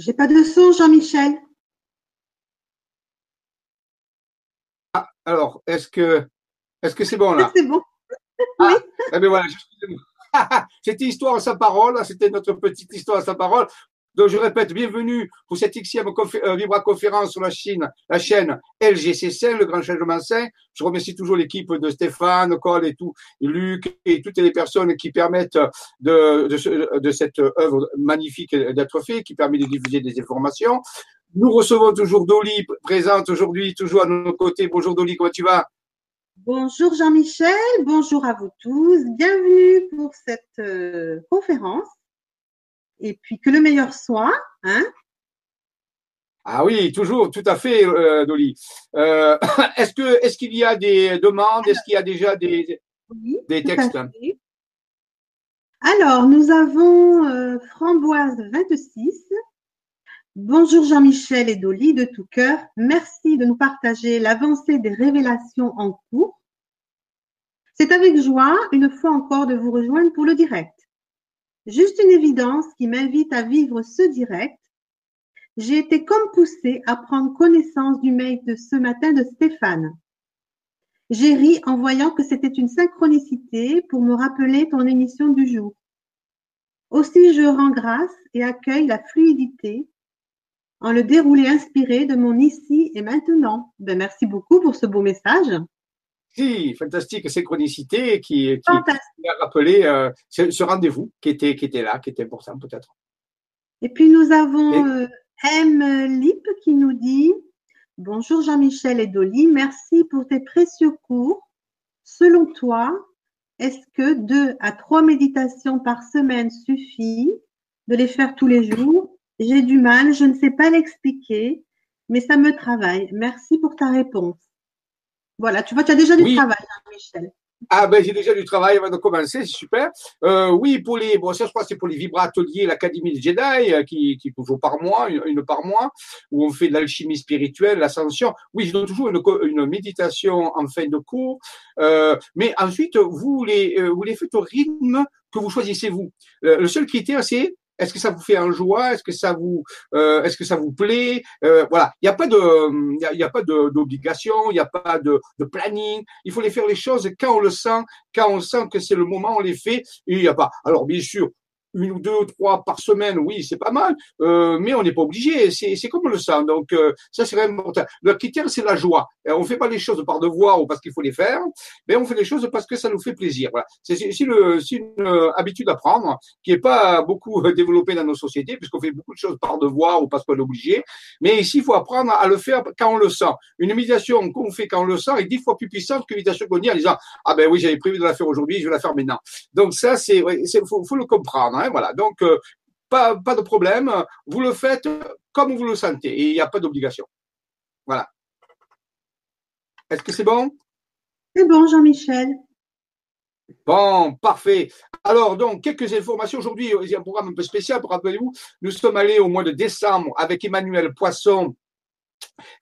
J'ai pas de son, Jean-Michel. Ah, alors, est-ce que est-ce que c'est bon là? C'est bon. Ah, eh bien voilà, c'était histoire à sa parole, c'était notre petite histoire à sa parole. Donc, je répète, bienvenue pour cette Xème euh, Vibra conférence sur la Chine, la chaîne LGC5, le grand changement sain. Je remercie toujours l'équipe de Stéphane, Cole et tout, Luc et toutes les personnes qui permettent de cette œuvre magnifique d'être faite, qui permet de diffuser des informations. Nous recevons toujours Dolly, présente aujourd'hui, toujours à nos côtés. Bonjour Dolly, comment tu vas? Bonjour Jean-Michel, bonjour à vous tous. Bienvenue pour cette euh, conférence et puis que le meilleur soit. Hein ah oui, toujours, tout à fait, euh, Dolly. Euh, est-ce que est-ce qu'il y a des demandes? Est-ce qu'il y a déjà des, des textes? Alors, nous avons euh, Framboise 26. Bonjour Jean-Michel et Dolly de tout cœur. Merci de nous partager l'avancée des révélations en cours. C'est avec joie, une fois encore, de vous rejoindre pour le direct. Juste une évidence qui m'invite à vivre ce direct. J'ai été comme poussée à prendre connaissance du mail de ce matin de Stéphane. J'ai ri en voyant que c'était une synchronicité pour me rappeler ton émission du jour. Aussi, je rends grâce et accueille la fluidité en le déroulé inspiré de mon ici et maintenant. Ben, merci beaucoup pour ce beau message. Si, fantastique synchronicité qui, qui, a rappelé euh, ce, rendez-vous qui était, qui était là, qui était important peut-être. Et puis nous avons euh, M. Lip qui nous dit Bonjour Jean-Michel et Dolly, merci pour tes précieux cours. Selon toi, est-ce que deux à trois méditations par semaine suffit de les faire tous les jours? J'ai du mal, je ne sais pas l'expliquer, mais ça me travaille. Merci pour ta réponse. Voilà, tu vois, tu as déjà du travail, hein, Michel. Ah ben j'ai déjà du travail avant de commencer, c'est super. Euh, oui, pour les bon ça je crois c'est pour les vibrateliers, l'académie de Jedi euh, qui qui toujours par mois, une, par mois, où on fait de l'alchimie spirituelle, l'ascension. Oui, je donne toujours une, une méditation en fin de cours, euh, mais ensuite vous les vous les faites au rythme que vous choisissez vous. le seul critère c'est est-ce que ça vous fait un joie? Est-ce que ça vous, euh, est-ce que ça vous plaît? Euh, Voilà, il n'y a pas de, il y a, pas d'obligation, il n'y a pas de, de, planning. Il faut les faire les choses quand on le sent, quand on sent que c'est le moment, on les fait. Il n'y a pas. Alors bien sûr, une ou deux ou trois par semaine, oui, c'est pas mal, euh, mais on n'est pas obligé, c'est comme le sent. Donc euh, ça, c'est vraiment important. Le critère, c'est la joie. Et on fait pas les choses par devoir ou parce qu'il faut les faire, mais on fait les choses parce que ça nous fait plaisir. Voilà. C'est une euh, habitude à prendre qui est pas beaucoup développée dans nos sociétés, puisqu'on fait beaucoup de choses par devoir ou parce qu'on est obligé. Mais ici, il faut apprendre à le faire quand on le sent. Une méditation qu'on fait quand on le sent est dix fois plus puissante qu'une méditation qu'on dit en disant ah ben oui, j'avais prévu de la faire aujourd'hui, je vais la faire maintenant. Donc ça, c'est faut, faut le comprendre. Hein, voilà. Donc, euh, pas, pas de problème. Vous le faites comme vous le sentez et il n'y a pas d'obligation. Voilà. Est-ce que c'est bon? C'est bon, Jean-Michel. Bon, parfait. Alors, donc, quelques informations. Aujourd'hui, il y a un programme un peu spécial. Rappelez-vous, nous sommes allés au mois de décembre avec Emmanuel Poisson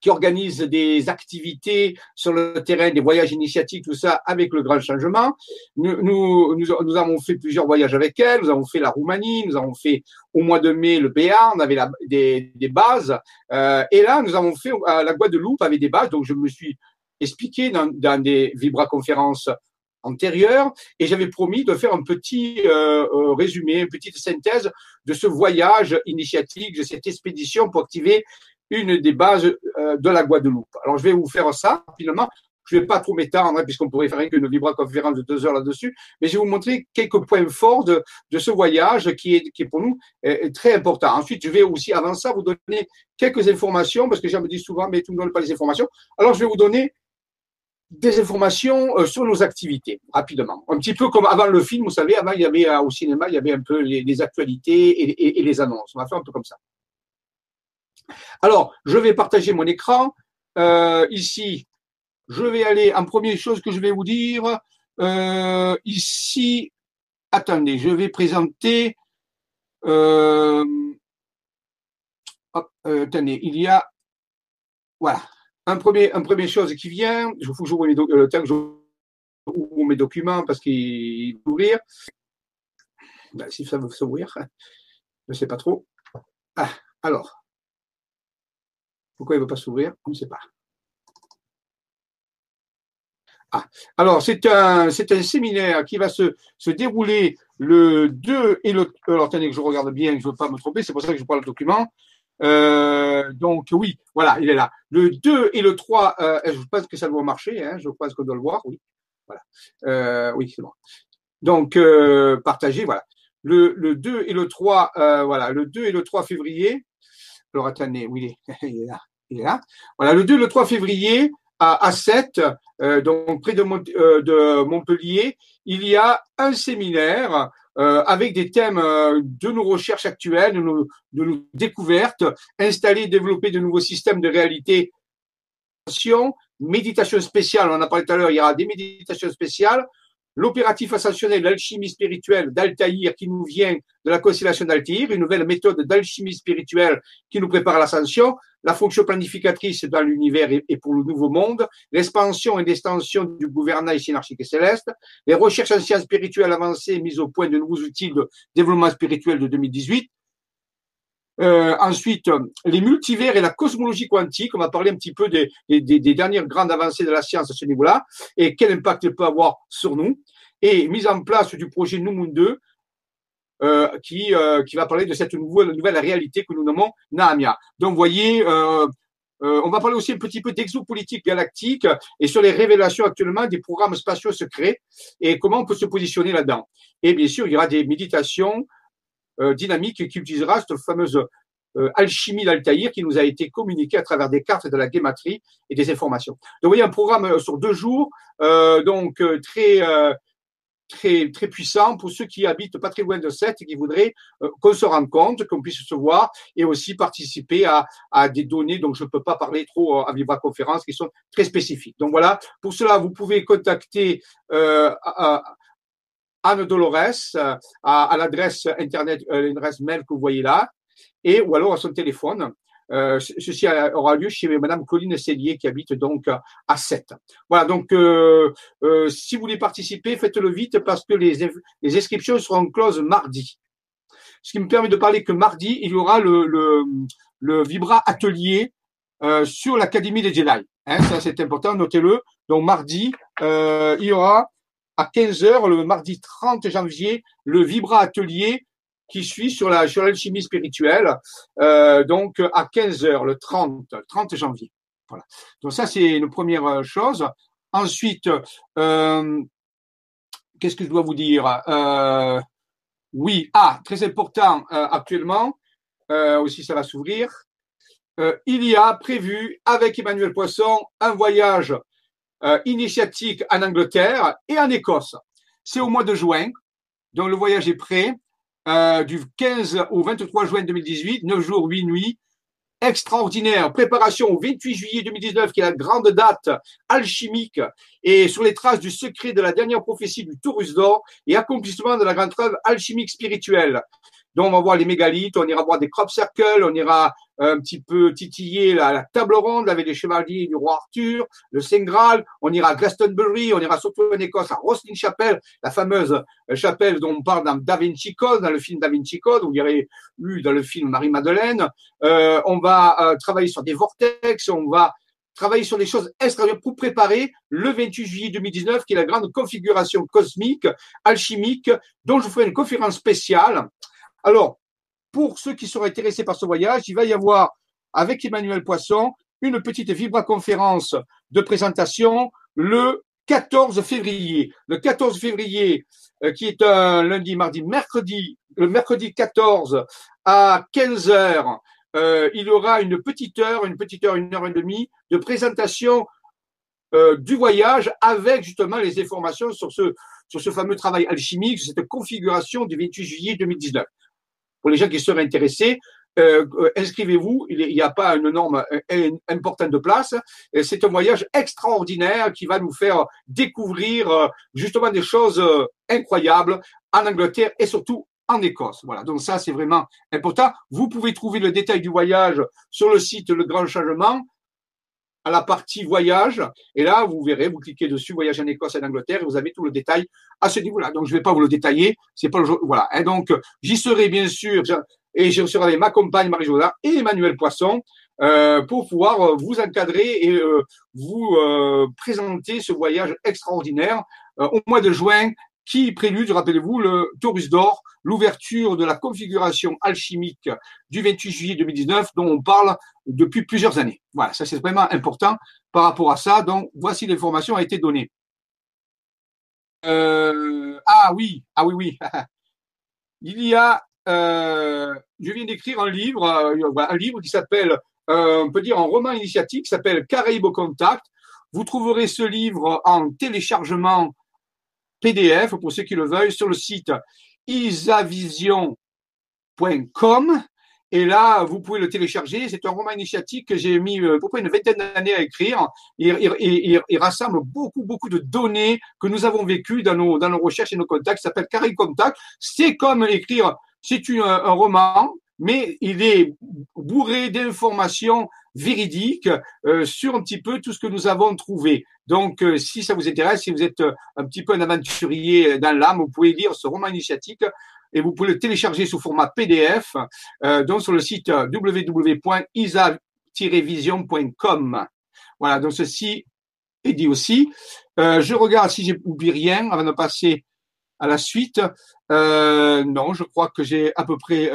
qui organise des activités sur le terrain, des voyages initiatiques, tout ça, avec le grand changement. Nous, avons fait plusieurs voyages avec elle. Nous avons fait la Roumanie, nous avons fait au mois de mai le Béarn, on avait des, bases. Euh, et là, nous avons fait à la Guadeloupe avec des bases. Donc, je me suis expliqué dans, des vibra-conférences antérieures et j'avais promis de faire un petit euh, euh, résumé, une petite synthèse de ce voyage initiatique, de cette expédition pour activer une des bases euh, de la Guadeloupe. Alors, je vais vous faire ça rapidement. Je ne vais pas trop m'étendre, hein, puisqu'on pourrait faire une vibra-conférence de deux heures là-dessus, mais je vais vous montrer quelques points forts de, de ce voyage qui est, qui est pour nous euh, très important. Ensuite, je vais aussi, avant ça, vous donner quelques informations, parce que les gens me disent souvent, mais tu ne me donnes pas les informations. Alors, je vais vous donner des informations euh, sur nos activités, rapidement. Un petit peu comme avant le film, vous savez, avant, il y avait au cinéma, il y avait un peu les, actualités et, et, et les annonces. On va faire un peu comme ça. Alors, je vais partager mon écran. Euh, ici, je vais aller en première chose que je vais vous dire. Euh, ici, attendez, je vais présenter. Euh, attendez, il y a voilà un premier, un premier chose qui vient. Je que j'ouvre le temps mes documents parce qu'il va ouvrir. Ben, si ça veut s'ouvrir, je ne sais pas trop. Ah, Alors, pourquoi il ne veut pas s'ouvrir? On ne sait pas. Ah, alors, c'est un, séminaire qui va se, dérouler le 2 et le. Alors, attendez que je regarde bien, je ne veux pas me tromper, c'est pour ça que je prends le document. Euh, donc, oui, voilà, il est là. Le 2 et le 3, euh, je pense que ça doit marcher, hein, je pense qu'on doit le voir, oui. Voilà. Euh, oui, c'est bon. Donc, euh, partagez, voilà. Le, le 2 et le 3, euh, voilà, le 2 et le 3 février. Alors, attendez, oui. Il est là. Voilà, le 2 et le 3 février, à, à 7, euh, donc près de, euh, de, Montpellier, il y a un séminaire euh, avec des thèmes de nos recherches actuelles, de nos, de nos découvertes, installer et développer de nouveaux systèmes de réalité, méditation spéciale, on en a parlé tout à l'heure, il y aura des méditations spéciales, l'opératif ascensionnel, l'alchimie spirituelle d'Altaïr qui nous vient de la constellation d'Altaïr, une nouvelle méthode d'alchimie spirituelle qui nous prépare à l'ascension, la fonction planificatrice dans l'univers et pour le nouveau monde, l'expansion et l'extension du gouvernail synarchique et céleste, les recherches en sciences spirituelles avancées mises au point de nouveaux outils de développement spirituel de 2018, euh, ensuite, les multivers et la cosmologie quantique. On va parler un petit peu des, des, des dernières grandes avancées de la science à ce niveau-là et quel impact elle peut avoir sur nous. Et mise en place du projet New Moon 2, euh, qui, euh, qui va parler de cette nouvelle, nouvelle réalité que nous nommons Naamia. Donc, vous voyez, euh, euh, on va parler aussi un petit peu d'exopolitique galactique et sur les révélations actuellement des programmes spatiaux secrets et comment on peut se positionner là-dedans. Et bien sûr, il y aura des méditations euh, dynamique qui utilisera cette fameuse euh, alchimie d'Altaïr qui nous a été communiquée à travers des cartes de la guématrie et des informations. Donc, vous voyez un programme euh, sur deux jours, donc très très très puissant pour ceux qui habitent pas très loin de Sète et qui voudraient qu'on se rende compte, qu'on puisse se voir et aussi participer à, à des données dont je ne peux pas parler trop à Vibra Conférence qui sont très spécifiques. Donc voilà, pour cela vous pouvez contacter euh, Anne Dolores euh, à, l'adresse internet, euh, l'adresse mail que vous voyez là, et ou alors à son téléphone. Euh, ceci aura lieu chez Madame Colline Cellier qui habite donc à 7. Voilà, donc euh, euh, si vous voulez participer, faites-le vite parce que les, inscriptions seront closes mardi. Ce qui me permet de parler que mardi, il y aura le, Vibra Atelier euh, sur l'Académie des Jedi. Hein, ça, c'est important, notez-le. Donc mardi, il y aura à 15h le mardi 30 janvier le Vibra Atelier qui suit sur la sur l'alchimie spirituelle, euh, donc à 15h le 30 30 janvier. Voilà. Donc ça c'est une première euh, chose. Ensuite, euh, qu'est-ce que je dois vous dire? Oui, ah très important actuellement aussi ça va s'ouvrir. il y a prévu avec Emmanuel Poisson un voyage initiatique en Angleterre et en Écosse. C'est au mois de juin, donc le voyage est prêt, euh, du 15 au 23 juin 2018, 9 jours, 8 nuits, extraordinaire. Préparation au 28 juillet 2019, qui est la grande date alchimique, et sur les traces du secret de la dernière prophétie du Taurus d'or et accomplissement de la grande œuvre alchimique spirituelle. Donc, on va voir les mégalithes, on ira voir des crop circles, on ira un petit peu titiller la, la table ronde avec les chevaliers du roi Arthur, le Saint Graal, on ira à Glastonbury, on ira surtout en Écosse à Roslin Chapel, la fameuse euh, chapelle dont on parle dans Da Vinci Code, dans le film Da Vinci Code, y aurait eu dans le film Marie-Madeleine. Euh, on va euh, travailler sur des vortex, on va travailler sur des choses extraordinaires pour préparer le 28 juillet 2019, qui est la grande configuration cosmique, alchimique, dont je ferai une conférence spéciale. Alors, pour ceux qui sont intéressés par ce voyage, il va y avoir avec Emmanuel Poisson une petite vibra-conférence de présentation le 14 février. Le 14 février, euh, qui est un lundi, mardi, mercredi, le mercredi 14 à 15 heures, euh, il y aura une petite heure, une petite heure, une heure et demie de présentation euh, du voyage avec justement les informations sur ce, sur ce fameux travail alchimique, cette configuration du 28 juillet 2019 pour les gens qui seraient intéressés, euh, euh, inscrivez-vous. Il n'y a pas une norme euh, importante de place. C'est un voyage extraordinaire qui va nous faire découvrir justement des choses incroyables en Angleterre et surtout en Écosse. Voilà. Donc ça, c'est vraiment important. Vous pouvez trouver le détail du voyage sur le site Le Grand Changement à la partie voyage. Et là, vous verrez, vous cliquez dessus, voyage en Écosse et en Angleterre, et vous avez tout le détail à ce niveau-là. Donc, je ne vais pas vous le détailler. C'est pas le Voilà. Et donc, j'y serai bien sûr. et je serai avec ma compagne Marie-Jola et Emmanuel Poisson euh, pour pouvoir euh, vous encadrer et euh, vous présenter ce voyage extraordinaire au mois de juin qui prélude, rappelez-vous, le Taurus d'Or, l'ouverture de la configuration alchimique du 28 juillet 2019 dont on parle depuis plusieurs années. Voilà, ça c'est vraiment important par rapport à ça. Donc voici l'information a été donnée. ah oui, ah oui, oui. Il y a, je viens d'écrire un livre, un livre qui s'appelle euh, on peut dire un roman initiatique qui s'appelle Caraïbes au contact. Vous trouverez ce livre en téléchargement PDF pour ceux qui le veuillent sur le site isavision.com. Et là, vous pouvez le télécharger. C'est un roman initiatique que j'ai mis euh, à peu près une vingtaine d'années à écrire. Il, rassemble beaucoup, beaucoup de données que nous avons vécues dans nos, dans nos recherches et nos contacts. Ça s'appelle Caraïbes Contact. C'est comme écrire, c'est un roman mais il est bourré d'informations véridiques euh, sur un petit peu tout ce que nous avons trouvé. Donc, euh, si ça vous intéresse, si vous êtes euh, un petit peu un aventurier dans l'âme, vous pouvez lire ce roman initiatique et vous pouvez le télécharger sous format PDF, donc sur le site www.isa-vision.com. Voilà, donc ceci est dit aussi. je regarde si j'ai oublié rien avant de passer à la suite. non, je crois que j'ai à peu près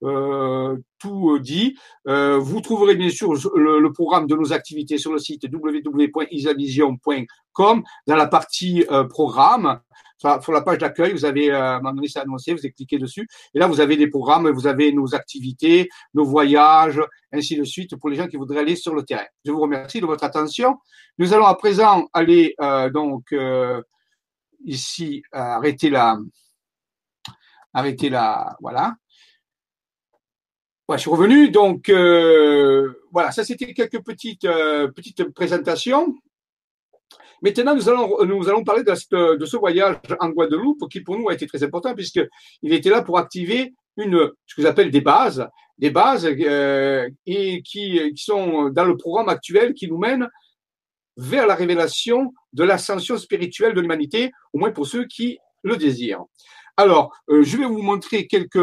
tout euh, dit. Euh, vous trouverez bien sûr le, programme de nos activités sur le site www.isavision.com dans la partie programme. Sur la page d'accueil, vous avez à un moment donné c'est annoncé, vous avez cliqué dessus, et là vous avez des programmes, vous avez nos activités, nos voyages, ainsi de suite pour les gens qui voudraient aller sur le terrain. Je vous remercie de votre attention. Nous allons à présent aller donc ici arrêter la arrêter la voilà je suis revenu. Donc, euh, voilà, ça c'était quelques petites, euh, petites présentations. Maintenant, nous allons, nous allons parler de, ce voyage en Guadeloupe qui pour nous a été très important puisqu'il était là pour activer une, ce que j'appelle des bases, des bases euh, et qui, qui sont dans le programme actuel qui nous mène vers la révélation de l'ascension spirituelle de l'humanité, au moins pour ceux qui le désirent. Alors, euh, je vais vous montrer quelques,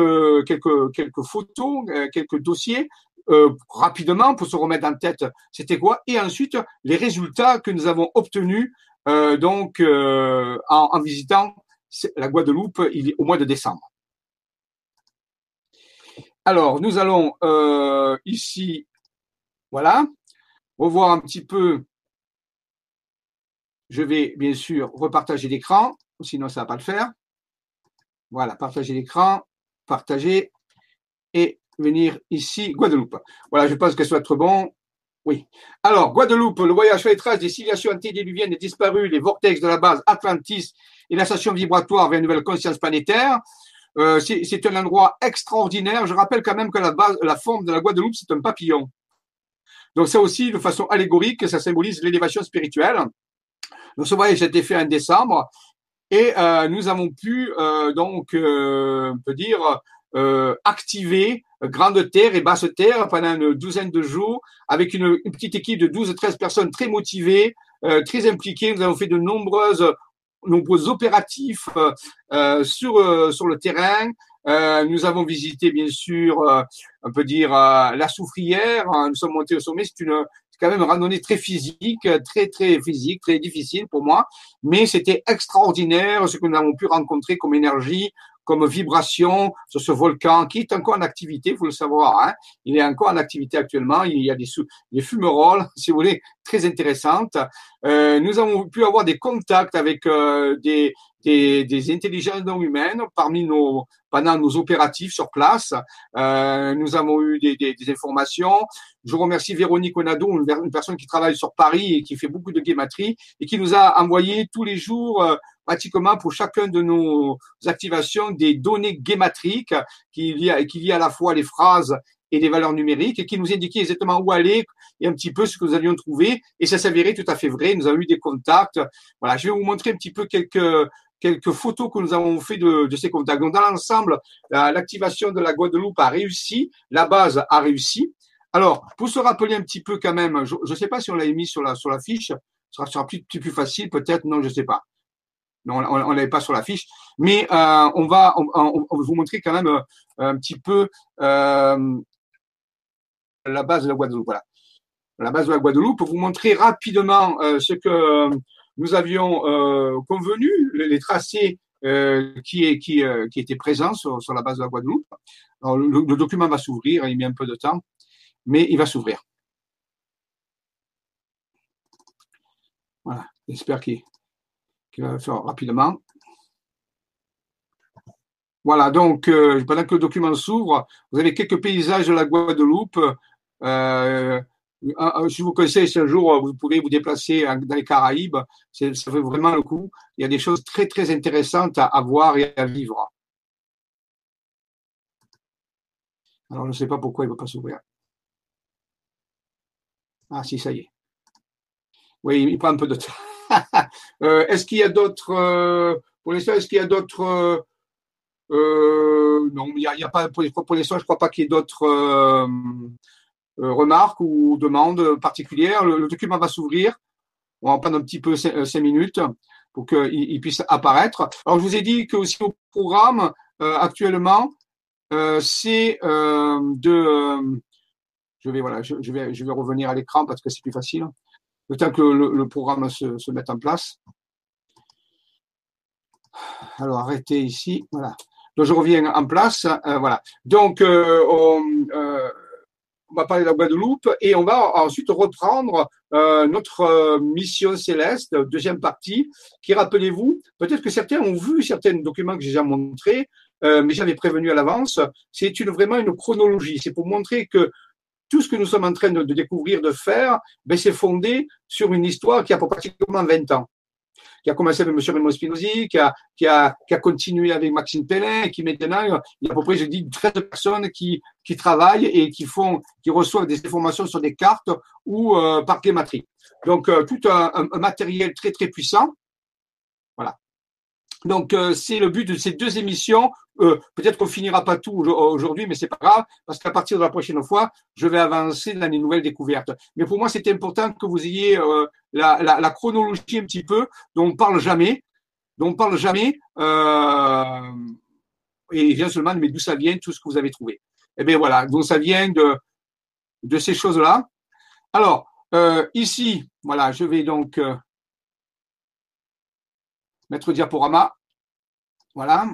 photos, euh, quelques dossiers euh, rapidement pour se remettre en tête c'était quoi, et ensuite les résultats que nous avons obtenus donc en, visitant la Guadeloupe au mois de décembre. Alors, nous allons ici, voilà, revoir un petit peu. Je vais bien sûr repartager l'écran, sinon ça ne va pas le faire. Voilà, partager l'écran, partager et venir ici, Guadeloupe. Voilà, je pense que ça va être bon. Oui. Alors, Guadeloupe, le voyage sur les traces des civilisations antédiluviennes est disparu, les vortex de la base Atlantis et la station vibratoire vers une nouvelle conscience planétaire. Euh, c'est un endroit extraordinaire. Je rappelle quand même que la, la forme de la Guadeloupe, c'est un papillon. Donc ça aussi, de façon allégorique, ça symbolise l'élévation spirituelle. Donc ce voyage a été fait en décembre et euh, nous avons pu euh, donc, euh, on peut dire, activer Grande Terre et Basse Terre pendant une douzaine de jours avec une, petite équipe de 12-13 personnes très motivées, très impliquées. Nous avons fait de nombreuses nombreux opératifs sur sur le terrain. nous avons visité bien sûr, on peut dire la soufrière. Nous sommes montés au sommet. C'est une quand même une randonnée très physique, très très physique, très difficile pour moi, mais c'était extraordinaire ce que nous avons pu rencontrer comme énergie, comme vibration sur ce volcan qui est encore en activité, faut le savoir. Hein. Il est encore en activité actuellement. Il y a des, des fumerolles, si vous voulez, très intéressantes. Euh, nous avons pu avoir des contacts avec euh, des, des, des, intelligences non humaines parmi nos pendant nos opératifs sur place. Euh, nous avons eu des, des, des, informations. Je remercie Véronique Onado, une, personne qui travaille sur Paris et qui fait beaucoup de guématrie et qui nous a envoyé tous les jours euh, pratiquement pour chacun de nos activations des données guématriques qui a, qui à la fois les phrases et les valeurs numériques et qui nous indiquaient exactement où aller et un petit peu ce que nous allions trouver. Et ça s'avérait tout à fait vrai. Nous avons eu des contacts. Voilà, je vais vous montrer un petit peu quelques quelques photos que nous avons fait de, ces contacts. Donc, dans l'ensemble, l'activation de la Guadeloupe a réussi, la base a réussi. Alors, pour se rappeler un petit peu quand même, je ne sais pas si on l'a mis sur la, sur la fiche, ce sera, sera plus, plus facile, peut-être, non, je ne sais pas. Non, on ne l'avait pas sur la fiche. mais euh, on, va, vous montrer quand même un petit peu la base de la Guadeloupe. Voilà. La base de la Guadeloupe, pour vous montrer rapidement ce que nous avions convenu, les, tracés qui, qui, qui étaient présents sur, la base de la Guadeloupe. Le document va s'ouvrir, il met un peu de temps, mais il va s'ouvrir. Voilà, j'espère qu'il va le faire rapidement. Voilà, donc euh, pendant que le document s'ouvre, vous avez quelques paysages de la Guadeloupe. Euh, si vous connaissez, si un jour vous pourrez vous déplacer dans les Caraïbes, ça fait vraiment le coup. Il y a des choses très très intéressantes à, voir et à vivre. Alors je ne sais pas pourquoi il ne va pas s'ouvrir. Ah si, ça y est. Oui, il prend un peu de temps. Euh, est-ce qu'il y a d'autres, euh, pour l'instant, est-ce qu'il y a d'autres, euh, non, il n'y a, pas, pour l'instant, je ne crois pas qu'il y ait d'autres remarques ou demandes particulières. Le, document va s'ouvrir. On va prendre un petit peu cinq, minutes pour qu'il puisse apparaître. Alors, je vous ai dit que aussi au programme, actuellement, c'est de, je vais, voilà, je, vais, je vais revenir à l'écran parce que c'est plus facile le temps que le, programme se, se, mette en place. Alors, arrêtez ici. Voilà. Donc, je reviens en place. Euh, voilà. Donc, euh, euh, on, va parler de la Guadeloupe et on va ensuite reprendre notre mission céleste, deuxième partie, qui, rappelez-vous, peut-être que certains ont vu certains documents que j'ai déjà montrés, mais j'avais prévenu à l'avance, c'est une, vraiment une chronologie. C'est pour montrer que tout ce que nous sommes en train de, découvrir, de faire, ben, c'est fondé sur une histoire qui a pratiquement 20 ans qui a commencé avec M. Raymond Spinozzi, qui a, qui, a, qui a continué avec Maxime Pellin, et qui maintenant, il y a à peu près, je dis, 13 personnes qui, qui travaillent et qui font, qui reçoivent des informations sur des cartes ou euh, par clématrie. Donc, euh, tout un, matériel très, très puissant. Voilà. Donc, euh, c'est le but de ces deux émissions euh, peut-être qu'on finira pas tout aujourd'hui, mais c'est pas grave, parce qu'à partir de la prochaine fois, je vais avancer dans les nouvelles découvertes. Mais pour moi, c'est important que vous ayez la, chronologie un petit peu, dont on parle jamais, dont on parle jamais, euh, et vient seulement, mais d'où ça vient, tout ce que vous avez trouvé. Eh bien voilà, donc ça vient de, de ces choses-là. Alors, euh, ici, voilà, je vais donc euh, mettre diaporama. Voilà.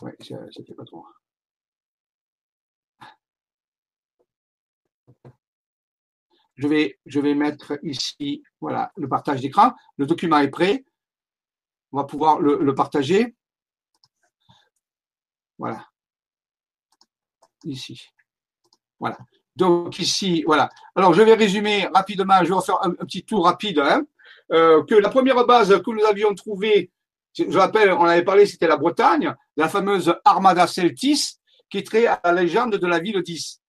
Oui, c'était pas trop. Je vais, je vais mettre ici, voilà, le partage d'écran. Le document est prêt. On va pouvoir le, partager. Voilà. Ici. Voilà. Donc ici, voilà. Alors je vais résumer rapidement, je vais faire un, petit tour rapide. Hein. Euh, que la première base que nous avions trouvée je rappelle, on avait parlé, c'était la Bretagne, la fameuse Armada Celtis, qui est très à la légende de la ville 10.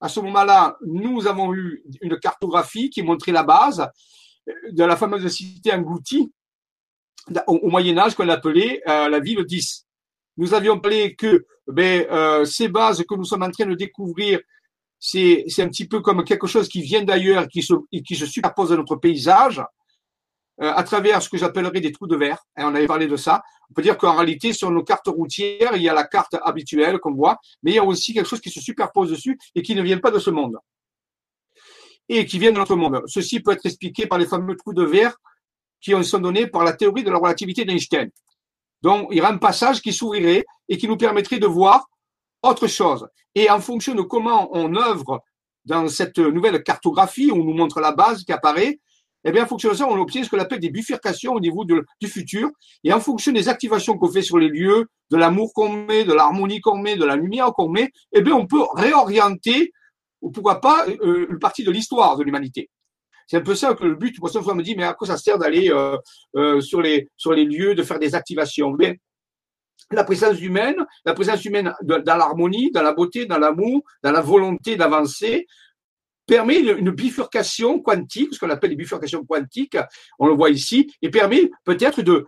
À ce moment-là, nous avons eu une cartographie qui montrait la base de la fameuse cité engloutie au, Moyen Âge qu'on appelait euh, la ville 10. Nous avions parlé que ben, euh, ces bases que nous sommes en train de découvrir, c'est un petit peu comme quelque chose qui vient d'ailleurs, qui se, qui se superpose à notre paysage. Euh, à travers ce que j'appellerais des trous de verre. Et on avait parlé de ça. On peut dire qu'en réalité, sur nos cartes routières, il y a la carte habituelle qu'on voit, mais il y a aussi quelque chose qui se superpose dessus et qui ne vient pas de ce monde. Et qui vient de notre monde. Ceci peut être expliqué par les fameux trous de verre qui sont donnés par la théorie de la relativité d'Einstein. Donc, il y aura un passage qui s'ouvrirait et qui nous permettrait de voir autre chose. Et en fonction de comment on œuvre dans cette nouvelle cartographie, on nous montre la base qui apparaît, eh bien, en fonction de ça, on obtient ce qu'on appelle des bifurcations au niveau du futur. Et en fonction des activations qu'on fait sur les lieux, de l'amour qu'on met, de l'harmonie qu'on met, de la lumière qu'on met, eh bien, on peut réorienter, ou pourquoi pas, euh, une partie de l'histoire de l'humanité. C'est un peu ça que le but. Ça, on me dit, mais à quoi ça sert d'aller euh, euh, sur les sur les lieux, de faire des activations? Bien, la présence humaine, la présence humaine dans l'harmonie, dans la beauté, dans l'amour, dans la volonté d'avancer, permet une, bifurcation quantique, ce qu'on appelle les bifurcations quantiques, on le voit ici, et permet peut-être de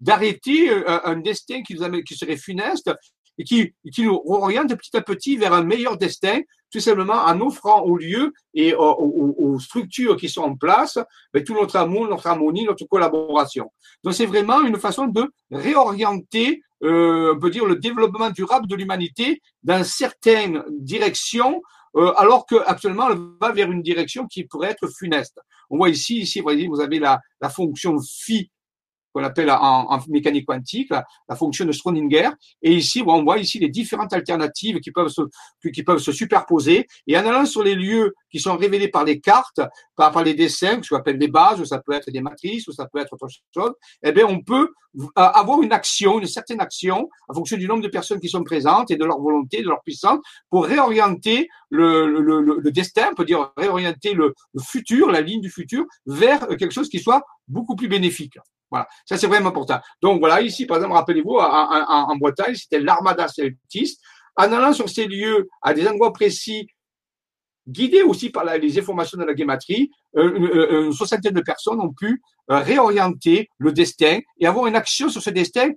d'arrêter euh, un, destin qui, nous amène, qui serait funeste et qui, qui nous oriente petit à petit vers un meilleur destin, tout simplement en offrant au lieu et aux, structures qui sont en place ben, tout notre amour, notre harmonie, notre collaboration. Donc c'est vraiment une façon de réorienter, euh, on peut dire, le développement durable de l'humanité dans certaines directions euh, alors qu'actuellement, elle va vers une direction qui pourrait être funeste. On voit ici, ici, vous avez la, la fonction phi qu'on appelle en, mécanique quantique, la, fonction de Schrödinger. Et ici, on voit ici les différentes alternatives qui peuvent se, superposer. Et en allant sur les lieux qui sont révélés par les cartes, par, les dessins, ce qu'on appelle des bases, ou ça peut être des matrices, ou ça peut être autre chose, eh bien, on peut euh, avoir une action, une certaine action, en fonction du nombre de personnes qui sont présentes et de leur volonté, de leur puissance, pour réorienter le, destin, on peut dire réorienter le futur, la ligne du futur, vers quelque chose qui soit beaucoup plus bénéfique. Voilà, ça c'est vraiment important. Donc voilà, ici par exemple, rappelez-vous, en, Bretagne, c'était l'armada celtiste. En allant sur ces lieux à des endroits précis, guidés aussi par les informations de la guématrie, euh, une, une, soixantaine de personnes ont pu euh, réorienter le destin et avoir une action sur ce destin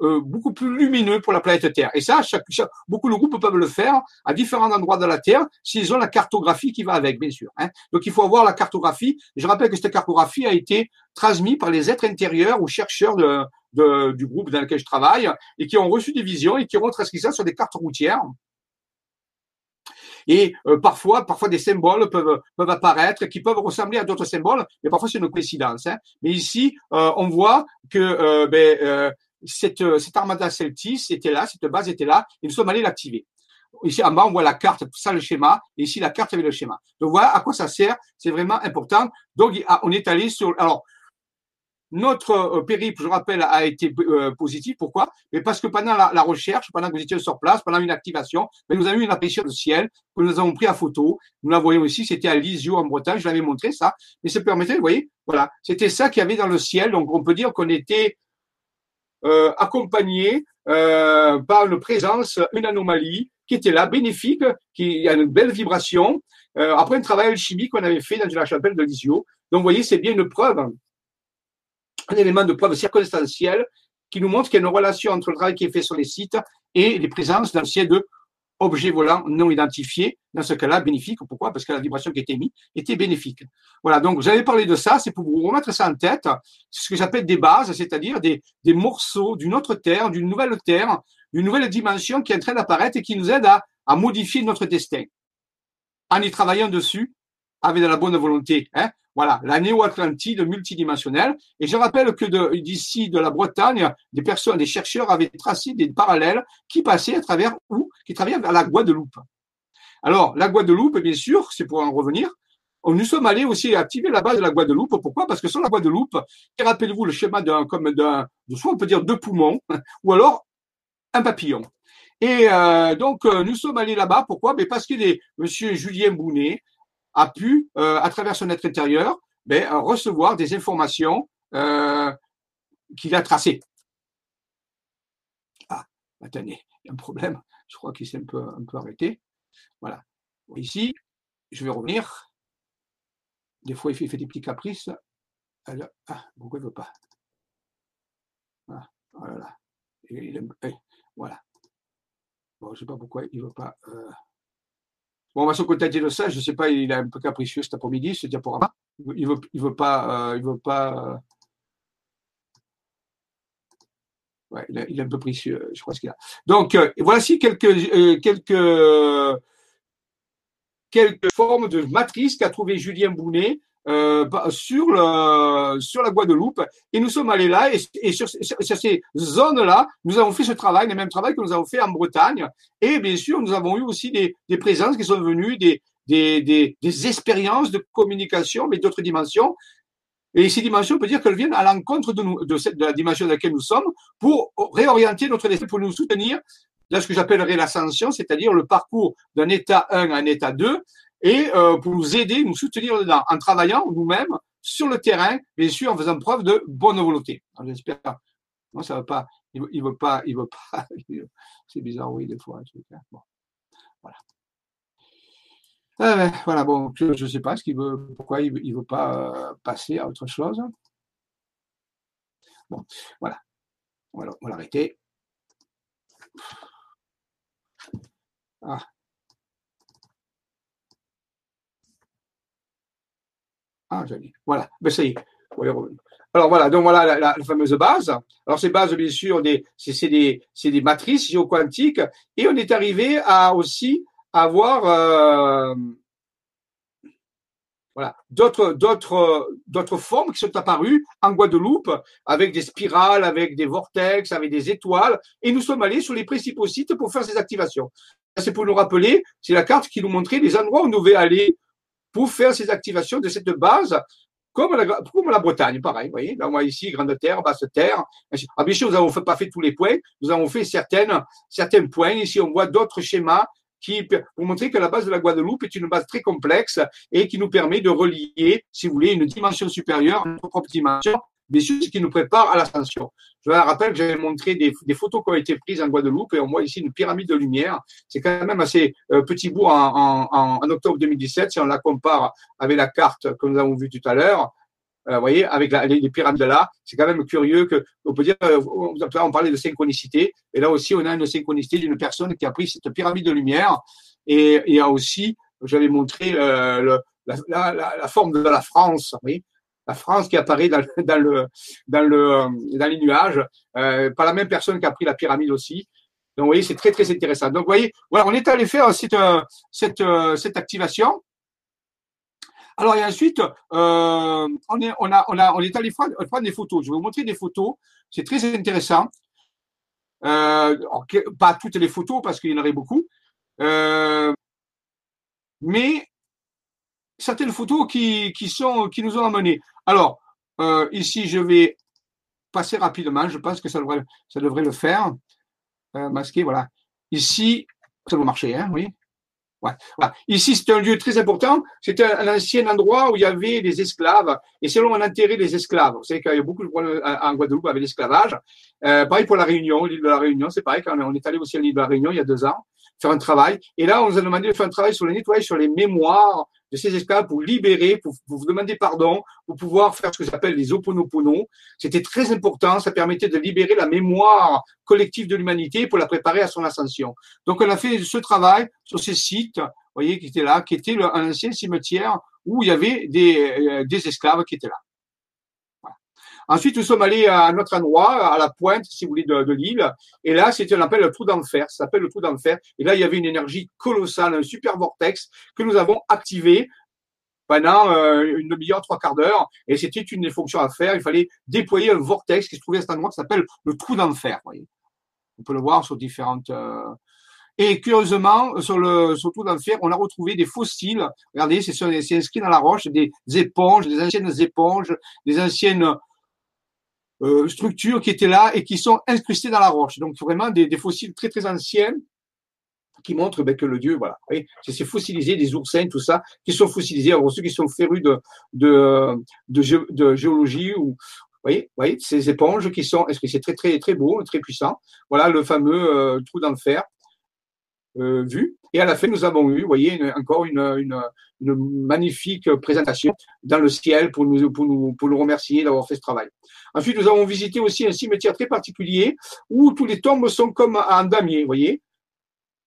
euh, beaucoup plus lumineux pour la planète Terre. Et ça, chaque, beaucoup de groupes peuvent le faire à différents endroits de la Terre s'ils ont la cartographie qui va avec, bien sûr. Hein. Donc il faut avoir la cartographie. Je rappelle que cette cartographie a été transmise par les êtres intérieurs ou chercheurs de, de, du groupe dans lequel je travaille et qui ont reçu des visions et qui ont transcrit ça sur des cartes routières. Et euh, parfois, parfois des symboles peuvent, peuvent apparaître qui peuvent ressembler à d'autres symboles, mais parfois c'est une coïncidence. Hein. Mais ici, euh, on voit que ben, cette, euh, cette armada celtis était là, cette base était là, et nous sommes allés l'activer. Ici, en bas, on voit la carte, ça le schéma, et ici, la carte avec le schéma. Donc voilà à quoi ça sert, c'est vraiment important. Donc, on est allé sur, alors, notre euh, périple, je rappelle, a été euh, positif. Pourquoi? Mais parce que pendant la, recherche, pendant que vous étiez sur place, pendant une activation, ben, nous avons eu une apparition de ciel que nous avons pris à photo. Nous la voyons ici, c'était à Lisio en Bretagne. Je l'avais montré ça, mais ça permettait, vous voyez, voilà, c'était ça qu'il y avait dans le ciel. Donc on peut dire qu'on était euh, accompagné euh, par une présence, une anomalie qui était là, bénéfique, qui a une belle vibration, euh, après un travail chimique qu'on avait fait dans la chapelle de Lisio. Donc, vous voyez, c'est bien une preuve, un élément de preuve circonstancielle qui nous montre qu'il y a une relation entre le travail qui est fait sur les sites et les présences dans le ciel de objet volant non identifié, dans ce cas-là, bénéfique. Pourquoi? Parce que la vibration qui était émise était bénéfique. Voilà, donc vous avez parlé de ça, c'est pour vous remettre ça en tête, c'est ce que j'appelle des bases, c'est-à-dire des, des morceaux d'une autre Terre, d'une nouvelle Terre, d'une nouvelle dimension qui est en train d'apparaître et qui nous aide à, à modifier notre destin. En y travaillant dessus, avec de la bonne volonté. Hein voilà, la néo-Atlantide multidimensionnelle. Et je rappelle que d'ici de, la Bretagne, des personnes, des chercheurs avaient tracé des parallèles qui passaient à travers où Qui travaillaient vers la Guadeloupe. Alors, la Guadeloupe, bien sûr, c'est pour en revenir. Nous sommes allés aussi activer la base de la Guadeloupe. Pourquoi? Parce que sur la Guadeloupe, rappelez-vous le schéma d'un, comme d'un, soit on peut dire deux poumons, ou alors un papillon. Et euh, donc, euh, nous sommes allés là-bas. Pourquoi? Mais Parce que les, Monsieur Julien Bounet, a pu, euh, à travers son être intérieur, ben, euh, recevoir des informations euh, qu'il a tracées. Ah, attendez, il y a un problème. Je crois qu'il s'est un peu, arrêté. Voilà. Ici, je vais revenir. Des fois, il fait, des petits caprices. ah, pourquoi il ne veut pas? Ah, voilà. voilà. Bon, je ne sais pas pourquoi il ne veut pas. Bon, se contenter de ça. Je ne sais pas, il est un peu capricieux cet après-midi, ce diaporama. Il veut, il veut pas, euh, il veut pas. Euh, ouais, il, est un peu précieux, je crois ce qu'il a. Donc, euh, voici quelques, quelques, quelques formes de matrices qu'a trouvé Julien Bounet euh, sur, le, sur la Guadeloupe. Et nous sommes allés là, et, sur, ces zones-là, nous avons fait ce travail, le même travail que nous avons fait en Bretagne. Et bien sûr, nous avons eu aussi des, présences qui sont venues, des, expériences de communication, mais d'autres dimensions. Et ces dimensions, on peut dire qu'elles viennent à l'encontre de, nous, de la dimension dans laquelle nous sommes pour réorienter notre destin, pour nous soutenir dans ce que j'appellerais l'ascension, c'est-à-dire le parcours d'un état 1 à un état 2, et euh, pour nous aider, nous soutenir dedans, en travaillant nous-mêmes sur le terrain, bien sûr, en faisant preuve de bonne volonté. J'espère. Non, ça va pas. Il, il veut pas. Il veut pas. C'est bizarre, oui, des fois. Hein. Bon, voilà. Euh, voilà, bon, je ne sais pas ce qu'il veut, pourquoi il ne veut pas euh, passer à autre chose. Bon, voilà. On va l'arrêter. Ah, Ah, voilà, ben ça y est. Alors voilà, donc voilà la, fameuse base. Alors ces bases, bien sûr, c'est des, matrices géoquantiques. Et on est arrivé à aussi avoir euh, voilà, d'autres formes qui sont apparues en Guadeloupe avec des spirales, avec des vortex, avec des étoiles. Et nous sommes allés sur les principaux sites pour faire ces activations. C'est pour nous rappeler, c'est la carte qui nous montrait les endroits où on devait aller pour faire ces activations de cette base comme la, comme la Bretagne, pareil, vous voyez. Là, moi, ici, Grande Terre, Basse Terre. Ah, bien sûr, nous n'avons pas fait tous les points. Nous avons fait certaines, certains points. Ici, on voit d'autres schémas qui, pour montrer que la base de la Guadeloupe est une base très complexe et qui nous permet de relier, si vous voulez, une dimension supérieure à notre propre dimension bien sûr, ce qui nous prépare à l'ascension. Je rappelle que j'avais montré des, photos qui ont été prises en Guadeloupe et on voit ici une pyramide de lumière. C'est quand même assez euh, petit bout en, octobre 2017 si on la compare avec la carte que nous avons vue tout à l'heure. Euh, vous voyez, avec les, pyramides là, c'est quand même curieux que on peut dire, euh, on parlait de synchronicité, et là aussi on a une synchronicité d'une personne qui a pris cette pyramide de lumière et il y a aussi, j'avais montré la, forme de la France, vous la France qui apparaît dans, dans, le, le, dans les nuages, euh, par la même personne qui a pris la pyramide aussi. Donc, vous voyez, c'est très, très intéressant. Donc, vous voyez, voilà, on est allé faire cette, cette, cette activation. Alors, et ensuite, euh, on, est, on, a, on, a, on est allé prendre, des photos. Je vais vous montrer des photos. C'est très intéressant. Euh, pas toutes les photos parce qu'il y en aurait beaucoup. Euh, mais certaines photos qui, qui, sont, qui nous ont amenés. Alors, euh, ici, je vais passer rapidement. Je pense que ça devrait, ça devrait le faire. Euh, masqué, voilà. Ici, ça doit marcher, hein, oui. Voilà. Ici, c'est un lieu très important. C'était un, ancien endroit où il y avait des esclaves. Et selon on enterrait les esclaves. Vous savez qu'il y a beaucoup de problèmes en Guadeloupe avec l'esclavage. Euh, pareil pour la Réunion, l'île de la Réunion. C'est pareil quand on est allé aussi à l'île de la Réunion il y a deux ans faire un travail. Et là, on nous a demandé de faire un travail sur le nettoyage, sur les mémoires de ces esclaves pour libérer, pour, vous demander pardon, pour pouvoir faire ce que s'appelle les oponopono. C'était très important, ça permettait de libérer la mémoire collective de l'humanité pour la préparer à son ascension. Donc on a fait ce travail sur ces sites, vous voyez, qui étaient là, qui était un ancien cimetière où il y avait des, euh, des esclaves qui étaient là. Ensuite, nous sommes allés à un autre endroit, à la pointe, si vous voulez, de, l'île. Et là, c'était, on appelle le trou d'enfer. Ça s'appelle le trou d'enfer. Et là, il y avait une énergie colossale, un super vortex que nous avons activé pendant euh, une demi-heure, trois quarts d'heure. Et c'était une des fonctions à faire. Il fallait déployer un vortex qui se trouvait à cet endroit qui s'appelle le trou d'enfer. On peut le voir sur différentes. Euh, et curieusement, sur le, sur le trou d'enfer, on a retrouvé des fossiles. Regardez, c'est inscrit dans la roche, des éponges, des anciennes éponges, des anciennes euh, structures qui étaient là et qui sont incrustées dans la roche. Donc vraiment des, des fossiles très très anciens qui montrent ben, que le dieu, voilà, c'est ces fossilisés, des oursins, tout ça, qui sont fossilisés. Alors ceux qui sont férus de, de, de, de géologie ou vous voyez, voyez, ces éponges qui sont, est-ce que c'est très très très beau, très puissant? Voilà le fameux euh, trou d'enfer euh, vu. Et à la fin, nous avons eu, voyez, encore une, une, une, magnifique présentation dans le ciel pour nous, pour nous, pour nous remercier d'avoir fait ce travail. Ensuite, nous avons visité aussi un cimetière très particulier où tous les tombes sont comme en damier, vous voyez.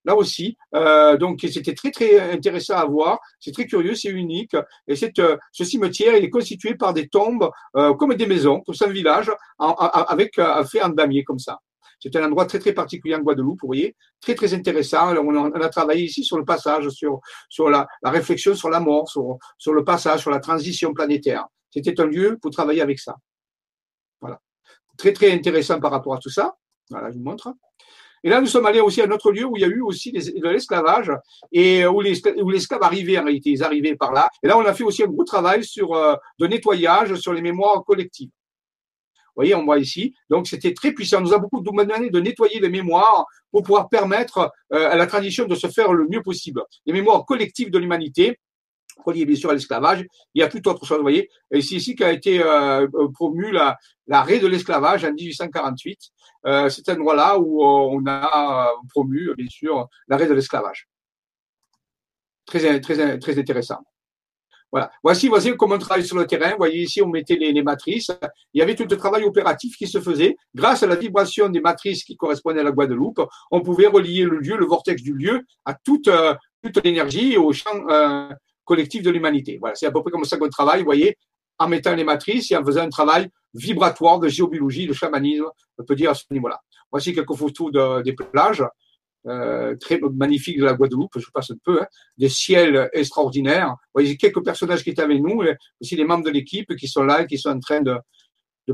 Là aussi, euh, donc c'était très très intéressant à voir. C'est très curieux, c'est unique. Et euh, ce cimetière, il est constitué par des tombes euh, comme des maisons, comme un village, avec euh, fait en damier comme ça. C'est un endroit très très particulier en Guadeloupe, vous voyez, très très intéressant. On a, on a travaillé ici sur le passage, sur sur la, réflexion sur la mort, sur sur le passage, sur la transition planétaire. C'était un lieu pour travailler avec ça. Voilà, très très intéressant par rapport à tout ça. Voilà, je vous montre. Et là, nous sommes allés aussi à un autre lieu où il y a eu aussi de l'esclavage et où les, où les esclaves en réalité, ils arrivaient par là. Et là, on a fait aussi un gros travail sur euh, de nettoyage sur les mémoires collectives. Vous voyez, on voit ici. Donc, c'était très puissant. Nous avons beaucoup demandé de nettoyer les mémoires pour pouvoir permettre euh, à la tradition de se faire le mieux possible. Les mémoires collectives de l'humanité, reliées bien sûr à l'esclavage. Il y a toute autre chose, vous voyez. Et c'est ici qu'a été euh, promu l'arrêt de l'esclavage en 1848. Euh, c'est un endroit-là où euh, on a promu, bien sûr, l'arrêt de l'esclavage. Très, très, très intéressant. Voilà. Voici, voici comment on travaille sur le terrain. Vous voyez ici, on mettait les, matrices. Il y avait tout le travail opératif qui se faisait. Grâce à la vibration des matrices qui correspondaient à la Guadeloupe, on pouvait relier le lieu, le vortex du lieu, à toute, euh, toute l'énergie et au champ euh, collectif de l'humanité. Voilà, c'est à peu près comme ça qu'on travaille, vous voyez, en mettant les matrices et en faisant un travail vibratoire de géobiologie, de chamanisme, on peut dire à ce niveau-là. Voici quelques photos de, des plages. Euh, très magnifiques de la Guadeloupe, je passe un peu, hein, des ciels extraordinaires. Vous voyez quelques personnages qui étaient avec nous, aussi les membres de l'équipe qui sont là et qui sont en train de,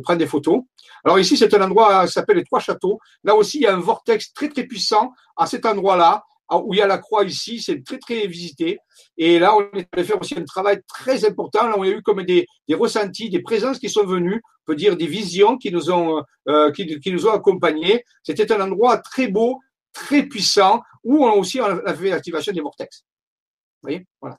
prendre des photos. Alors ici, c'est un endroit qui s'appelle les Trois Châteaux. Là aussi, il y a un vortex très très puissant à cet endroit-là, où il y a la croix ici, c'est très très visité. Et là, on est allé faire aussi un travail très important. Là, on a eu comme des, ressentis, des présences qui sont venues, on peut dire des visions qui nous ont euh, qui, qui, nous ont accompagnés. C'était un endroit très beau, très puissant, où on a aussi l'activation des vortex. Vous voyez, voilà.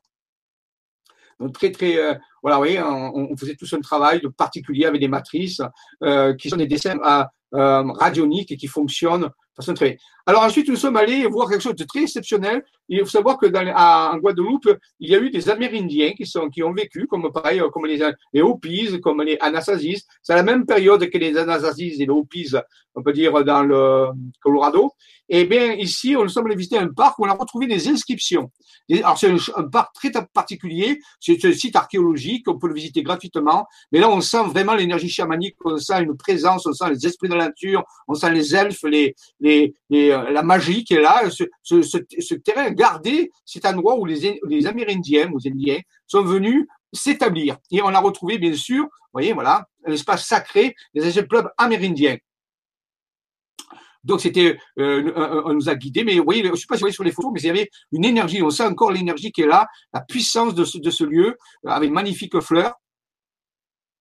Donc très très euh, voilà, vous voyez, on, faisait tous un travail de particulier avec des matrices euh, qui sont des dessins à, euh, radioniques et qui fonctionnent façon très Alors ensuite, nous sommes allés voir quelque chose de très exceptionnel. Il faut savoir que à, en Guadeloupe, il y a eu des Amérindiens qui ont vécu comme les, Hopis, comme les Anasazis. C'est la même période que les Anasazis et les Hopis, on peut dire dans le Colorado. Et eh bien ici, on nous sommes allés visiter un parc où on a retrouvé des inscriptions. Alors c'est un, parc très particulier, c'est un site archéologique, on peut le visiter gratuitement. Mais là, on sent vraiment l'énergie chamanique, on sent une présence, on sent les esprits de la nature, on sent les elfes, les, les, euh, la magie qui est là, ce, terrain gardé, cet endroit où les, Amérindiens, les Indiens, sont venus s'établir. Et on a retrouvé, bien sûr, vous voyez, voilà, un espace sacré des clubs amérindiens. Donc c'était, euh, on nous a guidés, mais vous voyez, je ne sais pas si vous voyez sur les photos, mais il y avait une énergie, on sent encore l'énergie qui est là, la puissance de ce, de ce lieu, avec magnifiques fleurs.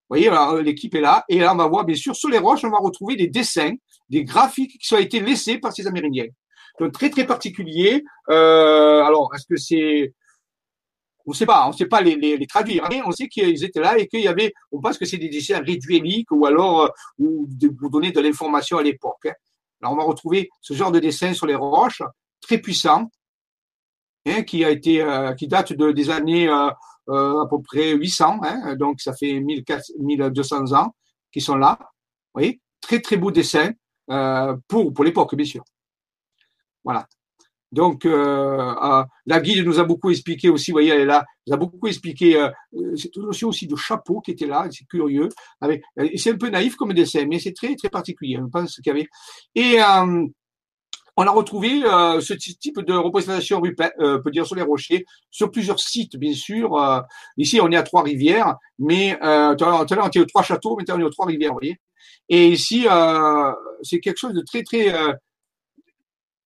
Vous voyez, l'équipe est là, et là on va voir bien sûr sur les roches, on va retrouver des dessins des graphiques qui ont été laissés par ces Amérindiens. Donc très très particulier. Euh, alors est-ce que c'est on ne sait pas, on ne sait pas les, les, les traduire, mais on sait qu'ils étaient là et qu'il y avait, on pense que c'est des dessins réduéliques ou alors euh, ou de, pour donner de l'information à l'époque. Hein. Alors on va retrouver ce genre de dessin sur les roches, très puissant, hein, qui a été, euh, qui date de, des années euh, à peu près 800, hein, donc ça fait 1200 ans qui sont là. Vous voyez, très très beau dessin. Euh, pour, pour l'époque, bien sûr. Voilà. Donc, euh, la guide nous a beaucoup expliqué aussi, vous voyez, elle là, nous a beaucoup expliqué cette notion aussi de chapeau qui était là, c'est curieux. C'est un peu naïf comme dessin, mais c'est très très particulier. On pense qu'il y avait. Et on a retrouvé ce type de représentation rupestre, peut dire sur les rochers, sur plusieurs sites, bien sûr. ici, on est à Trois-Rivières, mais euh, tout à l'heure, on était aux Trois Châteaux, maintenant on est aux Trois-Rivières, vous voyez. Et ici, euh, c'est quelque chose de très très euh,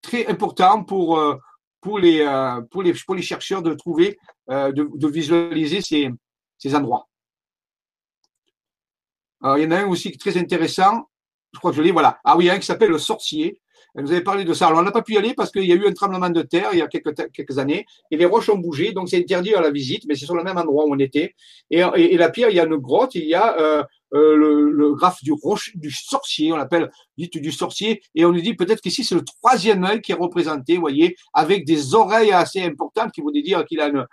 très important pour euh, pour les pour les pour les chercheurs de trouver de, de visualiser ces ces endroits. Il y en a un aussi très intéressant. Je crois que je l'ai. Voilà. Ah oui, un qui s'appelle le sorcier. Vous avez parlé de ça. Alors, on n'a pas pu y aller parce qu'il y a eu un tremblement de terre il y a quelques, quelques années et les roches ont bougé. Donc, c'est interdit à la visite, mais c'est sur le même endroit où on était. Et, et, la pierre, il y a une grotte, il y a euh, euh, le, le, graphe du, roche, du sorcier, on l'appelle du sorcier, et on nous dit peut-être qu'ici c'est le troisième œil qui est représenté, vous voyez, avec des oreilles assez importantes qui vont dire qu'il a une,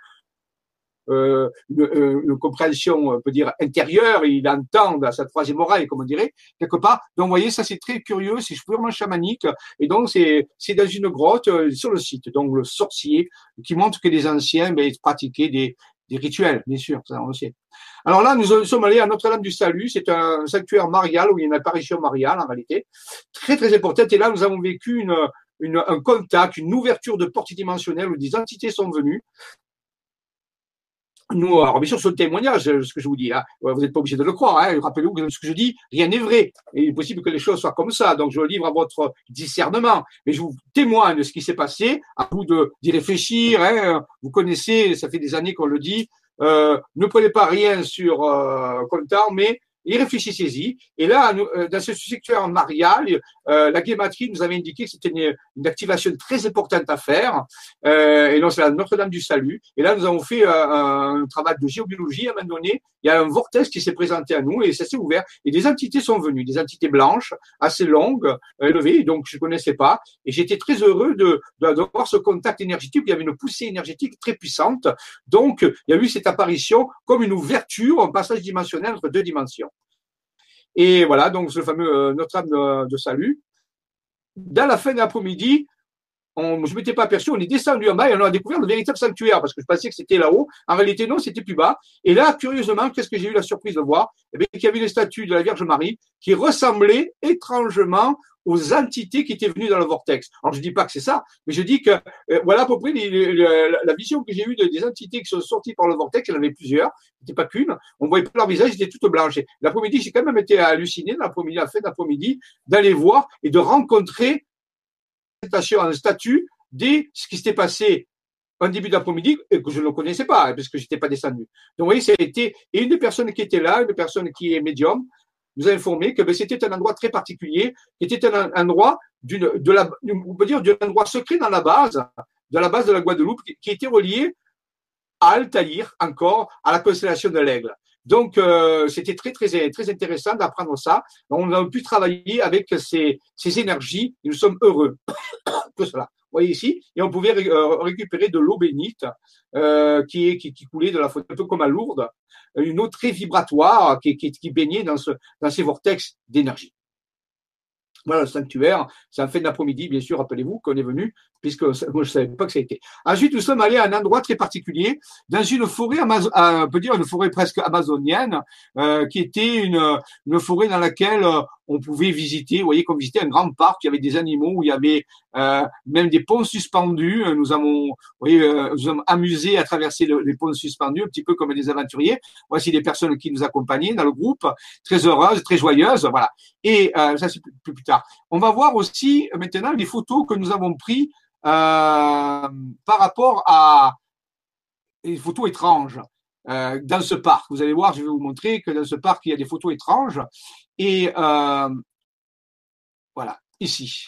une, une, compréhension, on peut dire, intérieure, il entend dans sa troisième oreille, comme on dirait, quelque part. Donc, vous voyez, ça c'est très curieux, c'est purement chamanique, et donc c'est c'est dans une grotte euh, sur le site, donc le sorcier, qui montre que les anciens ben, pratiquaient des, des rituels, bien sûr, ça. Alors là, nous sommes allés à Notre-Dame du Salut, c'est un sanctuaire marial où il y a une apparition mariale en réalité, très très importante. Et là, nous avons vécu une, une, un contact, une ouverture de porte dimensionnelle où des entités sont venues nous, alors bien sûr, sur le témoignage, ce que je vous dis, hein, vous n'êtes pas obligé de le croire. Hein, Rappelez-vous que ce que je dis, rien n'est vrai. il est possible que les choses soient comme ça. Donc, je le livre à votre discernement. Mais je vous témoigne de ce qui s'est passé. À vous d'y réfléchir. Hein, vous connaissez, ça fait des années qu'on le dit. Euh, ne prenez pas rien sur euh, mais et réfléchissez-y. Et là, euh, dans ce secteur marial, euh, la guématrie nous avait indiqué que c'était une, activation très importante à faire. Euh, et donc, c'est la Notre-Dame du Salut. Et là, nous avons fait euh, un, travail de géobiologie à un moment donné. Il y a un vortex qui s'est présenté à nous et ça s'est ouvert. Et des entités sont venues, des entités blanches, assez longues, élevées, donc je ne connaissais pas. Et j'étais très heureux de, d'avoir ce contact énergétique. Il y avait une poussée énergétique très puissante. Donc, il y a eu cette apparition comme une ouverture, un passage dimensionnel entre deux dimensions. Et voilà, donc ce fameux euh, Notre-Dame de, Salut. Dans la fin de l'après-midi, on, je ne m'étais pas aperçu, on est descendu en bas et on a découvert le véritable sanctuaire parce que je pensais que c'était là-haut. En réalité, non, c'était plus bas. Et là, curieusement, qu'est-ce que j'ai eu la surprise de voir? Eh bien, qu'il y avait une statue de la Vierge Marie qui ressemblait étrangement aux entités qui étaient venues dans le vortex. Alors, je dis pas que c'est ça, mais je dis que euh, voilà à peu près la vision que j'ai eue des entités qui sont sorties par le vortex. Il y en avait plusieurs, n'était pas qu'une. On voyait pas leur visage, ils étaient toutes blanches. L'après-midi, j'ai quand même été halluciné, l'après-midi, la fin d'après-midi, d'aller voir et de rencontrer en statut dès ce qui s'était passé en début d'après-midi et que je ne connaissais pas, hein, parce que j'étais pas descendu. Donc, vous voyez, été, et une des personnes qui était là, une personne qui est médium, nous a informé que ben, c'était un endroit très particulier, qui était un, endroit d'une, de la, on peut dire, d'un endroit secret dans la base, de la base de la Guadeloupe, qui, était relié à Altaïr, encore, à la constellation de l'Aigle. Donc, euh, c'était très, intéressant d'apprendre ça. On a pu travailler avec ces, énergies nous sommes heureux que cela. Vous voyez ici, et on pouvait euh, récupérer de l'eau bénite euh, qui, coulait de la faute un peu comme à Lourdes, une eau très vibratoire qui baignait dans, ce, dans ces vortex d'énergie. Voilà le sanctuaire. C'est en fin d'après-midi, bien sûr, rappelez-vous qu'on est venu, puisque moi je savais pas que ça a été. Ensuite, nous sommes allés à un endroit très particulier, dans une forêt, euh, on peut dire une forêt presque amazonienne, euh, qui était une, une forêt dans laquelle euh, on pouvait visiter, vous voyez, comme visiter un grand parc, il y avait des animaux, où il y avait euh, même des ponts suspendus. Nous avons, vous voyez, euh, nous avons amusé à traverser les ponts suspendus, un petit peu comme des aventuriers. Voici des personnes qui nous accompagnaient dans le groupe, très heureuses, très joyeuses, voilà. Et euh, ça, c'est plus, plus, tard. On va voir aussi maintenant les photos que nous avons prises par rapport à les photos étranges. Euh, dans ce parc. Vous allez voir, je vais vous montrer que dans ce parc, il y a des photos étranges. Et euh, voilà, ici.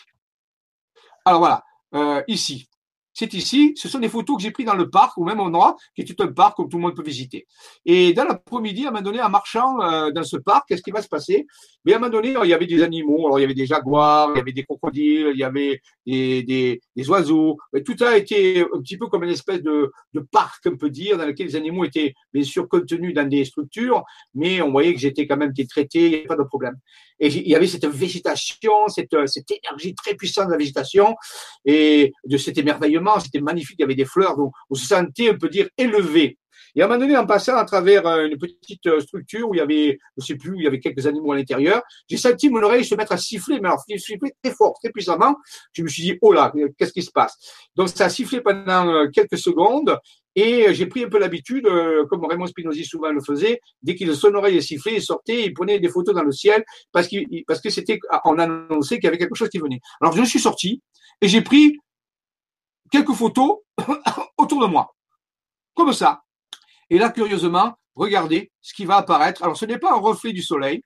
Alors voilà, euh, ici c'est ici, ce sont des photos que j'ai prises dans le parc, au même endroit, qui est tout un parc où tout le monde peut visiter. Et dans l'après-midi, à un moment donné, en marchant euh, dans ce parc, qu'est-ce qui va se passer? Mais à un moment donné, il y avait des animaux, alors il y avait des jaguars, il y avait des crocodiles, il y avait des, des, oiseaux. tout a été un petit peu comme une espèce de, de parc, on peut dire, dans lequel les animaux étaient bien sûr contenus dans des structures, mais on voyait que j'étais quand même traité, il n'y avait pas de problème. Et il y avait cette végétation, cette, énergie très puissante de la végétation et de cet émerveillement. C'était magnifique. Il y avait des fleurs, donc on se sentait, on peut dire, élevé. Et à un moment donné, en passant à travers euh, une petite euh, structure où il y avait, je sais plus, où il y avait quelques animaux à l'intérieur, j'ai senti mon oreille se mettre à siffler, mais alors siffler très fort, très puissamment. Je me suis dit, oh là, qu'est-ce qui se passe? Donc ça a sifflé pendant euh, quelques secondes et j'ai pris un peu l'habitude, comme Raymond Spinozzi souvent le faisait, dès qu'il son oreille sifflait, il sortait, il prenait des photos dans le ciel parce, parce que c'était, on annonçait qu'il y avait quelque chose qui venait. Alors je suis sorti et j'ai pris quelques photos autour de moi, comme ça. Et là, curieusement, regardez ce qui va apparaître. Alors, ce n'est pas un reflet du soleil,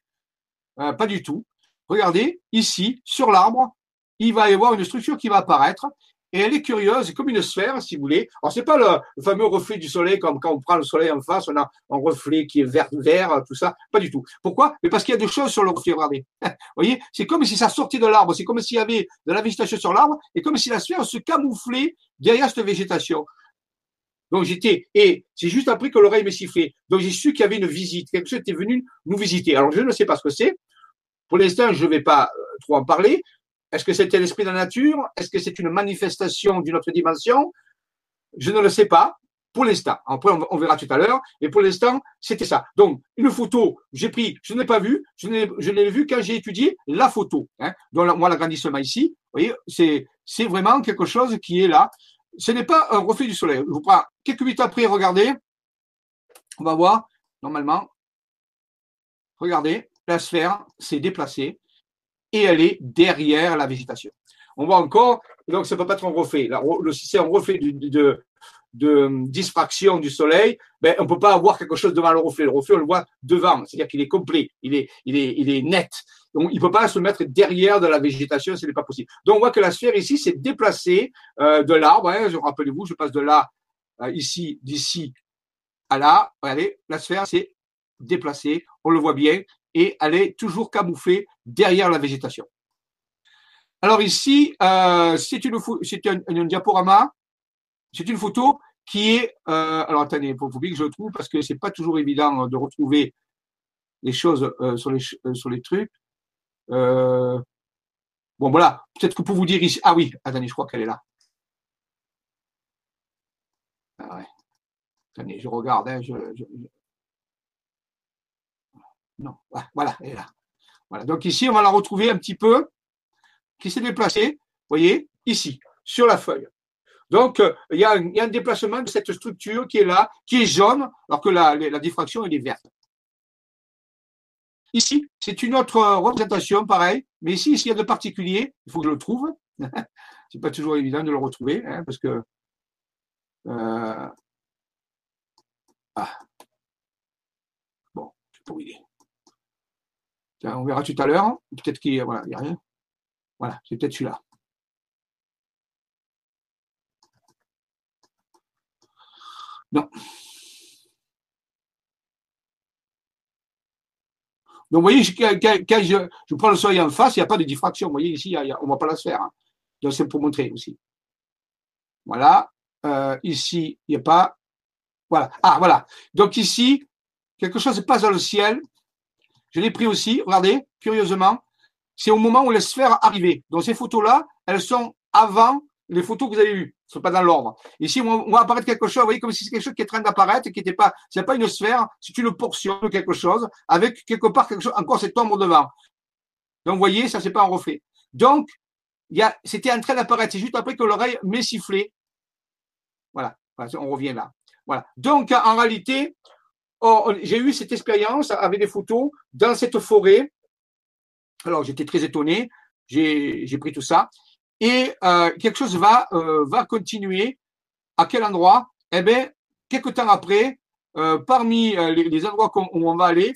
euh, pas du tout. Regardez, ici, sur l'arbre, il va y avoir une structure qui va apparaître. Et elle est curieuse, comme une sphère, si vous voulez. Alors, c'est pas le, fameux reflet du soleil, comme quand on prend le soleil en face, on a un reflet qui est vert, vert, tout ça. Pas du tout. Pourquoi? Parce qu'il y a des choses sur le reflet. Regardez. vous voyez? C'est comme si ça sortait de l'arbre. C'est comme s'il y avait de la végétation sur l'arbre et comme si la sphère se camouflait derrière cette végétation. Donc j'étais, et c'est juste après que l'oreille me sifflait. Donc j'ai su qu'il y avait une visite, quelque chose était venu nous visiter. Alors je ne sais pas ce que c'est. Pour l'instant, je ne vais pas euh, trop en parler. Est-ce que c'était l'esprit de la nature? Est-ce que c'est une manifestation d'une autre dimension? Je ne le sais pas. Pour l'instant, après on verra tout à l'heure, et pour l'instant, c'était ça. Donc, une photo, j'ai pris, je n'ai pas vu, je l'ai vu quand j'ai étudié la photo. Hein. Donc, moi, l'agrandissement ici, vous voyez, c'est vraiment quelque chose qui est là ce n'est pas un reflet du soleil. Je vous prends quelques minutes après, regardez. On va voir, normalement. Regardez, la sphère s'est déplacée et elle est derrière la végétation. On voit encore, donc ça ne peut pas être un reflet. Si c'est un reflet de, de, diffraction du soleil, ben, on ne peut pas avoir quelque chose devant le reflet. Le reflet, on le voit devant, c'est-à-dire qu'il est complet, il est, il est, il est net. Donc, il ne peut pas se mettre derrière de la végétation, ce n'est pas possible. Donc, on voit que la sphère ici s'est déplacée euh, de l'arbre. Hein, rappelez-vous, je passe de là, ici, d'ici à là. Regardez, la sphère s'est déplacée, on le voit bien, et elle est toujours camouflée derrière la végétation. Alors ici, euh, c'est une, un, diaporama, c'est une photo qui est, euh, alors attendez, il faut, faut bien que je le trouve parce que c'est pas toujours évident de retrouver les choses euh, sur les sur les trucs. Euh, bon, voilà, peut-être que pour vous dire ici. Ah oui, attendez, je crois qu'elle est là. Ah ouais. Je regarde. Hein, Non, voilà, elle est là. Voilà. Donc ici, on va la retrouver un petit peu, qui s'est déplacée, vous voyez, ici, sur la feuille. Donc, euh, il y, a un, déplacement de cette structure qui est là, qui est jaune, alors que la, diffraction, elle est verte. Ici, c'est une autre représentation, pareil, mais ici, il y a de particulier, il faut que je le trouve. c'est pas toujours évident de le retrouver, hein, parce que. Euh, ah. Bon, je sais pas on verra tout à l'heure. Peut-être qu'il voilà, a rien. Voilà, c'est peut-être celui-là. Non. Donc, vous voyez, quand, je, prends le soleil en face, il n'y a pas de diffraction. Vous voyez, ici, on ne va pas la sphère. Hein. Donc, c'est pour montrer aussi. Voilà. Euh, ici, il n'y a pas. Voilà. Ah, voilà. Donc, ici, quelque chose passe dans le ciel. Je l'ai pris aussi. Regardez, curieusement. C'est au moment où les sphères arrivaient. Donc, ces photos-là, elles sont avant les photos que vous avez eues ne sont pas dans l'ordre. Ici, on va apparaître quelque chose, vous voyez, comme si c'est quelque chose qui est en train d'apparaître, qui n'était pas, c'est pas une sphère, c'est une portion de quelque chose, avec quelque part quelque chose, encore cette ombre devant. Donc, vous voyez, ça, c'est pas un reflet. Donc, c'était en train d'apparaître. C'est juste après que l'oreille m'est sifflé. On revient là. Voilà. Donc, en réalité, oh, j'ai eu cette expérience avec des photos dans cette forêt. Alors, j'étais très étonné. J'ai, pris tout ça et euh, quelque chose va, euh, va continuer. À quel endroit? Eh bien, quelques temps après, euh, parmi les endroits où on va aller,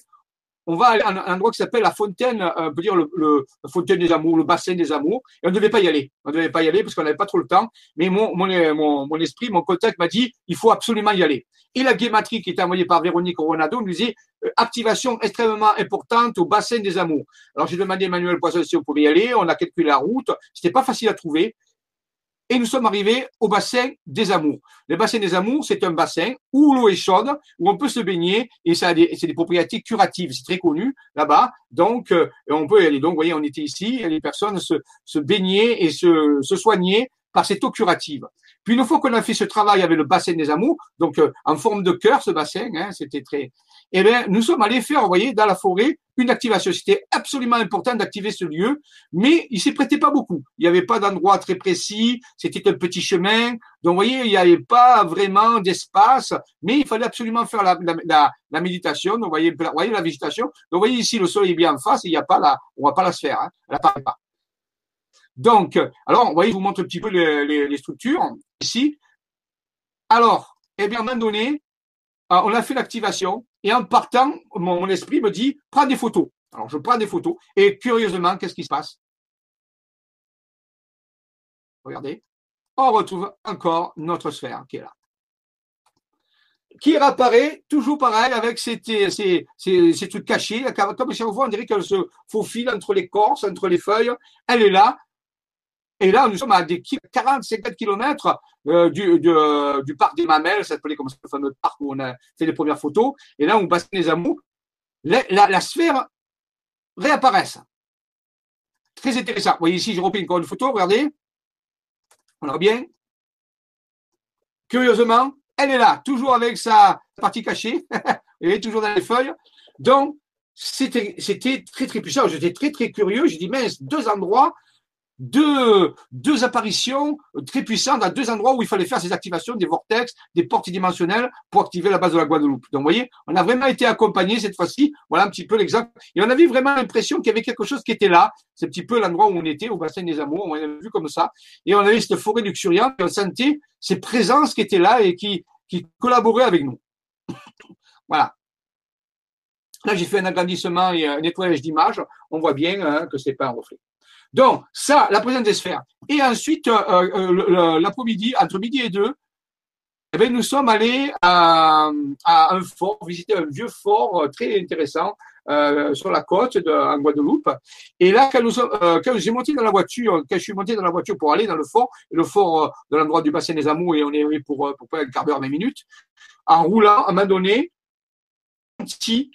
on va à un endroit qui s'appelle la fontaine, on peut dire le, le, fontaine des amours, le bassin des amours, et on ne devait pas y aller. On ne devait pas y aller parce qu'on n'avait pas trop le temps. Mais mon, mon, esprit, mon contact m'a dit, il faut absolument y aller. Et la guématrie qui était envoyée par Véronique Coronado nous disait, euh, activation extrêmement importante au bassin des amours. Alors j'ai demandé à Emmanuel Poisson si on pouvait y aller, on a calculé la route, c'était pas facile à trouver et nous sommes arrivés au bassin des Amours. Le bassin des Amours, c'est un bassin où l'eau est chaude, où on peut se baigner, et ça a des, propriétés curatives. C'est très connu là-bas. Donc, euh, on peut aller. Donc, vous voyez, on était ici, les personnes se, baignaient et se, se soignaient par cette eau curative. Puis une fois qu'on a fait ce travail avec le bassin des amours, donc euh, en forme de cœur, ce bassin, hein, c'était très. Eh bien, nous sommes allés faire, vous voyez, dans la forêt, une activation. C'était absolument important d'activer ce lieu, mais il s'y prêtait pas beaucoup. Il n'y avait pas d'endroit très précis, c'était un petit chemin. Donc, vous voyez, il n'y avait pas vraiment d'espace, mais il fallait absolument faire la, la, la, méditation. Donc, vous voyez, vous voyez la végétation. Donc, vous voyez ici, le soleil est bien en face, il n'y a pas la, on voit pas la sphère, hein, elle n'apparaît pas. Donc, alors, vous voyez, je vous montre un petit peu les, structures ici. Alors, eh bien, à un moment donné, euh, on a fait l'activation et en partant, mon, esprit me dit, prends des photos. Alors, je prends des photos et curieusement, qu'est-ce qui se passe? Regardez, on retrouve encore notre sphère qui est là. Qui réapparaît toujours pareil avec ces, ces, ces, trucs cachés, comme si on voit, on dirait qu'elle se faufile entre les corses, entre les feuilles. Elle est là, et là, nous sommes à des 40-50 kilomètres euh, du, parc des Mamelles, ça s'appelait comme ça, le fameux parc où on a fait les premières photos. Et là, on passe les amours. La, la, sphère réapparaît. Très intéressant. Vous voyez ici, j'ai repris encore une photo, regardez. On voit bien. Curieusement, elle est là, toujours avec sa partie cachée. elle est toujours dans les feuilles. Donc, c'était très, très puissant. J'étais très, très curieux. J'ai dit, mince, deux endroits deux, apparitions très puissantes à deux endroits où il fallait faire ces activations des vortex, des portes dimensionnelles pour activer la base de la Guadeloupe. Donc, vous voyez, on a vraiment été accompagné cette fois-ci. Voilà un petit peu l'exemple. Et on avait vraiment l'impression qu'il y avait quelque chose qui était là. C'est un petit peu l'endroit où on était, au bassin des amours. On avait vu comme ça. Et on avait cette forêt luxuriante et on sentait ces présences qui étaient là et qui, qui collaboraient avec nous. voilà. Là, j'ai fait un agrandissement et un nettoyage d'image. On voit bien hein, que c'est pas un reflet. Donc, ça, la présence des sphères. Et ensuite, euh, euh, l'après-midi, entre midi et deux, eh bien, nous sommes allés à, un fort, visiter un vieux fort euh, très intéressant sur la côte de, en Guadeloupe. Et là, quand, nous j'ai monté dans la voiture, quand je suis monté dans la voiture pour aller dans le fort, le fort de l'endroit du bassin des Amours, et on est allé pour, un quart d'heure, 20 minutes, en roulant, à un moment donné, si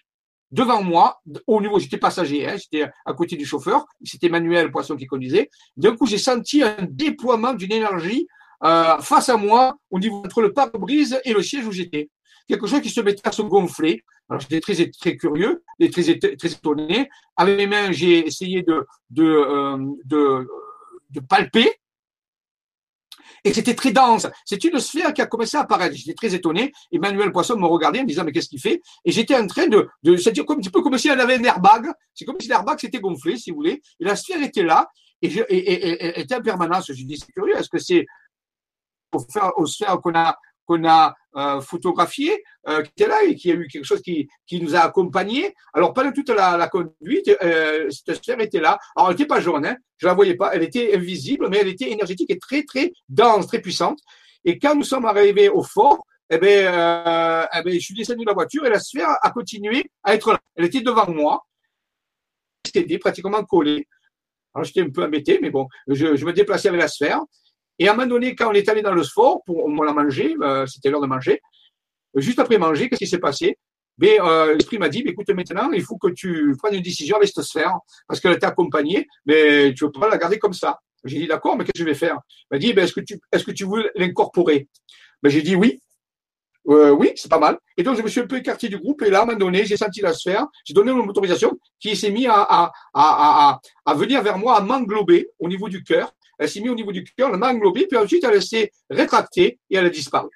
devant moi, au niveau, j'étais passager, hein, j'étais à côté du chauffeur, c'était Manuel Poisson qui conduisait. D'un coup, j'ai senti un déploiement d'une énergie euh, face à moi, au niveau entre le pare-brise et le siège où j'étais. Quelque chose qui se mettait à se gonfler. Alors j'étais très, très curieux, et très, très étonné. Avec mes mains, j'ai essayé de, de, euh, de, de palper et c'était très dense. C'est une sphère qui a commencé à apparaître. J'étais très étonné. Emmanuel Poisson me regardait en me disant, mais qu'est-ce qu'il fait? Et j'étais en train de, de c'est-à-dire comme, un petit peu comme si elle avait un airbag. C'est comme si l'airbag s'était gonflé, si vous voulez. Et la sphère était là. Et, je, et, et, était en permanence. Je dis, c'est curieux. Est-ce que c'est aux sphères qu'on a qu'on a euh, photographié, euh, qui était là et qui a eu quelque chose qui, qui nous a accompagnés. Alors pendant toute la, la conduite, euh, cette sphère était là. Alors elle n'était pas jaune, hein, je la voyais pas, elle était invisible, mais elle était énergétique et très très dense, très puissante. Et quand nous sommes arrivés au fort, eh ben, euh, eh ben, je suis descendu de la voiture et la sphère a continué à être là. Elle était devant moi, c'était pratiquement collée. Alors j'étais un peu embêté, mais bon, je, je me déplaçais avec la sphère. Et à un moment donné, quand on est allé dans le sport pour on l'a mangé, euh, c'était l'heure de manger. Juste après manger, qu'est-ce qui s'est passé? Mais ben, euh, l'esprit m'a dit, ben, écoute, maintenant, il faut que tu prennes une décision avec cette sphère, parce qu'elle t'a accompagnée, mais tu ne peux pas la garder comme ça. J'ai dit, d'accord, mais qu'est-ce que je vais faire? Il m'a dit, ben, est-ce que tu, est-ce que tu veux l'incorporer? Ben, J'ai dit oui. Euh, oui, c'est pas mal. Et donc, je me suis un peu écarté du groupe, et là, à un moment donné, j'ai senti la sphère, j'ai donné mon autorisation, qui s'est mis à, à, à, à, à venir vers moi, à m'englober au niveau du cœur, elle s'est mise au niveau du cœur, elle m'a englobé, puis ensuite elle s'est rétractée et elle a disparu.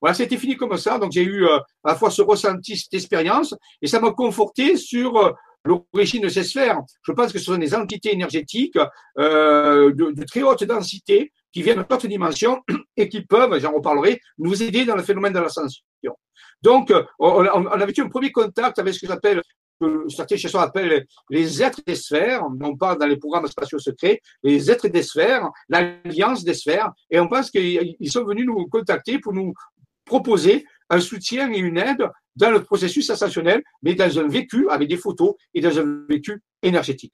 Voilà, c'était fini comme ça. Donc j'ai eu euh, à la fois ce ressenti, cette expérience, et ça m'a conforté sur euh, l'origine de ces sphères. Je pense que ce sont des entités énergétiques euh, de, très haute densité qui viennent d'autres dimensions et qui peuvent, j'en reparlerai, nous aider dans le phénomène de l'ascension. Donc, on, on, avait eu un premier contact avec ce que j'appelle que certains chercheurs appellent les êtres des sphères, on parle dans les programmes spatiaux secrets, les êtres des sphères, l'alliance des sphères, et on pense qu'ils sont venus nous contacter pour nous proposer un soutien et une aide dans le processus ascensionnel, mais dans un vécu avec des photos et dans un vécu énergétique.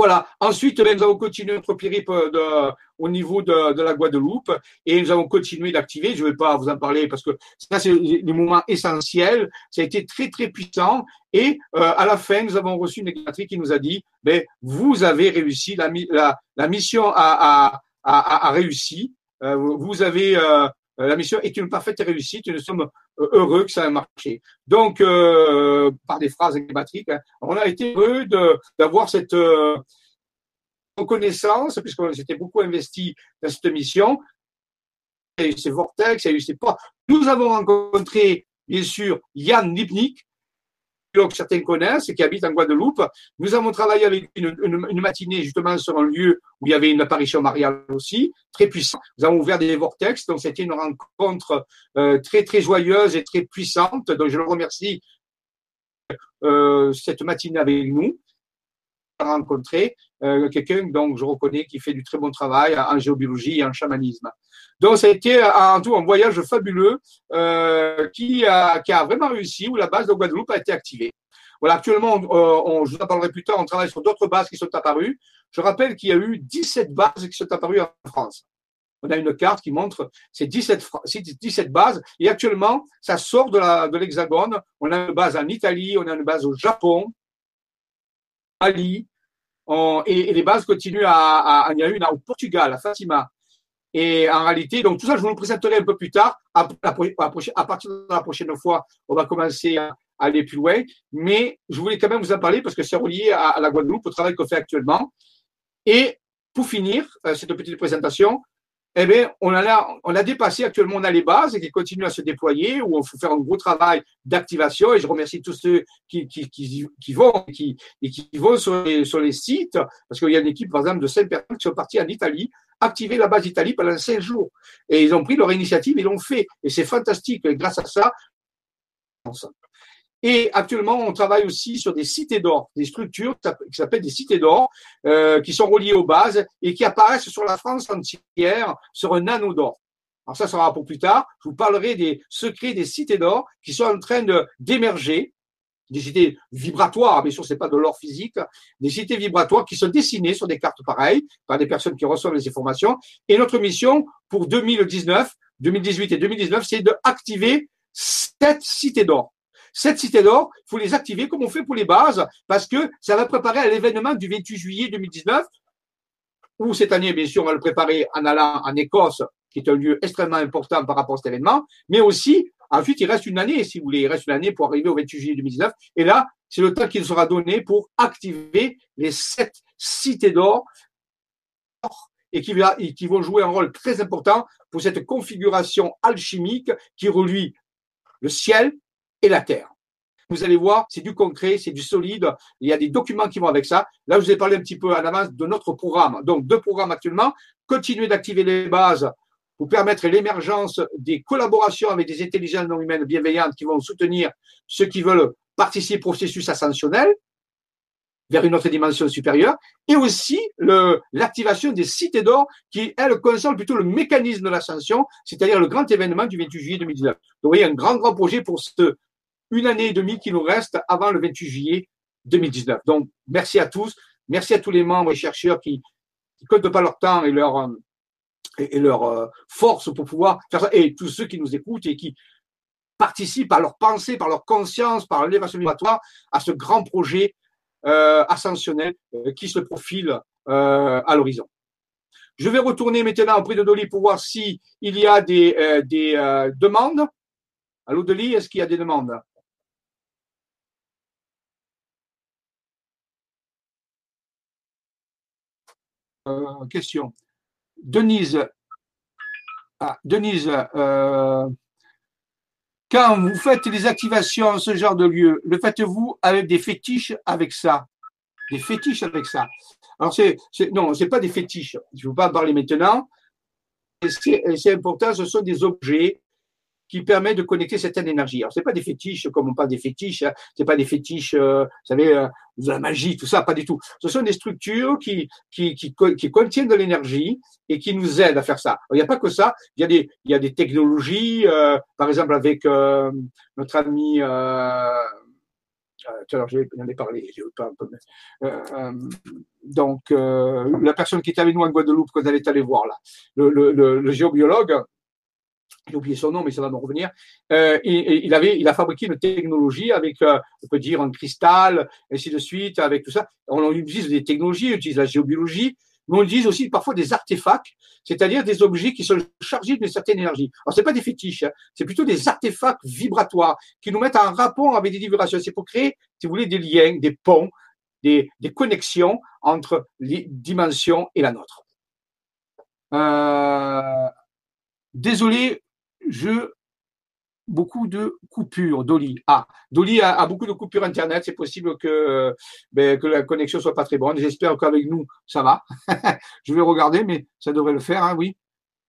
Voilà. Ensuite, ben, nous avons continué notre périple de, au niveau de, la Guadeloupe et nous avons continué d'activer. Je ne vais pas vous en parler parce que ça, c'est des moments essentiels. Ça a été très, très puissant. Et euh, à la fin, nous avons reçu une écriture qui nous a dit, ben, vous avez réussi, la, mission a, réussi. Euh, vous avez euh, euh, la mission est une parfaite réussite et nous sommes euh, heureux que ça ait marché. Donc, euh, par des phrases énigmatiques, hein, on a été heureux d'avoir cette reconnaissance, puisqu'on s'était beaucoup investi dans cette mission. Il y a eu ces vortex, il y a eu ces pas. Nous avons rencontré, bien sûr, Yann Lipnik, que certains connaissent et qui habite en Guadeloupe. Nous avons travaillé avec une, une, une, matinée justement sur un lieu où il y avait une apparition mariale aussi, très puissante. Nous avons ouvert des vortex, donc c'était une rencontre euh, très très joyeuse et très puissante. Donc je le remercie euh, cette matinée avec nous rencontré euh, quelqu'un donc je reconnais qui fait du très bon travail en géobiologie et en chamanisme. Donc ça a été en tout un voyage fabuleux euh, qui, a, qui a vraiment réussi où la base de Guadeloupe a été activée. Voilà, actuellement, euh, on, je vous en parlerai plus tard, on travaille sur d'autres bases qui sont apparues. Je rappelle qu'il y a eu 17 bases qui sont apparues en France. On a une carte qui montre ces 17, 17 bases. Et actuellement, ça sort de l'hexagone. De on a une base en Italie, on a une base au Japon, Ali, et, les bases continuent à, à, il y a une au Portugal, à Fatima. Et en réalité, donc tout ça, je vous le présenterai un peu plus tard. À, partir de la prochaine fois, on va commencer à, aller plus loin. Mais je voulais quand même vous en parler parce que c'est relié à, la Guadeloupe, au travail qu'on fait actuellement. Et pour finir euh, cette petite présentation, eh bien, on a, on a dépassé actuellement, on a les bases et qui continuent à se déployer, où il faut faire un gros travail d'activation. Et je remercie tous ceux qui, qui, vont qui, et sur les, sur les sites, parce qu'il y a une équipe, par exemple, de cinq personnes qui sont parties en Italie, activer la base Italie pendant cinq jours. Et ils ont pris leur initiative, ils l'ont fait. Et c'est fantastique. Grâce à ça, et actuellement, on travaille aussi sur des cités d'or, des structures qui s'appellent des cités d'or, euh, qui sont reliées aux bases et qui apparaissent sur la France entière sur un anneau d'or. Alors ça sera pour plus tard. Je vous parlerai des secrets des cités d'or qui sont en train d'émerger, des cités vibratoires, bien sûr, c'est pas de l'or physique, des cités vibratoires qui sont dessinées sur des cartes pareilles par des personnes qui reçoivent les informations. Et notre mission pour 2019, 2018 et 2019, c'est d'activer sept cités d'or. Cette cité d'or, il faut les activer comme on fait pour les bases, parce que ça va préparer à l'événement du 28 juillet 2019. où cette année, bien sûr, on va le préparer en allant en Écosse, qui est un lieu extrêmement important par rapport à cet événement, mais aussi, ensuite, il reste une année, si vous voulez, il reste une année pour arriver au 28 juillet 2019. Et là, c'est le temps qui nous sera donné pour activer les sept cités d'or qui, et qui vont jouer un rôle très important pour cette configuration alchimique qui relie le ciel et la terre. Vous allez voir, c'est du concret, c'est du solide. Il y a des documents qui vont avec ça. Là, je vous ai parlé un petit peu en avance de notre programme. Donc, deux programmes actuellement. Continuer d'activer les bases pour permettre l'émergence des collaborations avec des intelligences non humaines bienveillantes qui vont soutenir ceux qui veulent participer au processus ascensionnel vers une autre dimension supérieure, et aussi l'activation des cités d'or qui, elle, concerne plutôt le mécanisme de l'ascension, c'est-à-dire le grand événement du 28 juillet 2019. Donc, vous voyez, un grand, grand projet pour ce, une année et demie qui nous reste avant le 28 juillet 2019. Donc, merci à tous. Merci à tous les membres et chercheurs qui ne comptent pas leur temps et leur, et, leur euh, force pour pouvoir faire ça. Et tous ceux qui nous écoutent et qui participent par leur pensée, par leur conscience, par l'élévation vibratoire à ce grand projet euh, ascensionnel euh, qui se profile euh, à l'horizon. Je vais retourner maintenant auprès de Dolly pour voir s'il y a des, des demandes. Allô Dolly, est-ce qu'il y a des demandes? Question. Denise, ah, Denise, euh, quand vous faites des activations ce genre de lieu, le faites-vous avec des fétiches avec ça? Des fétiches avec ça Alors, c'est, non, ce n'est pas des fétiches. Je ne veux pas en parler maintenant. C'est important, ce sont des objets qui permet de connecter certaines énergies. Alors, c'est pas des fétiches comme on parle des fétiches, hein. c'est pas des fétiches, euh, vous savez, euh, de la magie, tout ça, pas du tout. Ce sont des structures qui, qui, qui, contiennent de l'énergie et qui nous aident à faire ça. il n'y a pas que ça, il y a des, il y a des technologies, euh, par exemple avec notre ami alors j'en ai parlé, donc la personne qui était avec nous en Guadeloupe quand elle est allée voir là, le géobiologue, j'ai oublié son nom, mais ça va me revenir. Euh, il avait, il a fabriqué une technologie avec, euh, on peut dire, un cristal, ainsi de suite, avec tout ça. On utilise des technologies, on utilise la géobiologie, mais on utilise aussi parfois des artefacts, c'est-à-dire des objets qui sont chargés d'une certaine énergie. Alors c'est pas des fétiches, hein, c'est plutôt des artefacts vibratoires qui nous mettent en rapport avec des vibrations. C'est pour créer, si vous voulez, des liens, des ponts, des, des connexions entre les dimensions et la nôtre. Euh, désolé, je beaucoup de coupures, Dolly. Ah, Dolly a, beaucoup de coupures Internet. C'est possible que, ben, que la connexion soit pas très bonne. J'espère qu'avec nous, ça va. je vais regarder, mais ça devrait le faire, hein, oui.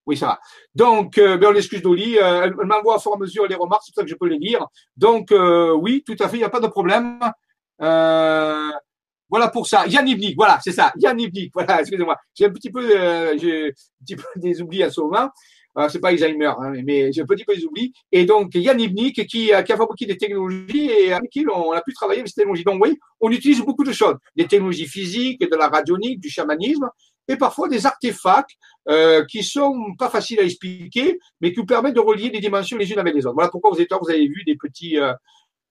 Oui, ça va. Donc, euh, ben, on excuse Dolly. Euh, elle, m'envoie à fort mesure les remarques, c'est pour ça que je peux les lire. Donc, euh, oui, tout à fait, il n'y a pas de problème. voilà pour ça. Yann Ibnik, voilà, c'est ça. Yann Ibnik, voilà, excusez-moi. J'ai un petit peu, j'ai un petit peu des oublis à ce moment. C'est pas Alzheimer, hein, mais j'ai un petit peu des oublis. Et donc, Yann Ibnik, qui, a fabriqué des technologies et avec qui on, a pu travailler avec ces technologies. Donc, oui, on utilise beaucoup de choses. Des technologies physiques, de la radionique, du chamanisme, et parfois des artefacts euh, qui sont pas faciles à expliquer, mais qui nous permettent de relier les dimensions les unes avec les autres. Voilà pourquoi vous, êtes, vous avez vu des petits... Euh,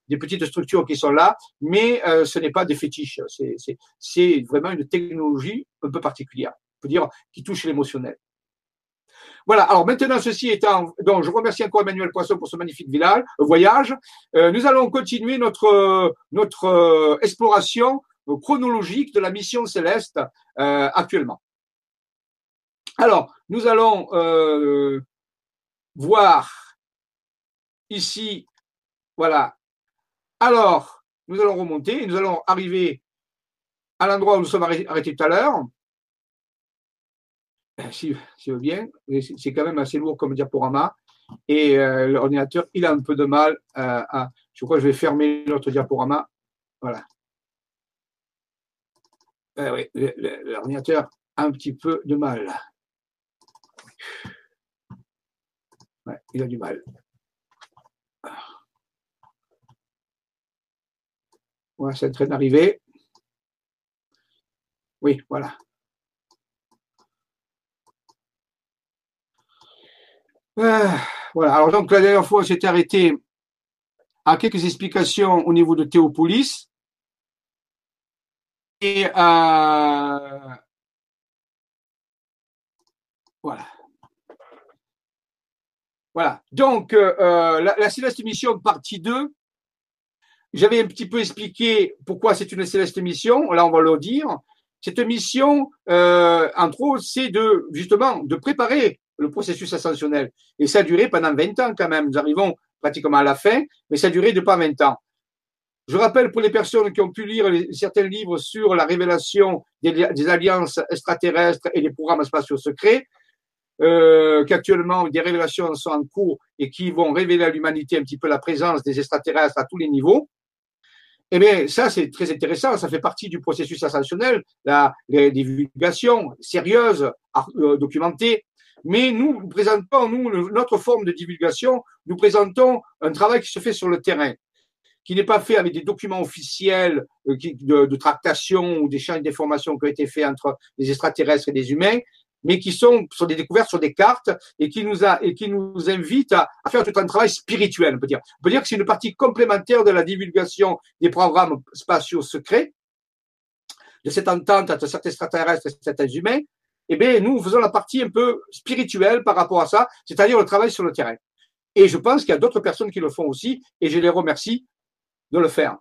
des petites structures qui sont là, mais euh, ce n'est pas des fétiches. C'est vraiment une technologie un peu particulière, on peut dire, qui touche l'émotionnel. Voilà. Alors maintenant, ceci étant, donc je remercie encore Emmanuel Poisson pour ce magnifique village, euh, voyage. Euh, nous allons continuer notre euh, notre exploration chronologique de la mission céleste actuellement. Alors, nous allons voir ici, voilà. Alors, nous allons remonter, nous allons arriver à l'endroit où nous sommes arrêtés tout à l'heure. Euh, si, si veut bien, c'est quand même assez lourd comme diaporama. Et euh, l'ordinateur, il a un peu de mal à. Je crois que je vais fermer l'autre diaporama. Voilà. Euh, oui, l'ordinateur a un petit peu de mal. Ouais, il a du mal. Voilà, c'est en train d'arriver. Oui, voilà. Ah, voilà. Alors donc la dernière fois, on s'était arrêté à quelques explications au niveau de Théopolis. Et euh, Voilà. Voilà. Donc, euh, euh, la, céleste mission partie 2, j'avais un petit peu expliqué pourquoi c'est une céleste mission. Là, on va le dire. Cette mission, entre autres, c'est de justement de préparer le processus ascensionnel. Et ça a duré pendant 20 ans quand même. Nous arrivons pratiquement à la fin, mais ça a duré de pas 20 ans. Je rappelle pour les personnes qui ont pu lire certains livres sur la révélation des, alliances extraterrestres et des programmes spatiaux secrets, euh, qu'actuellement des révélations sont en cours et qui vont révéler à l'humanité un petit peu la présence des extraterrestres à tous les niveaux. Eh bien, ça, c'est très intéressant. Ça fait partie du processus ascensionnel, la, les divulgations sérieuses, euh, documentées. Mais nous présentons, nous, notre forme de divulgation, nous présentons un travail qui se fait sur le terrain, qui n'est pas fait avec des documents officiels euh, de, tractation ou d'échange d'informations qui ont été faits entre les extraterrestres et les humains, mais qui sont sur des découvertes sur des cartes et qui nous a, et qui nous invitent à, faire tout un travail spirituel, on peut dire. On peut dire que c'est une partie complémentaire de la divulgation des programmes spatiaux secrets, de cette entente entre certains extraterrestres et certains humains. Eh bien, nous faisons la partie un peu spirituelle par rapport à ça, c'est-à-dire le travail sur le terrain. Et je pense qu'il y a d'autres personnes qui le font aussi, et je les remercie de le faire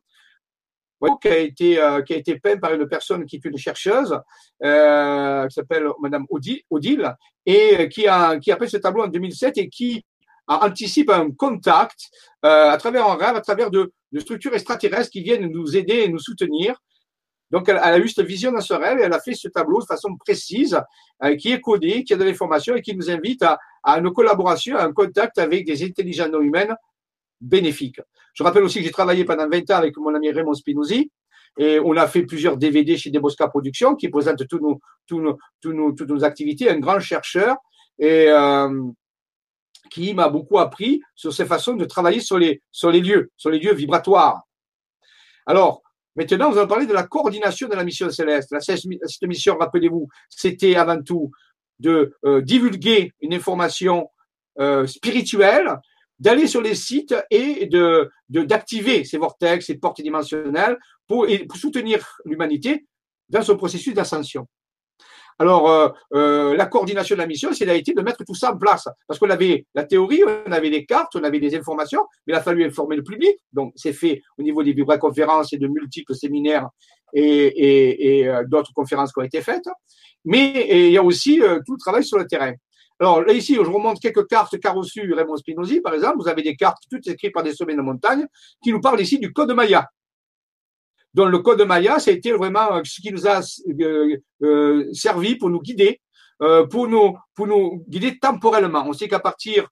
qui a été euh, qui a été peint par une personne qui est une chercheuse euh, qui s'appelle Madame Odile et qui a qui a fait ce tableau en 2007 et qui anticipe un contact euh, à travers un rêve, à travers de, de, structures extraterrestres qui viennent nous aider et nous soutenir. Donc, elle, a eu cette vision rêve et elle a fait ce tableau de façon précise, euh, qui est codé, qui a de l'information et qui nous invite à, une collaboration, à un contact avec des intelligences non humaines bénéfiques. Je rappelle aussi que j'ai travaillé pendant 20 ans avec mon ami Raymond Spinozzi. Et on a fait plusieurs DVD chez Debosca Productions qui présentent toutes nos activités. Un grand chercheur et euh, qui m'a beaucoup appris sur ces façons de travailler sur les lieux, sur les lieux vibratoires. Alors, maintenant, nous allons parler de la coordination de la mission céleste. cette mission, rappelez-vous, c'était avant tout de euh, divulguer une information euh, spirituelle d'aller sur les sites et de d'activer ces vortex, ces portes dimensionnelles pour, pour soutenir l'humanité dans son processus d'ascension. Alors, euh, euh, la coordination de la mission, c'est été de mettre tout ça en place. Parce qu'on avait la théorie, on avait les cartes, on avait des informations, mais il a fallu informer le public. Donc, c'est fait au niveau des conférences et de multiples séminaires et, et, et euh, d'autres conférences qui ont été faites. Mais il y a aussi tout le travail sur le terrain. Alors là, ici, je remonte quelques cartes qu'a reçues Raymond Spinozzi, par exemple. Vous avez des cartes toutes écrites par des sommets de montagne qui nous parlent ici du code Maya. Donc le code Maya, ça a été vraiment euh, ce qui nous a euh, euh, servi pour nous guider, pour, nous, pour nous guider temporellement. On sait qu'à partir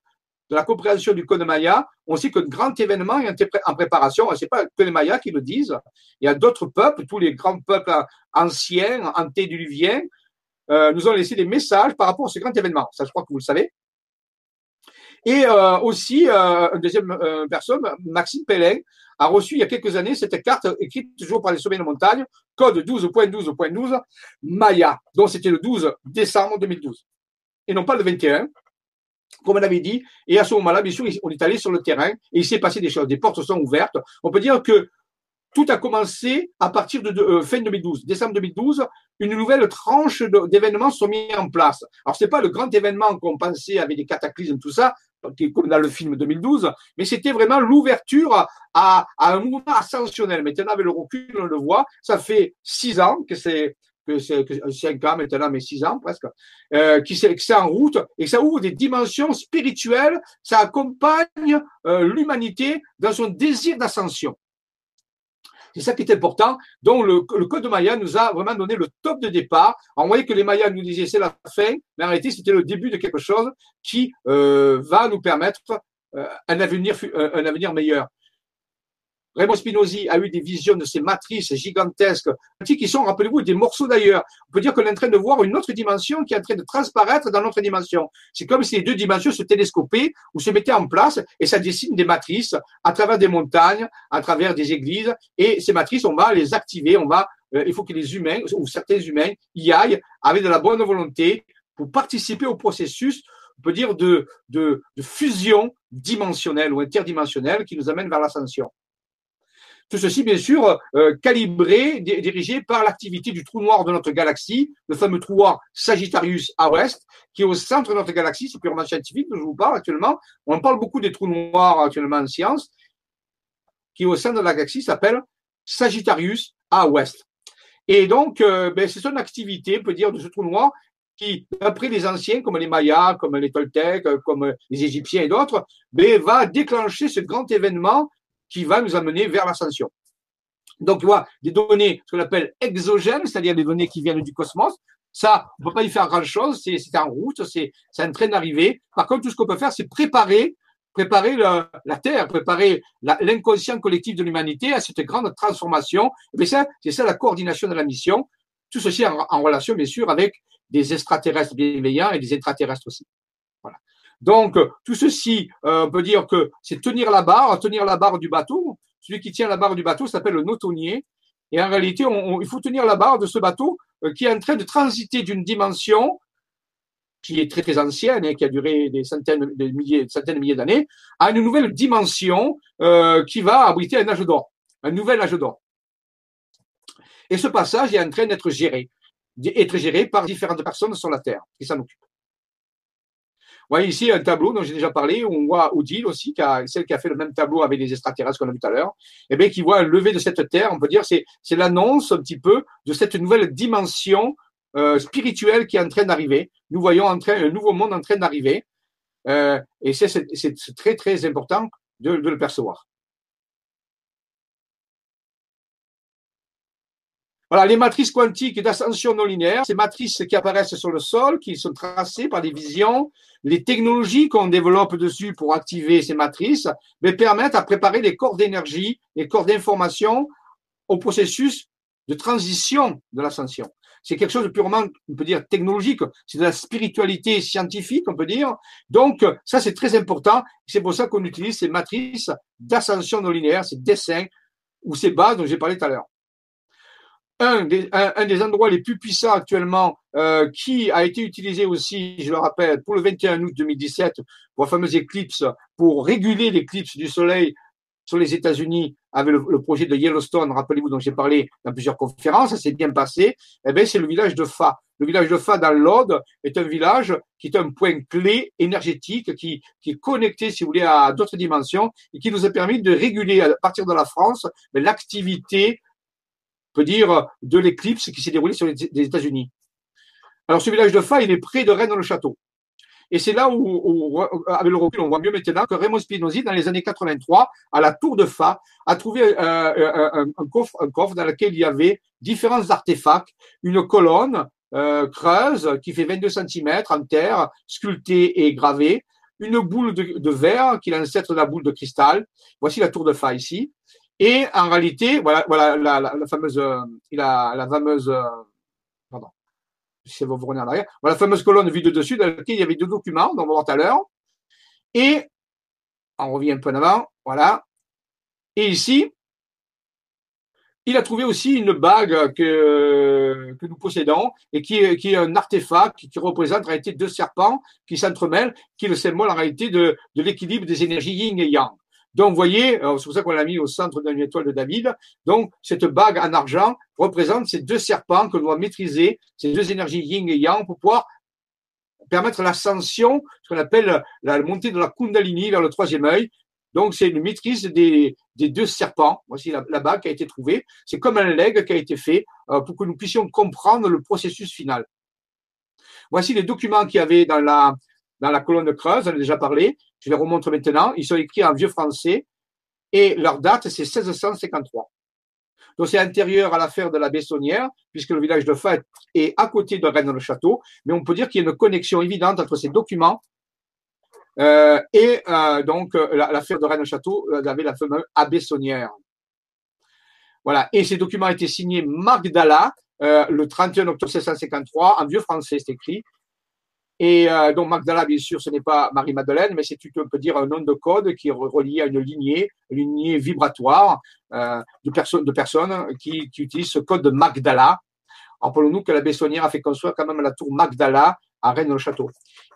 de la compréhension du code Maya, on sait qu'un grand événement est en préparation. Ce n'est pas que les Mayas qui le disent. Il y a d'autres peuples, tous les grands peuples anciens, antédiluviens, euh, nous ont laissé des messages par rapport à ce grand événement. Ça, je crois que vous le savez. Et aussi, une deuxième personne, Maxime Pellin, a reçu il y a quelques années cette carte écrite toujours par les sommets de montagne, code 12.12.12 Maya, donc c'était le 12 décembre 2012, et non pas le 21, comme on avait dit. Et à ce moment-là, bien sûr, on est allé sur le terrain et il s'est passé des choses. Des portes sont ouvertes. On peut dire que tout a commencé à partir de, euh, fin 2012, décembre 2012, une nouvelle tranche d'événements sont mis en place. Alors c'est pas le grand événement qu'on pensait avec des cataclysmes tout ça, comme dans le film 2012, mais c'était vraiment l'ouverture à, un mouvement ascensionnel. Maintenant avec le recul, on le voit, ça fait six ans que c'est que c'est cinq ans maintenant, mais six ans presque, euh, qui c'est en route et ça ouvre des dimensions spirituelles, ça accompagne euh, l'humanité dans son désir d'ascension. C'est ça qui est important. Donc, le, code de Maya nous a vraiment donné le top de départ. On voyait que les Mayas nous disaient c'est la fin, mais en réalité, c'était le début de quelque chose qui euh, va nous permettre euh, avenir, un avenir meilleur. Raymond Spinozzi a eu des visions de ces matrices gigantesques, qui sont, rappelez-vous, des morceaux d'ailleurs. On peut dire qu'on est en train de voir une autre dimension qui est en train de transparaître dans notre dimension. C'est comme si les deux dimensions se télescopaient ou se mettaient en place et ça dessine des matrices à travers des montagnes, à travers des églises. Et ces matrices, on va les activer, on va, euh, il faut que les humains ou certains humains y aillent avec de la bonne volonté pour participer au processus on peut dire, de, fusion dimensionnelle ou interdimensionnelle qui nous amène vers l'ascension. Tout ceci, bien sûr, euh, calibré, dirigé par l'activité du trou noir de notre galaxie, le fameux trou noir Sagittarius à ouest, qui est au centre de notre galaxie. C'est purement scientifique que je vous parle actuellement. On parle beaucoup des trous noirs actuellement en science, qui au centre de la galaxie, s'appelle Sagittarius à ouest. Et donc, euh, ben, c'est son activité, on peut dire, de ce trou noir qui, d'après les anciens, comme les Mayas, comme les Toltecs, comme les Égyptiens et d'autres, ben, va déclencher ce grand événement qui va nous amener vers l'ascension. Donc, tu vois, des données, ce qu'on appelle exogènes, c'est-à-dire des données qui viennent du cosmos, ça, on ne peut pas y faire grand-chose, c'est en route, c'est en train d'arriver. Par contre, tout ce qu'on peut faire, c'est préparer, préparer la, Terre, préparer l'inconscient collectif de l'humanité à cette grande transformation. Mais ça, c'est ça la coordination de la mission. Tout ceci en relation, bien sûr, avec des extraterrestres bienveillants et des extraterrestres aussi. Voilà. Donc, tout ceci, euh, on peut dire que c'est tenir la barre, tenir la barre du bateau. Celui qui tient la barre du bateau s'appelle le notonnier. Et en réalité, il faut tenir la barre de ce bateau euh, qui est en train de transiter d'une dimension qui est très très ancienne et qui a duré des centaines de milliers, centaines de milliers d'années, à une nouvelle dimension euh, qui va abriter un âge d'or, un nouvel âge d'or. Et ce passage est en train d'être géré, être géré par différentes personnes sur la Terre qui s'en occupent voyez ici un tableau dont j'ai déjà parlé, où on voit Odile aussi, qui a, celle qui a fait le même tableau avec les extraterrestres qu'on a vu tout à l'heure, et eh bien qui voit un lever de cette terre, on peut dire, c'est, l'annonce un petit peu de cette nouvelle dimension euh, spirituelle qui est en train d'arriver. Nous voyons en train, un nouveau monde en train d'arriver, euh, et c'est très très important de, de le percevoir. Voilà, les matrices quantiques d'ascension non linéaire, ces matrices qui apparaissent sur le sol, qui sont tracées par des visions, les technologies qu'on développe dessus pour activer ces matrices, mais permettent à préparer les corps d'énergie, les corps d'information au processus de transition de l'ascension. C'est quelque chose de purement, on peut dire, technologique. C'est de la spiritualité scientifique, on peut dire. Donc, ça, c'est très important. C'est pour ça qu'on utilise ces matrices d'ascension non linéaire, ces dessins ou ces bases dont j'ai parlé tout à l'heure un des, endroits les plus puissants actuellement, euh, qui a été utilisé aussi, je le rappelle, pour le 21 août 2017, pour la fameuse éclipse, pour réguler l'éclipse du Soleil sur les États-Unis avec le, projet de Yellowstone, rappelez-vous, dont j'ai parlé dans plusieurs conférences, ça s'est bien passé, eh bien, c'est le village de Fa. Le village de Fa dans l'Aude est un village qui est un point clé énergétique, qui, qui est connecté, si vous voulez, à d'autres dimensions et qui nous a permis de réguler à partir de la France l'activité dire, de l'éclipse qui s'est déroulée sur les, États-Unis. Alors, ce village de Fa, il est près de Rennes-le-Château. Et c'est là où, avec le recul, on voit mieux maintenant que Raymond Spinozzi, dans les années 83, à la tour de Fa, a trouvé euh, euh, un, coffre, un coffre dans lequel il y avait différents artefacts, une colonne euh, creuse qui fait 22 cm en terre, sculptée et gravée, une boule de, de verre qui est l'ancêtre de la boule de cristal. Voici la tour de Fa ici. Et en réalité, voilà, voilà la, la, la fameuse, euh, il a la fameuse, euh, pardon, si vous revenez en arrière, voilà la fameuse colonne vue de dessus dans laquelle il y avait deux documents, dont on va voir tout à l'heure. Et on revient un peu en avant, voilà. Et ici, il a trouvé aussi une bague que, nous possédons et qui est, un artefact qui, représente en réalité deux serpents qui s'entremêlent, qui est le symbole en réalité de l'équilibre des énergies yin et yang. Donc, vous voyez, c'est pour ça qu'on l'a mis au centre d'une étoile de David. Donc, cette bague en argent représente ces deux serpents que l'on doit maîtriser, ces deux énergies yin et yang pour pouvoir permettre l'ascension, ce qu'on appelle la montée de la Kundalini vers le troisième œil. Donc, c'est une maîtrise des, deux serpents. Voici la, bague qui a été trouvée. C'est comme un leg qui a été fait euh, pour que nous puissions comprendre le processus final. Voici les documents qu'il y avait dans la, dans la colonne creuse, on a déjà parlé. Je les remontre maintenant. Ils sont écrits en vieux français et leur date, c'est 1653. Donc, c'est antérieur à l'affaire de la Bessonnière, puisque le village de Fête est à côté de Rennes-le-Château. Mais on peut dire qu'il y a une connexion évidente entre ces documents euh, et euh, donc l'affaire de Rennes-le-Château euh, avait la fameuse Abessonnière. Voilà. Et ces documents étaient signés Magdala le 31 octobre 1653 en vieux français, c'est écrit. Et euh, donc Magdala, bien sûr, ce n'est pas Marie-Madeleine, mais c'est, tu peux dire, un nom de code qui est relié à une lignée, une lignée vibratoire euh, de, personnes de personnes qui, qui, utilisent ce code de Magdala. Rappelons-nous que la Bessonnière a fait construire quand même la tour Magdala à Rennes-le-Château.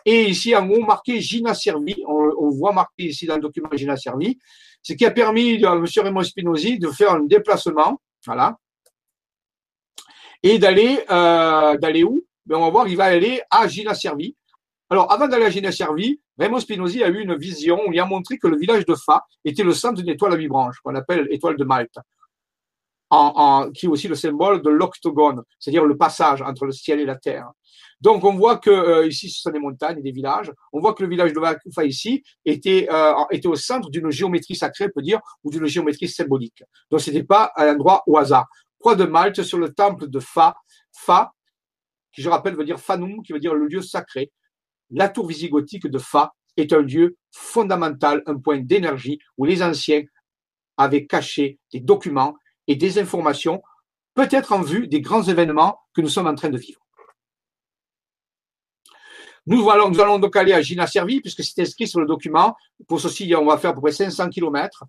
Et ici, en haut, marqué Gina Servi. On, voit marqué ici dans le document Gina Servi. Ce qui a permis à M. Raymond Spinozzi de faire un déplacement. Voilà. Et d'aller, euh, d'aller où? Ben, on va voir, il va aller à Gina Servi. Alors, avant d'aller à Gina Servi, Raymond Spinozzi a eu une vision où il a montré que le village de Fa était le centre d'une étoile à huit branches, qu'on appelle étoile de Malte qui est aussi le symbole de l'octogone, c'est-à-dire le passage entre le ciel et la terre. Donc on voit que euh, ici ce sont des montagnes et des villages. On voit que le village de Vakufa ici était euh, était au centre d'une géométrie sacrée, on peut dire, ou d'une géométrie symbolique. Donc c'était pas un endroit au hasard. Croix de Malte sur le temple de Fa, Fa, qui je rappelle veut dire Fanum, qui veut dire le lieu sacré. La tour visigothique de Fa est un lieu fondamental, un point d'énergie où les anciens avaient caché des documents et des informations, peut-être en vue des grands événements que nous sommes en train de vivre. Nous allons, nous allons donc aller à Gina Servi, puisque c'est inscrit sur le document. Pour ceci, on va faire à peu près 500 km.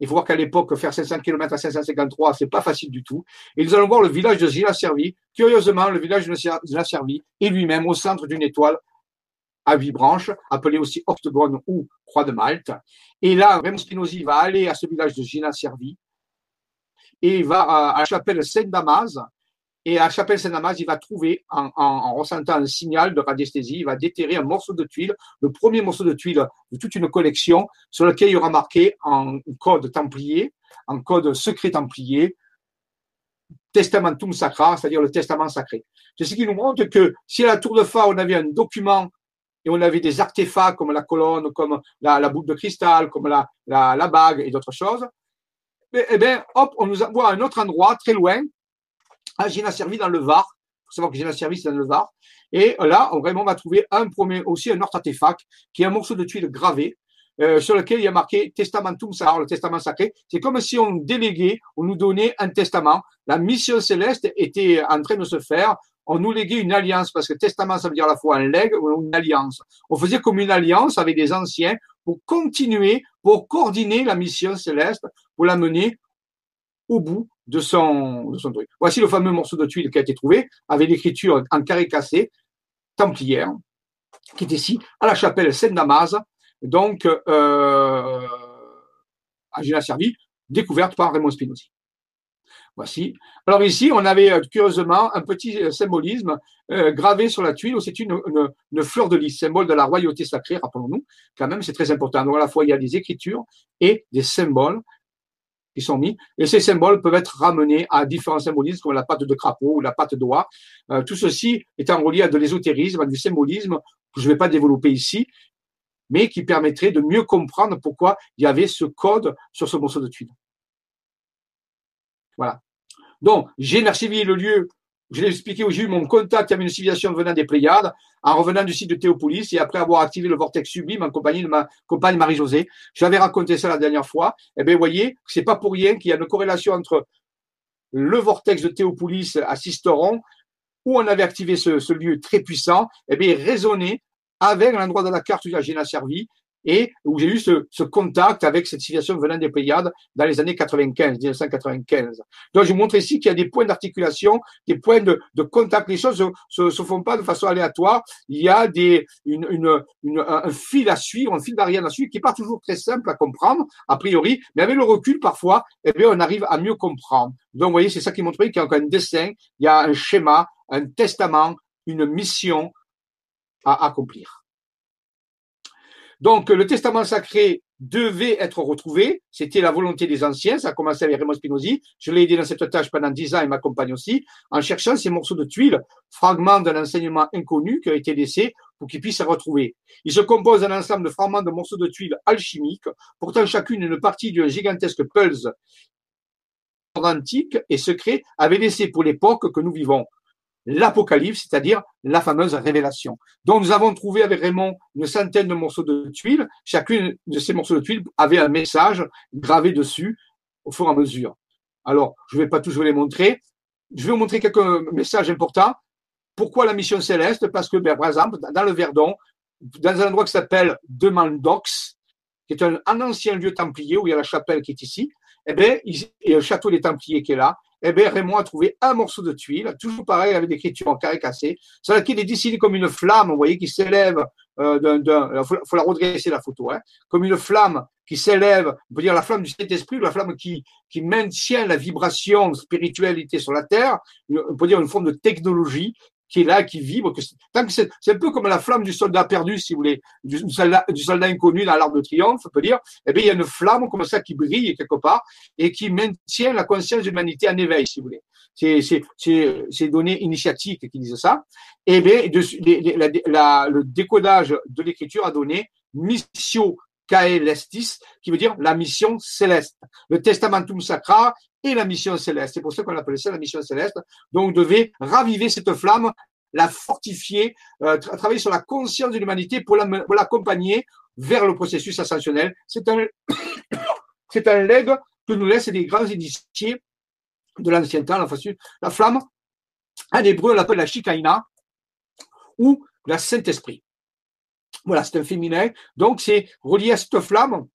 Il faut voir qu'à l'époque, faire 500 km à 553, c'est pas facile du tout. Et nous allons voir le village de Servi. Curieusement, le village de Gina Servi est lui-même au centre d'une étoile à huit branches, appelée aussi octogone ou croix de Malte. Et là, Raymond Spinozzi va aller à ce village de Gina Servi et va à, la chapelle Saint-Damas. Et à chapelle Saint-Damas, il va trouver, en, en, ressentant un signal de radiesthésie, il va déterrer un morceau de tuile, le premier morceau de tuile de toute une collection, sur lequel il y aura marqué en code templier, en code secret templier, Testamentum Sacra, c'est-à-dire le testament sacré. C'est ce qui nous montre que si à la tour de Fa, on avait un document et on avait des artefacts comme la colonne, comme la, boule de cristal, comme la, la, la bague et d'autres choses, eh bien, hop, on nous envoie à un autre endroit, très loin, à Gina Servi dans le Var. Il faut savoir que Gina Servi, dans le Var. Et là, on vraiment va trouver un premier, aussi un autre artefact, qui est un morceau de tuile gravé, euh, sur lequel il y a marqué Testamentum Sacre, le testament sacré. C'est comme si on déléguait, on nous donnait un testament. La mission céleste était en train de se faire. On nous léguait une alliance, parce que testament, ça veut dire à la fois un legs ou une alliance. On faisait comme une alliance avec des anciens pour continuer, pour coordonner la mission céleste, pour la mener au bout de son, truc. Voici le fameux morceau de tuile qui a été trouvé, avec l'écriture en carré cassé, templière, qui est ici, à la chapelle Saint-Damas, donc euh, à Gina Servi, découverte par Raymond Spinozzi. Voici. Alors ici, on avait euh, curieusement un petit euh, symbolisme gravé sur la tuile où c'est une, une, fleur de lys, symbole de la royauté sacrée, rappelons-nous, quand même, c'est très important. Donc à la fois, il y a des écritures et des symboles qui sont mis, et ces symboles peuvent être ramenés à différents symbolismes comme la patte de crapaud ou la patte d'oie. tout ceci étant relié à de l'ésotérisme, à du symbolisme que je ne vais pas développer ici, mais qui permettrait de mieux comprendre pourquoi il y avait ce code sur ce morceau de tuile. Voilà. Donc, j'ai archivé le lieu, je l'ai expliqué où j'ai eu mon contact avec une civilisation venant des Pléiades, en revenant du site de Théopolis et après avoir activé le vortex sublime en compagnie de ma compagne Marie-Josée. J'avais raconté ça la dernière fois. Eh bien, voyez, c'est pas pour rien qu'il y a une corrélation entre le vortex de Théopolis à Sisteron, où on avait activé ce, lieu très puissant, eh bien, avec l'endroit de la carte où j'ai servi et où j'ai eu ce, ce, contact avec cette civilisation venant des Pléiades dans les années 95, 1995. Donc, je vous montre ici qu'il y a des points d'articulation, des points de, de, contact. Les choses se, se, font pas de façon aléatoire. Il y a des, une, une, une, un fil à suivre, un fil d'Ariane à suivre qui n'est pas toujours très simple à comprendre, a priori, mais avec le recul, parfois, eh bien, on arrive à mieux comprendre. Donc, vous voyez, c'est ça qui montre qu'il y a un dessin, il y a un schéma, un testament, une mission à accomplir. Donc, le testament sacré devait être retrouvé. C'était la volonté des anciens. Ça a commencé avec Raymond Spinozzi. Je l'ai aidé dans cette tâche pendant dix ans et m'accompagne aussi en cherchant ces morceaux de tuiles, fragments d'un enseignement inconnu qui a été laissé pour qu'ils puissent se retrouver. Il se compose d'un ensemble de fragments de morceaux de tuiles alchimiques, portant chacune une partie d'un gigantesque pulse antique et secret avait laissé pour l'époque que nous vivons l'Apocalypse, c'est-à-dire la fameuse révélation. Donc nous avons trouvé avec Raymond une centaine de morceaux de tuiles. Chacune de ces morceaux de tuiles avait un message gravé dessus au fur et à mesure. Alors, je ne vais pas tous vous les montrer. Je vais vous montrer quelques messages importants. Pourquoi la mission céleste? Parce que, ben, par exemple, dans le Verdon, dans un endroit qui s'appelle Demandox, qui est un, ancien lieu templier où il y a la chapelle qui est ici, eh bien, il a le château des Templiers qui est là, eh bien, Raymond a trouvé un morceau de tuile, toujours pareil, avec l'écriture en carré cassé, sur laquelle est dessiné comme une flamme, vous voyez, qui s'élève euh, d'un, il faut, faut, la redresser la photo, hein, comme une flamme qui s'élève, on peut dire la flamme du Saint-Esprit, la flamme qui, qui maintient la vibration spiritualité sur la terre, on peut dire une forme de technologie qui est là, qui vibre. Que tant que c'est, un peu comme la flamme du soldat perdu, si vous voulez, du soldat, du soldat inconnu dans l'arbre de triomphe, on peut dire. Eh bien, il y a une flamme comme ça qui brille quelque part et qui maintient la conscience de l'humanité en éveil, si vous voulez. C'est, c'est, c'est, c'est données initiatiques qui disent ça. Eh bien, le décodage de l'écriture a donné mission Caelestis, qui veut dire la mission céleste. Le Testamentum Sacra et la mission céleste. C'est pour ça qu'on appelle ça la mission céleste. Donc, devait raviver cette flamme, la fortifier, euh, travailler sur la conscience de l'humanité pour l'accompagner vers le processus ascensionnel. C'est un, c'est legs que nous laissent les grands initiés de l'ancien temps, la, flamme. En hébreu, on l'appelle la Shikaina ou la Saint-Esprit. Voilà, c'est un féminin. Donc, c'est relié à cette flamme.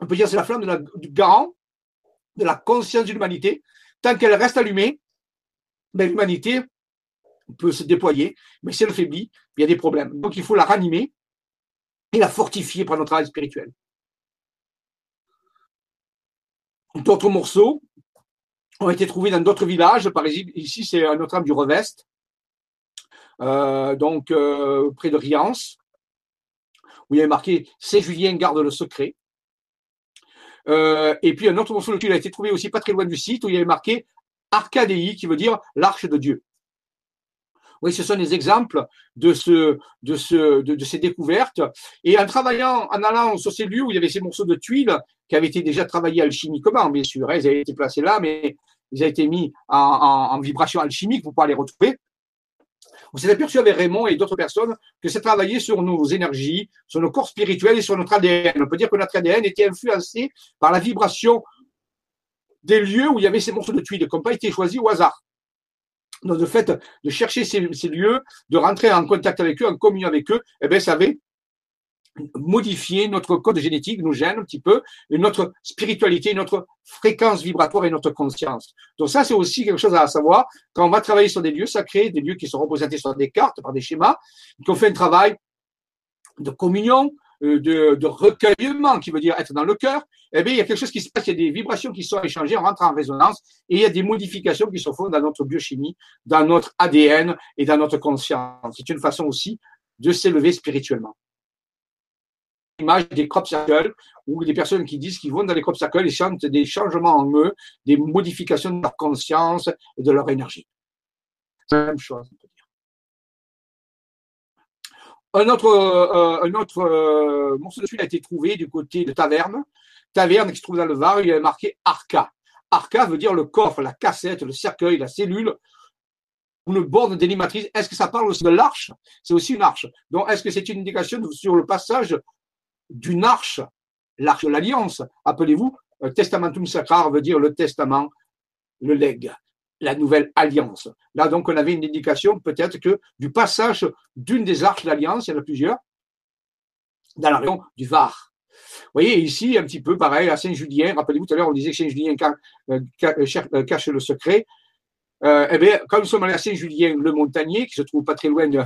On peut dire c'est la flamme du garant, de la conscience de l'humanité. Tant qu'elle reste allumée, ben, l'humanité peut se déployer, mais si elle faiblit, il y a des problèmes. Donc, il faut la ranimer et la fortifier par notre travail spirituel. D'autres morceaux ont été trouvés dans d'autres villages. Par exemple, ici, c'est Notre-Dame du Revest, euh, donc euh, près de Riance où il y avait marqué Saint Julien garde le secret. Euh, et puis un autre morceau de tuile a été trouvé aussi pas très loin du site où il y avait marqué Arcadei, qui veut dire l'arche de Dieu. Oui, ce sont des exemples de, ce, de, ce, de, ces découvertes. Et en travaillant, en allant sur ces lieux où il y avait ces morceaux de tuiles qui avaient été déjà travaillés alchimiquement, bien sûr, hein, ils avaient été placés là, mais ils avaient été mis en, en, en vibration alchimique pour pouvoir les retrouver on s'est aperçu avec Raymond et d'autres personnes que c'est travailler sur nos énergies, sur nos corps spirituels et sur notre ADN. On peut dire que notre ADN était influencé par la vibration des lieux où il y avait ces morceaux de tuiles qui n'ont pas été choisis au hasard. Donc, le fait de chercher ces, lieux, de rentrer en contact avec eux, en communion avec eux, eh bien, ça avait modifier notre code génétique, nous gêne un petit peu, notre spiritualité, notre fréquence vibratoire et notre conscience. Donc ça, c'est aussi quelque chose à savoir. Quand on va travailler sur des lieux sacrés, des lieux qui sont représentés sur des cartes, par des schémas, qu'on fait un travail de communion, euh, de, de, recueillement, qui veut dire être dans le cœur, eh bien, il y a quelque chose qui se passe, il y a des vibrations qui sont échangées, on rentre en résonance, et il y a des modifications qui se font dans notre biochimie, dans notre ADN et dans notre conscience. C'est une façon aussi de s'élever spirituellement image des crop circles, ou des personnes qui disent qu'ils vont dans les crop circles et sentent des changements en eux, des modifications de leur conscience et de leur énergie. C'est la même chose. Un autre, euh, euh, morceau de tuile a été trouvé du côté de Taverne. Taverne qui se trouve dans le Var, il y marqué Arca. Arca veut dire le coffre, la cassette, le cercueil, la cellule, ou le borne délimatrice. Est-ce que ça parle aussi de l'arche? C'est aussi une arche. Donc, est-ce que c'est une indication sur le passage d'une arche, l'arche de l'alliance. Appelez-vous, euh, testamentum sacrar veut dire le testament, le legs, la nouvelle alliance. Là, donc, on avait une indication peut-être que du passage d'une des arches d'alliance, il y en a plusieurs, dans la région du Var. Vous voyez, ici, un petit peu pareil, à Saint-Julien, rappelez-vous tout à l'heure, on disait que Saint-Julien euh, euh, cache le secret. eh bien, quand nous sommes à Saint-Julien, le Montagnier, qui se trouve pas très loin de,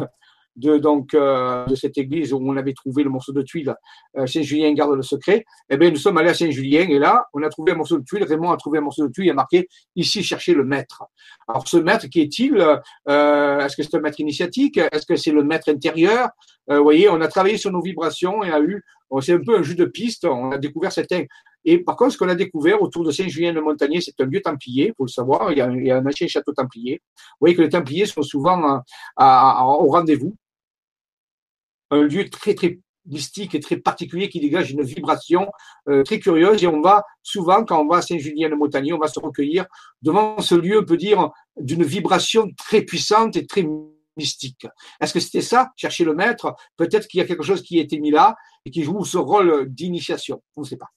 de donc euh, de cette église où on avait trouvé le morceau de tuile, euh, Saint-Julien garde le secret, eh bien nous sommes allés à Saint-Julien et là on a trouvé un morceau de tuile, Raymond a trouvé un morceau de tuile, il a marqué ici chercher le maître. Alors ce maître qui est-il euh, Est-ce que c'est un maître initiatique? Est-ce que c'est le maître intérieur? Vous voyez, on a travaillé sur nos vibrations et a eu, c'est un peu un jeu de piste, on a découvert certains et par contre, ce qu'on a découvert autour de Saint-Julien-le-Montagnier, c'est un lieu templier, il faut le savoir, il y, a, il y, a, un ancien château templier. Vous voyez que les templiers sont souvent au rendez-vous un lieu très très mystique et très particulier qui dégage une vibration euh, très curieuse et on va souvent quand on va à Saint-Julien-le-Montagnier, on va se recueillir devant ce lieu, on peut dire, d'une vibration très puissante et très mystique. Est-ce que c'était ça, chercher le maître? Peut-être qu'il y a quelque chose qui a été mis là et qui joue ce rôle d'initiation, on ne sait pas.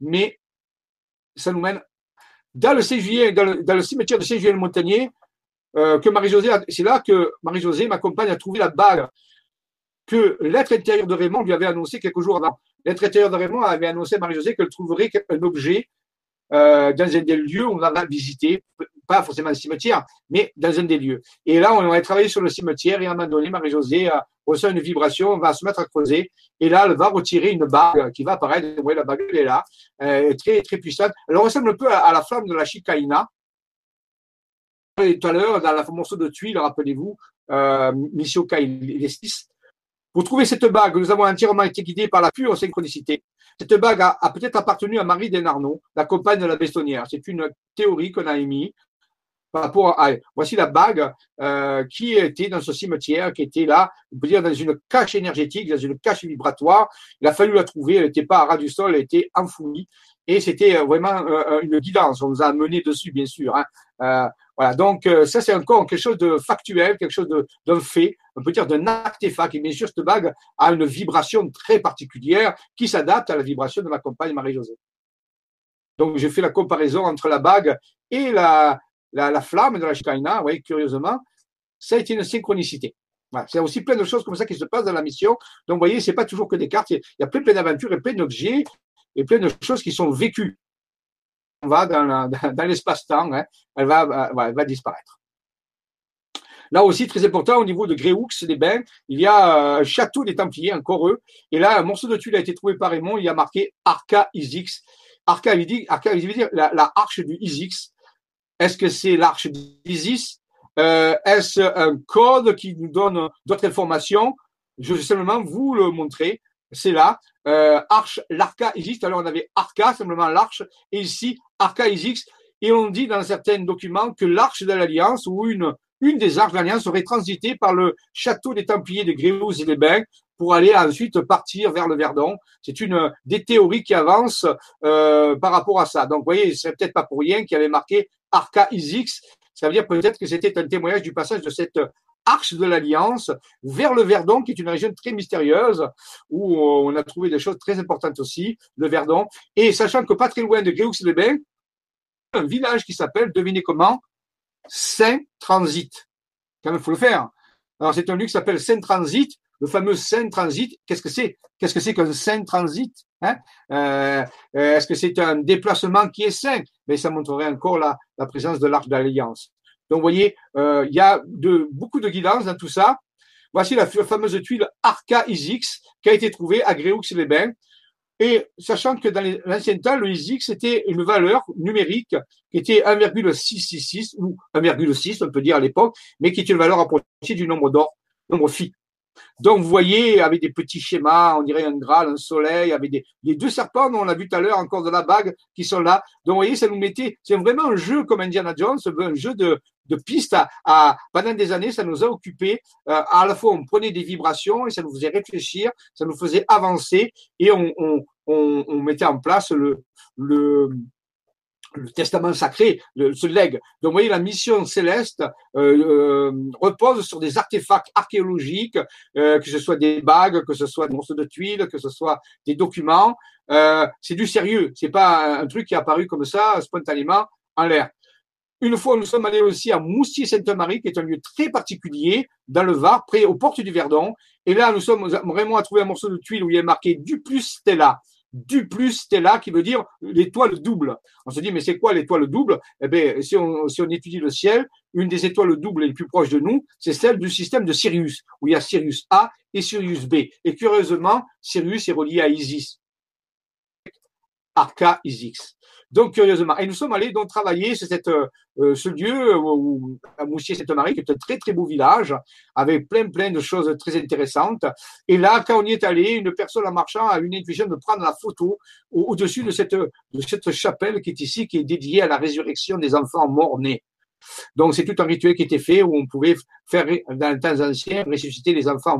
Mais ça nous mène dans le cimetière de Saint-Julien-le-Montagnier, euh, que Marie-Josée, c'est là que Marie-Josée, ma compagne, a trouvé la bague que l'être intérieur de Raymond lui avait annoncé quelques jours avant. L'être intérieur de Raymond avait annoncé à Marie-Josée qu'elle trouverait un objet euh, dans un des lieux où on a visité, pas forcément le cimetière, mais dans un des lieux. Et là, on va travaillé sur le cimetière et à un moment donné, Marie-Josée euh, reçoit une vibration, on va se mettre à creuser et là, elle va retirer une bague qui va apparaître. Vous voyez, la bague, elle est là, euh, très, très puissante. Elle ressemble un peu à, la flamme de la chicaïna. Tout à l'heure, dans la morceau de tuile, rappelez-vous, euh, Missio vous trouvez cette bague, nous avons entièrement été guidés par la pure synchronicité. Cette bague a, peut-être appartenu à Marie Desnarneau, la compagne de la Bestonnière. C'est une théorie qu'on a émise par rapport à. Voici la bague euh, qui était dans ce cimetière, qui était là, on peut dire, dans une cache énergétique, dans une cache vibratoire. Il a fallu la trouver, elle n'était pas à ras du sol, elle était enfouie. Et c'était euh, vraiment euh, une guidance. On nous a amené dessus, bien sûr. Hein. Voilà, donc euh, ça c'est encore quelque chose de factuel, quelque chose d'un fait, on peut dire d'un artefact. Et bien sûr, cette bague a une vibration très particulière qui s'adapte à la vibration de ma compagne Marie-Josée. Donc j'ai fait la comparaison entre la bague et la, la, flamme de la Shikaina, oui, curieusement, ça a été une synchronicité. Voilà, c'est aussi plein de choses comme ça qui se passent dans la mission. Donc, vous voyez, c'est pas toujours que des cartes. Il y a plein, plein d'aventures et plein d'objets et plein de choses qui sont vécues va dans, l'espace-temps, hein, elle, va, elle va disparaître. Là aussi, très important, au niveau de Gréoux, les bains, il y a un château des Templiers, encore eux. Et là, un morceau de tuile a été trouvé par Raymond, il y a marqué Arca Isix. Arca, Arca veut dire la, la arche du Isix. Est-ce que c'est l'arche d'Isis euh, Est-ce un code qui nous donne d'autres informations? Je vais simplement vous le montrer c'est là. Euh, arche, l'arca Isis. Alors on avait arca, simplement l'arche, et ici arca Isis. Et on dit dans certains documents que l'arche de l'Alliance ou une, une des arches de l'Alliance aurait transité par le château des Templiers de Gréoux et des Bains pour aller ensuite partir vers le Verdon. C'est une des théories qui avancent euh, par rapport à ça. Donc, vous voyez, c'est peut-être pas pour rien qu'il avait marqué Arca Isix. Ça veut dire peut-être que c'était un témoignage du passage de cette arche de l'Alliance vers le Verdon, qui est une région très mystérieuse, où on a trouvé des choses très importantes aussi, le Verdon. Et sachant que pas très loin de Gréoux-les-Bains, un village qui s'appelle, devinez comment, Saint-Transit. Quand même, faut le faire. Alors, c'est un lieu qui s'appelle Saint-Transit, le fameux Saint-Transit. Qu'est-ce que c'est? Qu'est-ce que c'est qu'un Saint-Transit hein? Euh, euh, Est-ce que c'est un déplacement qui est saint? Mais ça montrerait encore la, présence de l'Arche d'Alliance. Donc, vous voyez, euh, il y a de, beaucoup de guidance dans tout ça. Voici la fameuse tuile Arca Isix qui a été trouvée à Gréoux-les-Bains. Et sachant que dans l'ancien temps, le Isix était une valeur numérique qui était 1,666 ou 1,6, on peut dire à l'époque, mais qui était une valeur approchée du nombre d'or, nombre phi. Donc, vous voyez, avec des petits schémas, on dirait un Graal, un soleil, avec des, les deux serpents dont on a vu tout à l'heure, encore de la bague, qui sont là. Donc, vous voyez, ça nous mettait, c'est vraiment un jeu comme Indiana Jones, un jeu de, de pistes à, pendant des années, ça nous a occupé. Euh, à la fois, on prenait des vibrations et ça nous faisait réfléchir, ça nous faisait avancer et on, on mettait en place le, le, le testament sacré ce lègue. Donc, vous voyez, la mission céleste euh, euh, repose sur des artefacts archéologiques, euh, que ce soit des bagues, que ce soit des morceaux de tuiles, que ce soit des documents. Euh, c'est du sérieux. C'est pas un truc qui est apparu comme ça, spontanément, en l'air. Une fois, nous sommes allés aussi à Moustier-Sainte-Marie, qui est un lieu très particulier dans le Var, près aux portes du Verdon. Et là, nous sommes vraiment à trouver un morceau de tuile où il a marqué du plus Stella du plus Stella, qui veut dire l'étoile double. On se dit, mais c'est quoi l'étoile double? Eh bien, si on, si on étudie le ciel, une des étoiles doubles les plus proches de nous, c'est celle du système de Sirius, où il y a Sirius A et Sirius B. Et curieusement, Sirius est relié à Isis. Arca Isis. Donc, curieusement. Et nous sommes allés donc travailler sur cette, euh, ce lieu où, à Moussier-Sainte-Marie, qui est un très, très beau village, avec plein, plein de choses très intéressantes. Et là, quand on y est allé, une personne en marchant a eu une intuition de prendre la photo au-dessus de cette, de cette chapelle qui est ici, qui est dédiée à la résurrection des enfants morts-nés. Donc, c'est tout un rituel qui était fait où on pouvait faire, dans les temps anciens, ressusciter les enfants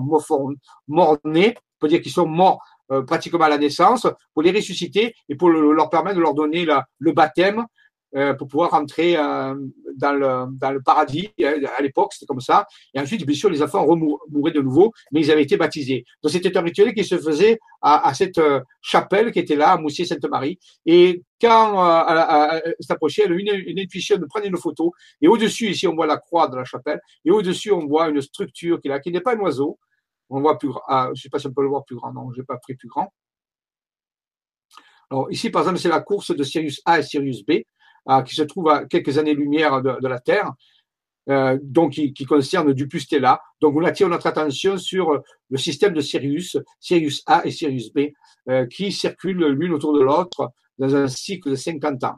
morts-nés, on peut dire qu'ils sont morts euh, pratiquement à la naissance, pour les ressusciter et pour leur permettre de leur donner le baptême euh, pour pouvoir rentrer euh, dans, le, dans le paradis. À l'époque, c'était comme ça. Et ensuite, bien sûr, les enfants mouraient de nouveau, mais ils avaient été baptisés. Donc, c'était un rituel qui se faisait à, à cette chapelle qui était là, à Moussier-Sainte-Marie. Et quand euh, s'approchait, elle une, une, intuition de prendre une photo. Et au-dessus, ici, on voit la croix de la chapelle. Et au-dessus, on voit une structure qui là, qui n'est pas un oiseau, on voit plus grand. Ah, je ne sais pas si on peut le voir plus grand. Non, je n'ai pas pris plus grand. Alors ici, par exemple, c'est la course de Sirius A et Sirius B. qui se trouve à quelques années-lumière de, la Terre, euh, donc qui, concerne du plus Stella. Donc on attire notre attention sur le système de Sirius, Sirius A et Sirius B, euh, qui circulent l'une autour de l'autre dans un cycle de 50 ans.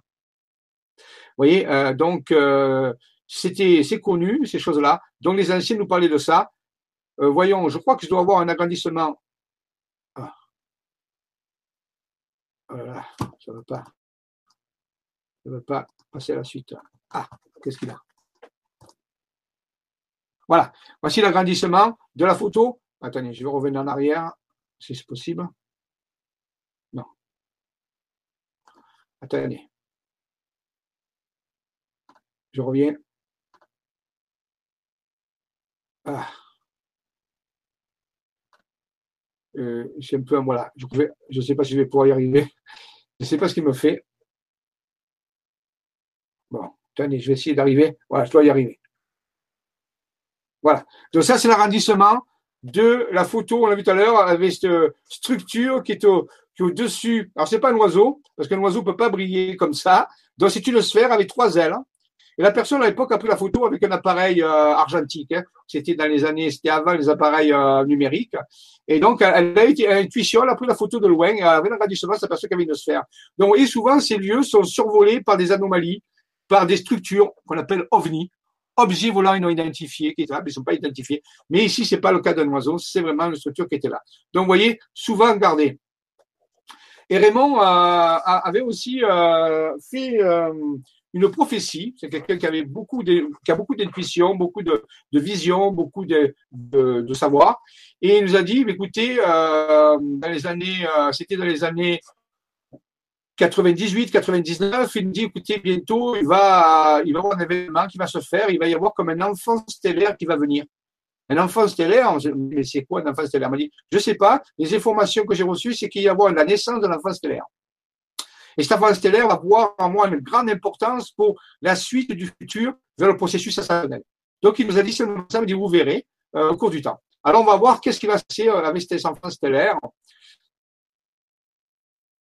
Vous voyez, euh, donc euh, c'était c'est connu ces choses-là. Donc les anciens nous parlaient de ça. Euh, voyons, je crois que je dois avoir un agrandissement. Ah. Voilà, ça ne veut pas. Ça ne veut pas passer à la suite. Ah, qu'est-ce qu'il a? Voilà, voici l'agrandissement de la photo. Attendez, je vais revenir en arrière, si c'est possible. Non. Attendez. Je reviens. Ah. Euh, c'est un peu, voilà, je ne sais pas si je vais pouvoir y arriver. Je ne sais pas ce qu'il me fait. Bon, attendez, je vais essayer d'arriver. Voilà, je dois y arriver. Voilà. Donc ça, c'est l'arrondissement de la photo, on l'a vu tout à l'heure, avec cette structure qui est au, au-dessus. Alors, c'est pas un oiseau, parce qu'un oiseau ne peut pas briller comme ça. Donc, c'est une sphère avec trois ailes. Et la personne à l'époque a pris la photo avec un appareil euh, argentique. Hein. C'était dans les années, c'était avant les appareils euh, numériques. Et donc, elle a été à l'intuition, elle a pris la photo de loin, avec l'agrandissement, elle s'aperçoit qu'il y avait une sphère. Donc, vous souvent, ces lieux sont survolés par des anomalies, par des structures qu'on appelle ovni, objets volants non identifiés, qui ils ne sont pas identifiés. Mais ici, c'est pas le cas d'un oiseau, c'est vraiment une structure qui était là. Donc, vous voyez, souvent gardé. Et Raymond euh, avait aussi fait une prophétie. C'est quelqu'un qui avait beaucoup de, qui a beaucoup d'intuition, beaucoup de, de, vision, beaucoup de, de, de, savoir. Et il nous a dit, écoutez, euh, dans les années, euh, c'était dans les années 98, 99, il nous dit, écoutez, bientôt, il va, il va y avoir un événement qui va se faire, il va y avoir comme un enfant stellaire qui va venir. Un enfant stellaire, mais c'est quoi un enfant stellaire? Il m'a dit, je sais pas, les informations que j'ai reçues, c'est qu'il y a la naissance d'un enfant stellaire. Et cet enfant stellaire va avoir en moi une grande importance pour la suite du futur vers le processus ascensionnel. Donc, il nous a dit ça, il dit, vous verrez euh, au cours du temps. Alors, on va voir qu'est-ce qui va se passer euh, avec cet enfant stellaire.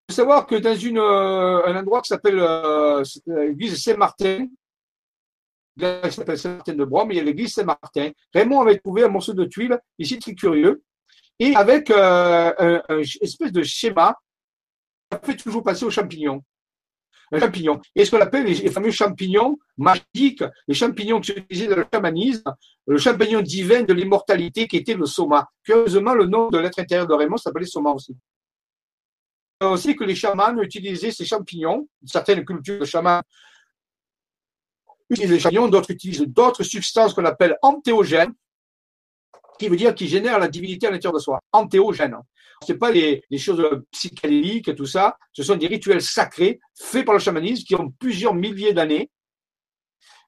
Il faut savoir que dans euh, un endroit qui s'appelle l'église Saint-Martin, qui s'appelle Saint-Martin de mais il y a l'église Saint-Martin. Raymond avait trouvé un morceau de tuile, ici très curieux, et avec une espèce de schéma fait toujours passer aux champignons. Un champignon. Et ce qu'on appelle les, fameux champignons magiques, les champignons qui utilisés dans le chamanisme, le champignon divin de l'immortalité qui était le soma. Curieusement, le nom de l'être intérieur de Raymond s'appelait soma aussi. On sait que les chamans utilisaient ces champignons, certaines cultures de chamans utilisent les champignons, d'autres utilisent d'autres substances qu'on appelle antéogènes, qui veut dire qui génèrent la divinité à l'intérieur de soi. Antéogènes c'est pas les, choses psychédéliques et tout ça. Ce sont des rituels sacrés faits par le chamanisme qui ont plusieurs milliers d'années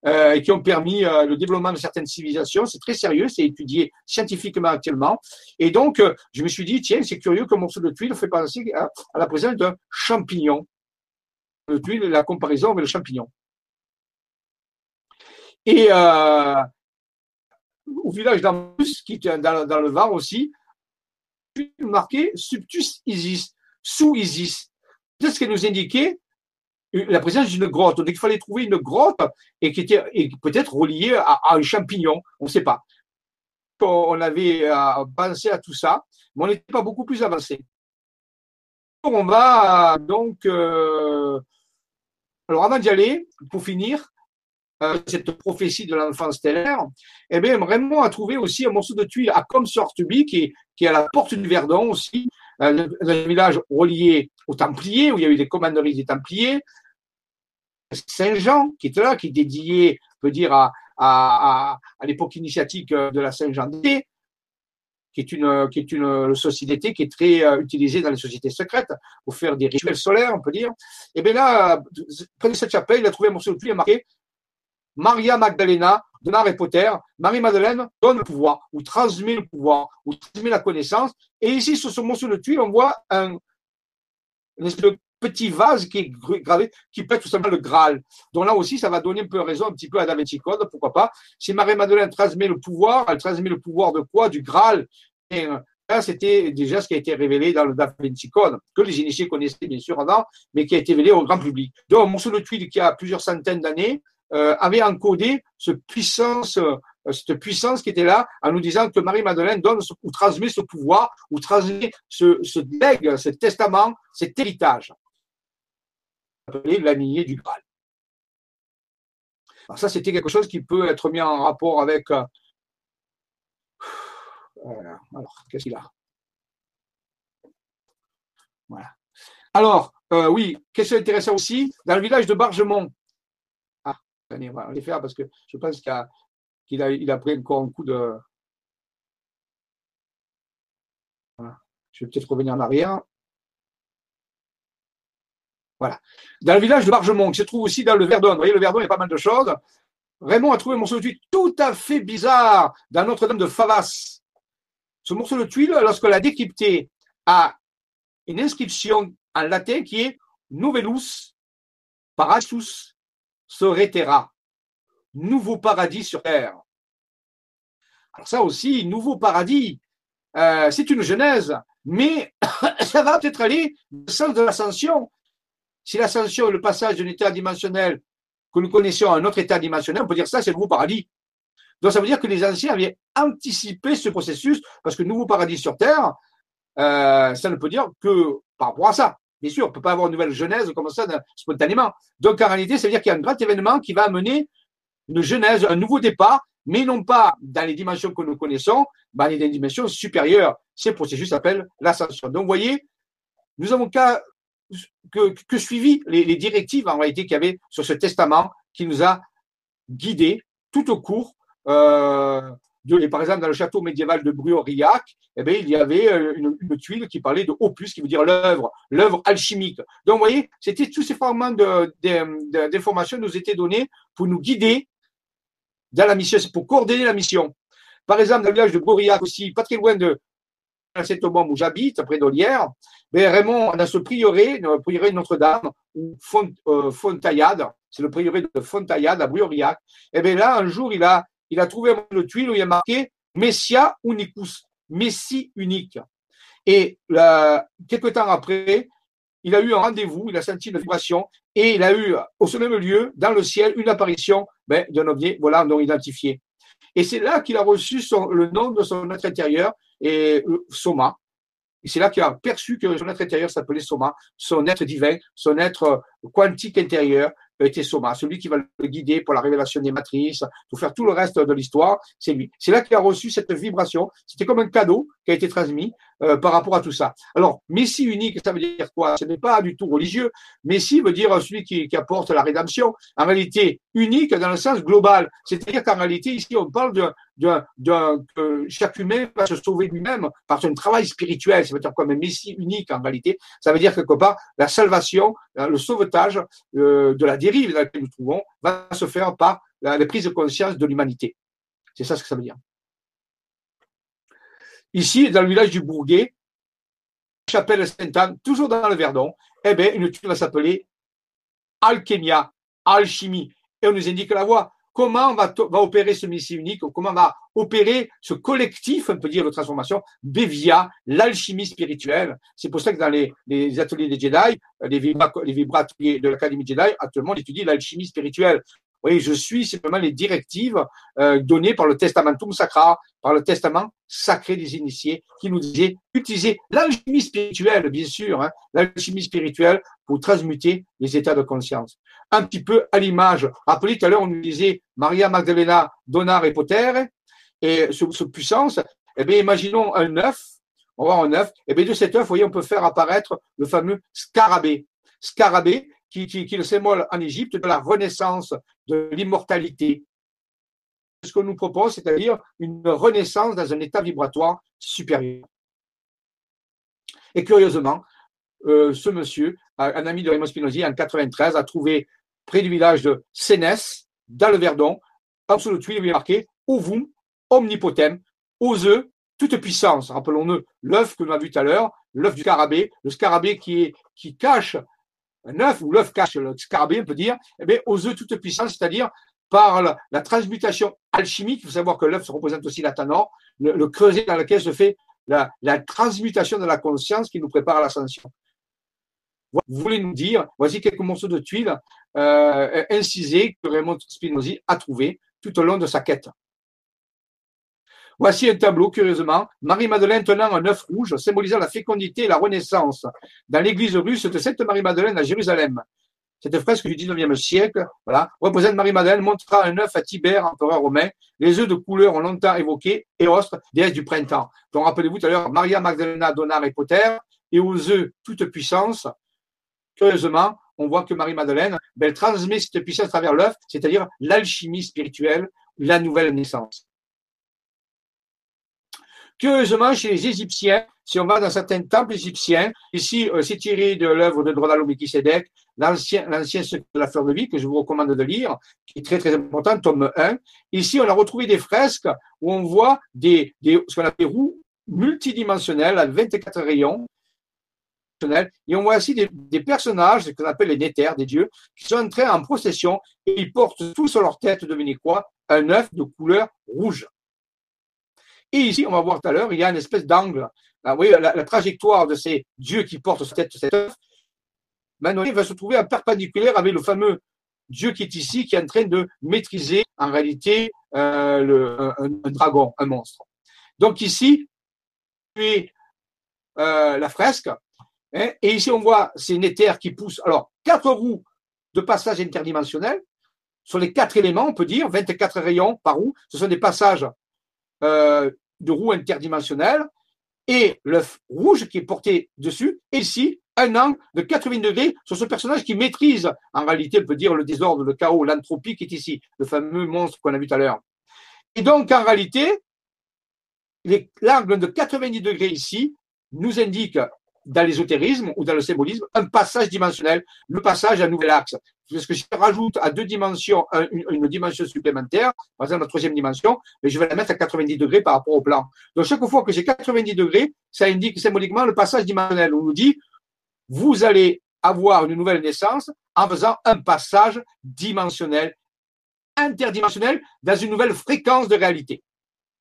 euh, et qui ont permis euh, le développement de certaines civilisations. C'est très sérieux, c'est étudié scientifiquement actuellement. Et donc, euh, je me suis dit, tiens, c'est curieux qu'un morceau de tuile fait penser à, la présence d'un champignon. Le tuile, la comparaison avec le champignon. Et au village d'Ambus, qui est dans, le Var aussi, marqué Subtus Isis, sous Isis. C'est ce qui nous indiquait la présence d'une grotte. Donc il fallait trouver une grotte et qui était peut-être reliée à, un champignon. On ne sait pas. On avait euh, pensé à tout ça, mais on n'était pas beaucoup plus avancé. On va donc. Euh, alors avant d'y aller, pour finir, euh, cette prophétie de l'enfant stellaire, eh bien, vraiment a trouvé aussi un morceau de tuile à Comsortuby, qui est, qui est à la porte du Verdon aussi, euh, un village relié aux Templiers, où il y a eu des commanderies des Templiers. Saint-Jean, qui est là, qui est dédié, on peut dire, à, à, l'époque initiatique de la Saint-Jean qui est une, qui est une société qui est très euh, utilisée dans les sociétés secrètes pour faire des rituels solaires, on peut dire. Et bien là, près de cette chapelle, il a trouvé un morceau de tuile marqué Maria Magdalena de Harry Potter, Marie-Madeleine donne le pouvoir, ou transmet le pouvoir, ou transmet la connaissance. Et ici, sur ce morceau de tuile, on voit un, petit vase qui est gravé, qui peut tout simplement le Graal. Donc là aussi, ça va donner un peu raison, un petit peu à Da Vinci pourquoi pas. Si Marie-Madeleine transmet le pouvoir, elle transmet le pouvoir de quoi? Du Graal. Et, c'était déjà ce qui a été révélé dans le Da Vinci Code, que les initiés connaissaient bien sûr avant, mais qui a été révélé au grand public. Donc, un morceau de tuile qui a plusieurs centaines d'années euh, avait encodé euh, cette puissance qui était là en nous disant que Marie-Madeleine donne ou transmet ce pouvoir, ou transmet ce, ce dègue, ce testament, cet héritage, appelé la lignée du Graal. Alors ça, c'était quelque chose qui peut être mis en rapport avec euh. Alors, qu'est-ce qu'il a? Voilà. Alors, euh, oui, question intéressante aussi, dans le village de Bargemont. On va les faire parce que je pense qu'il a, pris encore un coup de. Voilà. Je vais peut-être revenir en arrière. Voilà. Dans le village de Bargemont, qui se trouve aussi dans le Verdon. Vous voyez, le Verdon, il y a pas mal de choses. Raymond a trouvé un morceau de tuile tout à fait bizarre dans Notre-Dame de Favas. Ce morceau de tuile, lorsqu'on l'a décrypté, a une inscription en latin qui est Novellus Paradisus Terra. Nouveau paradis sur terre. Alors ça aussi, nouveau paradis, euh, c'est une genèse, mais ça va peut-être aller dans le sens de l'ascension. Si l'ascension est le passage d'un état dimensionnel que nous connaissions à un autre état dimensionnel, on peut dire ça, c'est le nouveau paradis. Donc ça veut dire que les anciens avaient anticipé ce processus, parce que nouveau paradis sur Terre, euh, ça ne peut dire que par rapport à ça. Bien sûr, on ne peut pas avoir une nouvelle genèse comme ça spontanément. Donc en réalité, ça veut dire qu'il y a un grand événement qui va amener une genèse, un nouveau départ, mais non pas dans les dimensions que nous connaissons, mais dans les dimensions supérieures. Ce processus s'appelle l'ascension. Donc vous voyez, nous avons que, suivi les, les directives en réalité qu'il y avait sur ce testament qui nous a guidés tout au cours euh, par exemple, dans le château médiéval de Bruaurillac, eh bien, il y avait euh, une, tuile qui parlait de opus, qui veut dire l'œuvre, l'œuvre alchimique. Donc, vous voyez, c'était tous ces fragments d'informations nous étaient donnés pour nous guider dans la mission, pour coordonner la mission. Par exemple, dans le village de Bruaurillac aussi, pas très loin de cet moment où j'habite, près d'Olière, mais Raymond, on a ce prieuré, le prieuré Notre-Dame, ou euh, Fontaillade, c'est le prieuré de Fontaillade à Bruaurillac. Et eh bien là, un jour, il a il a trouvé un de tuile où il y a marqué Messia unicus, Messie unique. Et là, quelques temps après, il a eu un rendez-vous, il a senti une vibration et il a eu au même lieu, dans le ciel, une apparition ben, d'un objet voilà, non identifié. Et c'est là qu'il a reçu le nom de son être intérieur, et euh, Soma. Et c'est là qu'il a perçu que son être intérieur s'appelait Soma, son être divin, son être quantique intérieur, était Soma, celui qui va le guider pour la révélation des matrices, pour faire tout le reste de l'histoire, c'est lui. C'est là qu'il a reçu cette vibration. C'était comme un cadeau qui a été transmis euh, par rapport à tout ça. Alors, Messie unique, ça veut dire quoi? Ce n'est pas du tout religieux. Messie veut dire celui qui, qui, apporte la rédemption. En réalité, unique dans le sens global. C'est-à-dire qu'en réalité, ici, on parle que chaque humain va se sauver lui-même par son travail spirituel. Ça veut dire quoi? Un Messie unique en réalité. Ça veut dire quelque part la salvation, le sauvetage euh, de la dérive dans laquelle nous trouvons va se faire par la, prise de conscience de l'humanité. C'est ça ce que ça veut dire. Ici, dans le village du Bourguet, chapelle Sainte-Anne, toujours dans le Verdon, eh bien, une tuile va s'appeler alchimia, alchimie. Et on nous indique la voie comment va, va opérer ce Messie unique, comment va opérer ce collectif, on peut dire, de transformation, via l'alchimie spirituelle. C'est pour ça que dans les, ateliers des Jedi, les, vibra, de l'Académie Jedi, actuellement, on étudie l'alchimie spirituelle. Oui, je suis simplement les directives euh, données par le Testamentum Sacra, par le testament sacré des initiés, qui nous disait utiliser l'alchimie spirituelle, bien sûr, hein, l'alchimie spirituelle pour transmuter les états de conscience. Un petit peu à l'image. Rappelez tout à l'heure, on nous disait Maria Magdalena, Donar et Poter, et ce, puissance. Eh bien, imaginons un œuf. On va un œuf. Et eh bien, de cet œuf, vous voyez, on peut faire apparaître le fameux scarabée. Scarabée, qui est le symbole en Égypte de la renaissance, de l'immortalité. Ce qu'on nous propose, c'est-à-dire une renaissance dans un état vibratoire supérieur. Et curieusement, euh, ce monsieur, un ami de Raymond Spinozzi, en 93, a trouvé près du village de Sénès, dans le Verdon, en dessous de tuile, il est marqué Ovum omnipotem, aux œufs, toute puissance. Rappelons-nous l'œuf que nous avons vu tout à l'heure, l'œuf du scarabée, le scarabée qui, cache un œuf, ou l'œuf cache le scarabée, on peut dire, eh bien, aux œufs toute puissance, c'est-à-dire par la, transmutation alchimique. Il faut savoir que l'œuf se représente aussi la tanor, le, creuset dans lequel se fait la, la transmutation de la conscience qui nous prépare à l'ascension. Vous voulez nous dire, voici quelques morceaux de tuiles euh, incisés que Raymond Spinozzi a trouvés tout au long de sa quête. Voici un tableau, curieusement, Marie-Madeleine tenant un œuf rouge symbolisant la fécondité et la renaissance dans l'église russe de Sainte Marie-Madeleine à Jérusalem. Cette fresque du 19e siècle voilà, représente Marie-Madeleine montrant un œuf à Tibère, empereur romain. Les œufs de couleur ont longtemps évoqué Éostre, déesse du printemps. Donc rappelez-vous tout à l'heure, Maria Magdalena donna Harry Potter, et aux œufs toute puissance. Curieusement, on voit que Marie-Madeleine, elle transmet cette puissance à travers l'œuf, c'est-à-dire l'alchimie spirituelle, la nouvelle naissance. Curieusement, chez les Égyptiens, si on va dans certains temples égyptiens, ici, euh, c'est tiré de l'œuvre de Dronalo Melchisedec, l'ancien, l'ancien secret de la fleur de vie, que je vous recommande de lire, qui est très, très important, tome 1. Ici, on a retrouvé des fresques où on voit ce qu'on appelle des roues multidimensionnelles à 24 rayons. Et on voit aussi des, des personnages, qu'on appelle les néters, des dieux, qui sont entrés en procession et ils portent tous sur leur tête, devinez quoi, un œuf de couleur rouge. Et ici, on va voir tout à l'heure, il y a une espèce d'angle. Vous voyez, la, trajectoire de ces dieux qui portent sur tête cet œuf, maintenant, il va se trouver en perpendiculaire avec le fameux Dieu qui est ici, qui est en train de maîtriser en réalité euh, un, dragon, un monstre. Donc ici, euh, la fresque, hein, et ici on voit ces néters qui poussent. Alors, quatre roues de passage interdimensionnel, sur les quatre éléments, on peut dire, 24 rayons par roue, ce sont des passages euh, de roues interdimensionnelles et l'œuf rouge qui est porté dessus, et ici, un angle de 80 degrés sur ce personnage qui maîtrise, en réalité, on peut dire le désordre, le chaos, l'entropie qui est ici, le fameux monstre qu'on a vu tout à l'heure. Et donc, en réalité, l'angle de 90 degrés ici nous indique dans l'ésotérisme ou dans le symbolisme un passage dimensionnel, le passage à un nouvel axe. Parce que je rajoute à deux dimensions une, dimension supplémentaire, par exemple la troisième dimension, mais je vais la mettre à 90 degrés par rapport au plan. Donc chaque fois que j'ai 90 degrés, ça indique symboliquement le passage dimensionnel. On nous dit, vous allez avoir une nouvelle naissance en faisant un passage dimensionnel, interdimensionnel, dans une nouvelle fréquence de réalité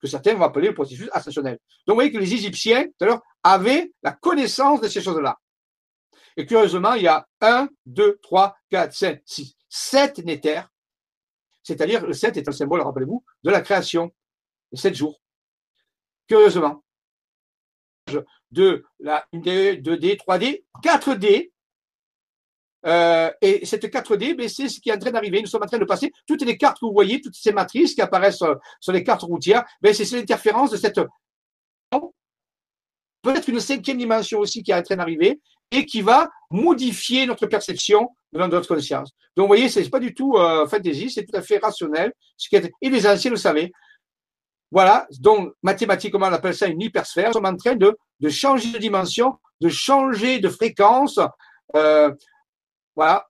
que certains vont appeler le processus ascensionnel. Donc, vous voyez que les Égyptiens, tout à l'heure, avaient la connaissance de ces choses-là. Et curieusement, il y a 1, 2, 3, 4, 5, 6, 7 néters. C'est-à-dire, le 7 est un symbole, rappelez-vous, de la création. Les 7 jours. Curieusement. De la 1D, 2D, 3D, 4D, euh, et cette 4D, ben, c'est ce qui est en train d'arriver. Nous sommes en train de passer toutes les cartes que vous voyez, toutes ces matrices qui apparaissent euh, sur les cartes routières. Ben, c'est l'interférence de cette peut-être une cinquième dimension aussi qui est en train d'arriver et qui va modifier notre perception de notre conscience. Donc, vous voyez, c'est pas du tout euh, fantasy, c'est tout à fait rationnel. Et les anciens le savaient. Voilà, donc mathématiquement, on appelle ça une hypersphère. Nous sommes en train de, de changer de dimension, de changer de fréquence. Euh, voilà.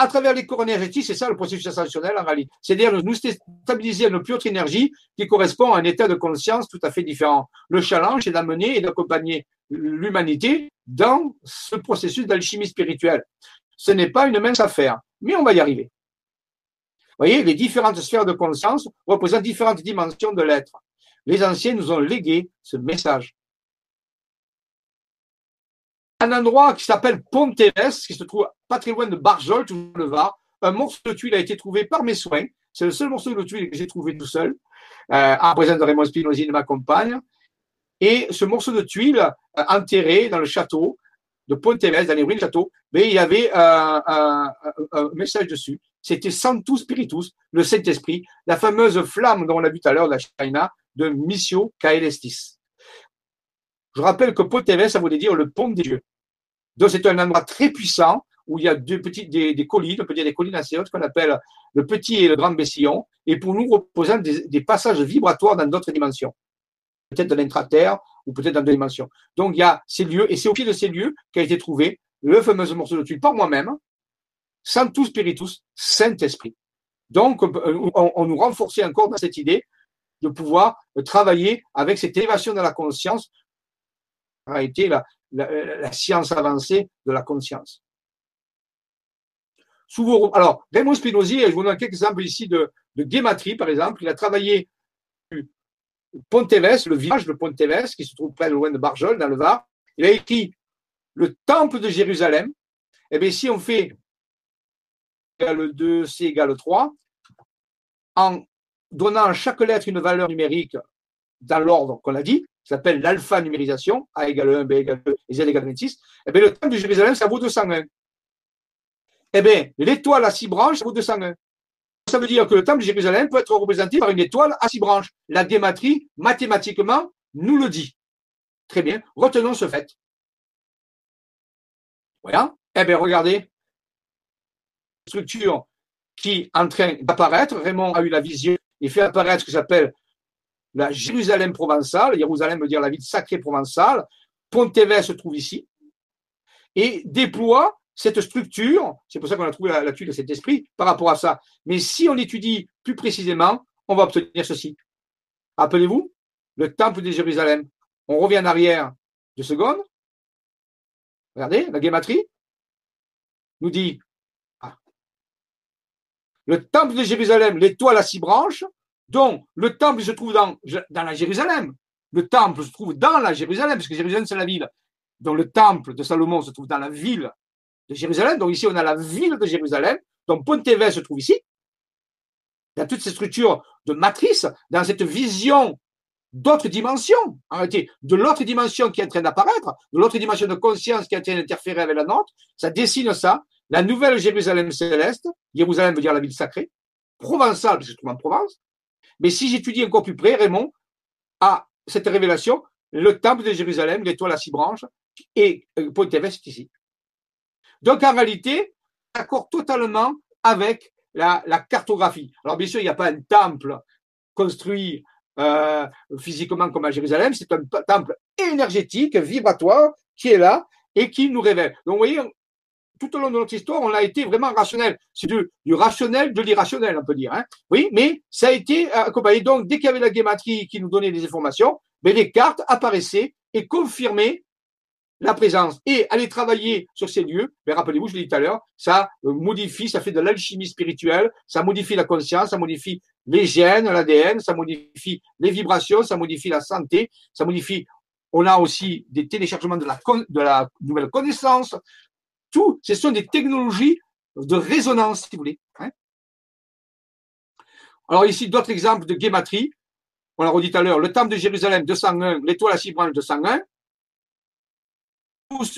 À travers les cours énergétiques, c'est ça le processus ascensionnel en réalité. C'est-à-dire nous stabiliser à une plus haute énergie qui correspond à un état de conscience tout à fait différent. Le challenge, c'est d'amener et d'accompagner l'humanité dans ce processus d'alchimie spirituelle. Ce n'est pas une mince affaire, mais on va y arriver. Vous voyez, les différentes sphères de conscience représentent différentes dimensions de l'être. Les anciens nous ont légué ce message un endroit qui s'appelle Ponteves, qui se trouve pas très loin de Barjol, tout le Var. Un morceau de tuile a été trouvé par mes soins. C'est le seul morceau de tuile que j'ai trouvé tout seul, euh, en présence de Raymond Spinozzi de ma compagne. Et ce morceau de tuile, euh, enterré dans le château de Ponteves, dans les ruines du château, mais il y avait euh, un, message dessus. C'était Santus Spiritus, le Saint-Esprit, la fameuse flamme dont on l'a vu tout à l'heure la China, de Missio Caelestis. Je rappelle que Potevès, ça voulait dire le pont des dieux. Donc, c'est un endroit très puissant où il y a deux petites, des, collines, on peut dire des collines assez hautes qu'on appelle le petit et le grand Bessillon, et pour nous représente des, passages vibratoires dans d'autres dimensions. Peut-être dans l'intraterre ou peut-être dans deux dimensions. Donc, il y a ces lieux, et c'est au pied de ces lieux qu'a été trouvé le fameux morceau de tuile par moi-même, Santus Spiritus, Saint-Esprit. Donc, on, on nous renforçait encore dans cette idée de pouvoir travailler avec cette élévation de la conscience a été la, la, science avancée de la conscience. Alors, Raymond Spinozzi, je vous donne quelques exemples ici de, de par exemple. Il a travaillé Ponteves, le village de Ponteves, qui se trouve près de loin de Barjol, dans le Var, il a écrit le temple de Jérusalem. Eh bien, si on fait égale 2, C égale 3, en donnant à chaque lettre une valeur numérique dans l'ordre qu'on a dit, ça s'appelle l'alpha-numérisation, A égale 1, B égale 2 et Z égale 26, eh bien, le temple de Jérusalem, ça vaut 201. Eh bien, l'étoile à six branches, ça vaut 201. Ça veut dire que le temple de Jérusalem peut être représenté par une étoile à six branches. La dématrie, mathématiquement, nous le dit. Très bien, retenons ce fait. Voilà. Eh bien, regardez. Structure qui est en train d'apparaître. Raymond a eu la vision. Il fait apparaître ce que s'appelle la Jérusalem provençale. Jérusalem veut dire la ville sacrée provençale. Ponteves se trouve ici. Et déploie cette structure, c'est pour ça qu'on a trouvé la, la tuile de cet esprit par rapport à ça. Mais si on étudie plus précisément, on va obtenir ceci. Rappelez-vous, le temple de Jérusalem. On revient en arrière deux secondes. Regardez, la guématrie nous dit ah, le temple de Jérusalem, l'étoile à six branches, dont le temple se trouve dans, dans la Jérusalem. Le temple se trouve dans la Jérusalem, parce que Jérusalem, c'est la ville. Donc le temple de Salomon se trouve dans la ville de Jérusalem. Donc ici, on a la ville de Jérusalem. Donc Ponteves se trouve ici. A toutes ces structures de matrice dans cette vision d'autres dimensions, en réalité, de l'autre dimension qui est en train d'apparaître, de l'autre dimension de conscience qui est en train d'interférer avec la nôtre. Ça dessine ça. La nouvelle Jérusalem céleste, Jérusalem veut dire la ville sacrée, provençale, parce que se trouve en Provence. Mais si j'étudie encore plus près, Raymond, à cette révélation, le temple de Jérusalem, l'étoile à six branches, et euh, Ponteves est ici. Donc en réalité, accord totalement avec la, cartographie. Alors bien sûr, il n'y a pas un temple construit euh, physiquement comme à Jérusalem, c'est un temple énergétique, vibratoire, qui est là et qui nous révèle. Donc vous voyez, tout au long de notre histoire, on a été vraiment rationnel. C'est du, rationnel, de l'irrationnel, on peut dire. Hein. Oui, mais ça a été accompagné. Donc, dès qu'il y avait la guématrie qui nous donnait des informations, mais ben, les cartes apparaissaient et confirmaient la présence et aller travailler sur ces lieux, mais rappelez-vous, je l'ai dit tout à l'heure, ça euh, modifie, ça fait de l'alchimie spirituelle, ça modifie la conscience, ça modifie les gènes, l'ADN, ça modifie les vibrations, ça modifie la santé, ça modifie, on a aussi des téléchargements de la nouvelle connaissance. Tout, ce sont des technologies de résonance, si vous voulez. Hein. Alors ici, d'autres exemples de guématrie. On l'a redit tout à l'heure, le temple de Jérusalem 201, l'étoile à six branches 201,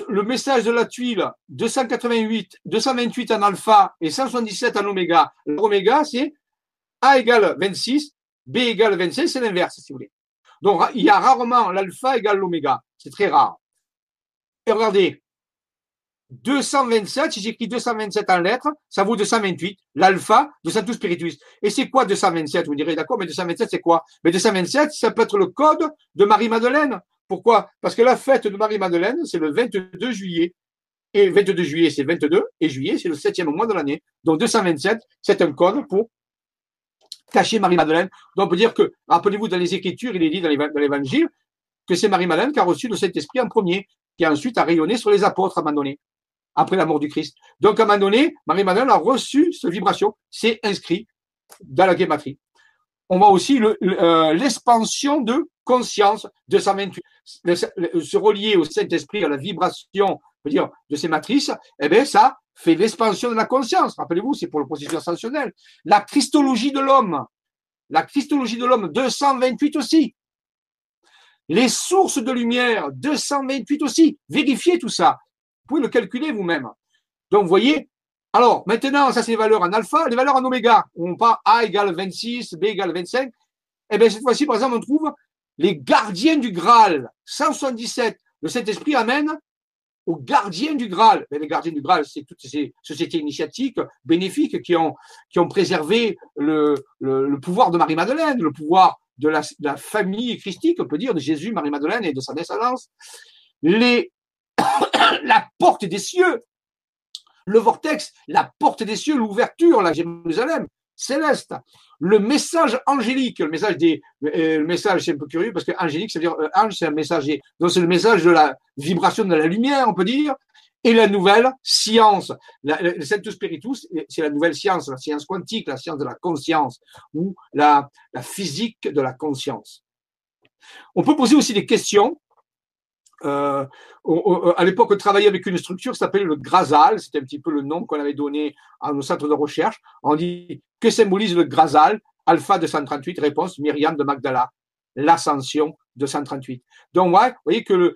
le message de la tuile 288, 228 en alpha et 177 en oméga. L'oméga, c'est A égale 26, B égale 25, c'est l'inverse, si vous voulez. Donc, il y a rarement l'alpha égale l'oméga. C'est très rare. Et regardez, 227, si j'écris 227 en lettres, ça vaut 228. L'alpha de Sanctus Spiritus. Et c'est quoi 227 Vous direz, d'accord, mais 227, c'est quoi? Mais 227, ça peut être le code de Marie-Madeleine. Pourquoi? Parce que la fête de Marie-Madeleine, c'est le 22 juillet. Et 22 juillet, c'est 22, et juillet, c'est le septième mois de l'année. Donc 227, c'est un code pour cacher Marie-Madeleine. Donc on peut dire que, rappelez-vous, dans les Écritures, il est dit dans l'Évangile que c'est Marie-Madeleine qui a reçu le Saint-Esprit en premier, qui ensuite a rayonné sur les apôtres à un après la mort du Christ. Donc à un moment donné, Marie-Madeleine a reçu cette vibration, c'est inscrit dans la guématrie. On voit aussi euh, l'expansion de conscience 228 se relier au Saint-Esprit, à la vibration, dire, de ces matrices, eh bien, ça fait l'expansion de la conscience. Rappelez-vous, c'est pour le processus ascensionnel. La christologie de l'homme. La christologie de l'homme, 228 aussi. Les sources de lumière, 228 aussi. Vérifiez tout ça. Pouvez le calculer vous-même. Donc, vous voyez, alors, maintenant, ça c'est les valeurs en alpha, les valeurs en oméga. On part A égale 26, B égale 25. Eh bien, cette fois-ci, par exemple, on trouve les gardiens du Graal, 177, le Saint-Esprit amène aux gardiens du Graal. les gardiens du Graal, c'est toutes ces sociétés initiatiques bénéfiques qui ont, qui ont préservé le, le, pouvoir de Marie-Madeleine, le pouvoir de la, la, famille christique, on peut dire, de Jésus, Marie-Madeleine et de sa descendance. Les, la porte des cieux, le vortex, la porte des cieux, l'ouverture, la Jérusalem, céleste. Le message angélique, le message des, euh, le message, c'est un peu curieux parce que angélique, ça veut dire euh, ange, c'est un messager. Donc c'est le message de la vibration de la lumière, on peut dire. Et la nouvelle science, le Sanctus Spiritus, c'est la nouvelle science, la science quantique, la science de la conscience ou la physique de la conscience. On peut poser aussi des questions. Euh, à l'époque, on travaillait avec une structure qui s'appelait le Grasal. C'était un petit peu le nom qu'on avait donné à nos centres de recherche. On dit que symbolise le Grasal Alpha de 138, réponse Myriam de Magdala, l'ascension de 138. Donc, vous voyez que,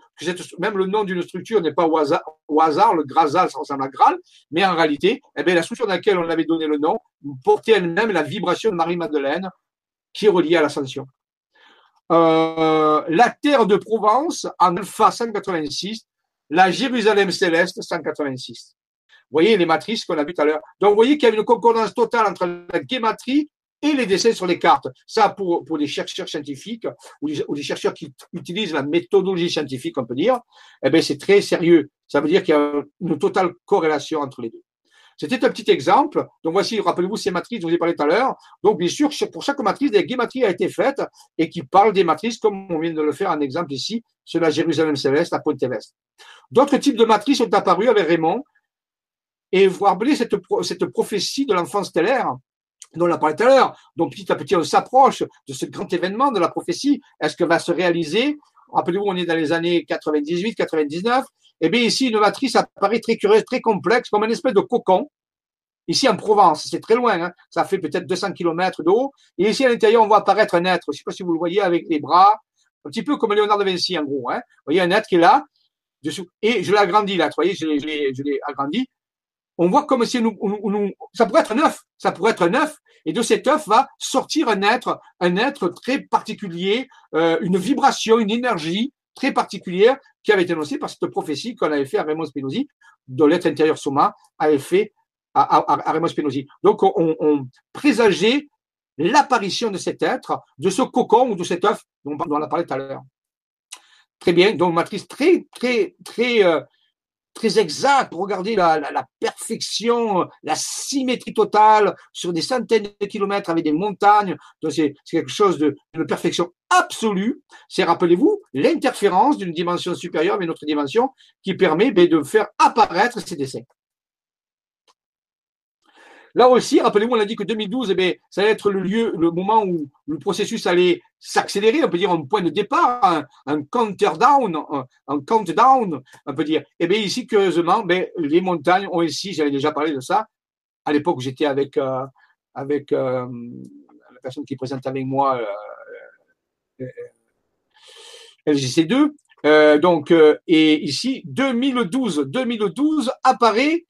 même le nom d'une structure n'est pas au hasard, le Grasal, ça ressemble à Graal, mais en réalité, eh la structure dans laquelle on avait donné le nom portait elle-même la vibration de Marie-Madeleine qui est reliée à l'ascension. Euh, la terre de Provence en alpha 186, la Jérusalem céleste 186. Vous voyez les matrices qu'on a vues tout à l'heure. Donc, vous voyez qu'il y a une concordance totale entre la guématrie et les dessins sur les cartes. Ça, pour, pour des chercheurs scientifiques ou des, chercheurs qui utilisent la méthodologie scientifique, on peut dire, eh bien, c'est très sérieux. Ça veut dire qu'il y a une totale corrélation entre les deux. C'était un petit exemple. Donc voici, rappelez-vous ces matrices dont je vous ai parlé tout à l'heure. Donc bien sûr, pour chaque matrice, des guématries a été faite et qui parle des matrices comme on vient de le faire en exemple ici sur la Jérusalem céleste, la Pointe Veste. D'autres types de matrices sont apparus avec Raymond. Et vous rappelez cette, cette prophétie de l'enfant stellaire dont on a parlé tout à l'heure. Donc petit à petit, on s'approche de ce grand événement de la prophétie. Est-ce que va se réaliser? Rappelez-vous, on est dans les années 98, 99. Eh bien, ici, une matrice apparaît très curieuse, très complexe, comme une espèce de cocon. Ici, en Provence, c'est très loin, hein. ça fait peut-être 200 km de haut. Et ici, à l'intérieur, on voit apparaître un être. Je ne sais pas si vous le voyez avec les bras, un petit peu comme Léonard de Vinci, en gros. Hein. Vous voyez un être qui est là, dessous. Et je l'ai agrandi là, vous voyez, je l'ai agrandi on voit comme si nous, ça pourrait être un œuf, ça pourrait être un œuf, et de cet œuf va sortir un être, un être très particulier, euh, une vibration, une énergie très particulière qui avait été annoncée par cette prophétie qu'on avait fait à Raymond Spinozzi, dont l'être intérieur Soma avait fait à, Raymond Spinozzi. Donc, on, on présageait l'apparition de cet être, de ce cocon ou de cet œuf dont, on a parlé tout à l'heure. Très bien, donc matrice très, très, très euh, très exact. Regardez la, la, perfection, la symétrie totale sur des centaines de kilomètres avec des montagnes. C'est quelque chose de, de perfection absolue. C'est, rappelez-vous, l'interférence d'une dimension supérieure avec une autre dimension qui permet ben, de faire apparaître ces dessins. Là aussi, rappelez-vous, on a dit que 2012, eh ça allait être le lieu, le moment où le processus allait s'accélérer, on peut dire un point de départ, un, un countdown, un, un, countdown, on peut dire. Et eh bien ici, curieusement, ben, les montagnes ont ici, j'avais déjà parlé de ça, à l'époque j'étais avec, euh, avec euh, la personne qui présente avec moi euh, LGC2. donc, et ici, 2012, 2012 apparaît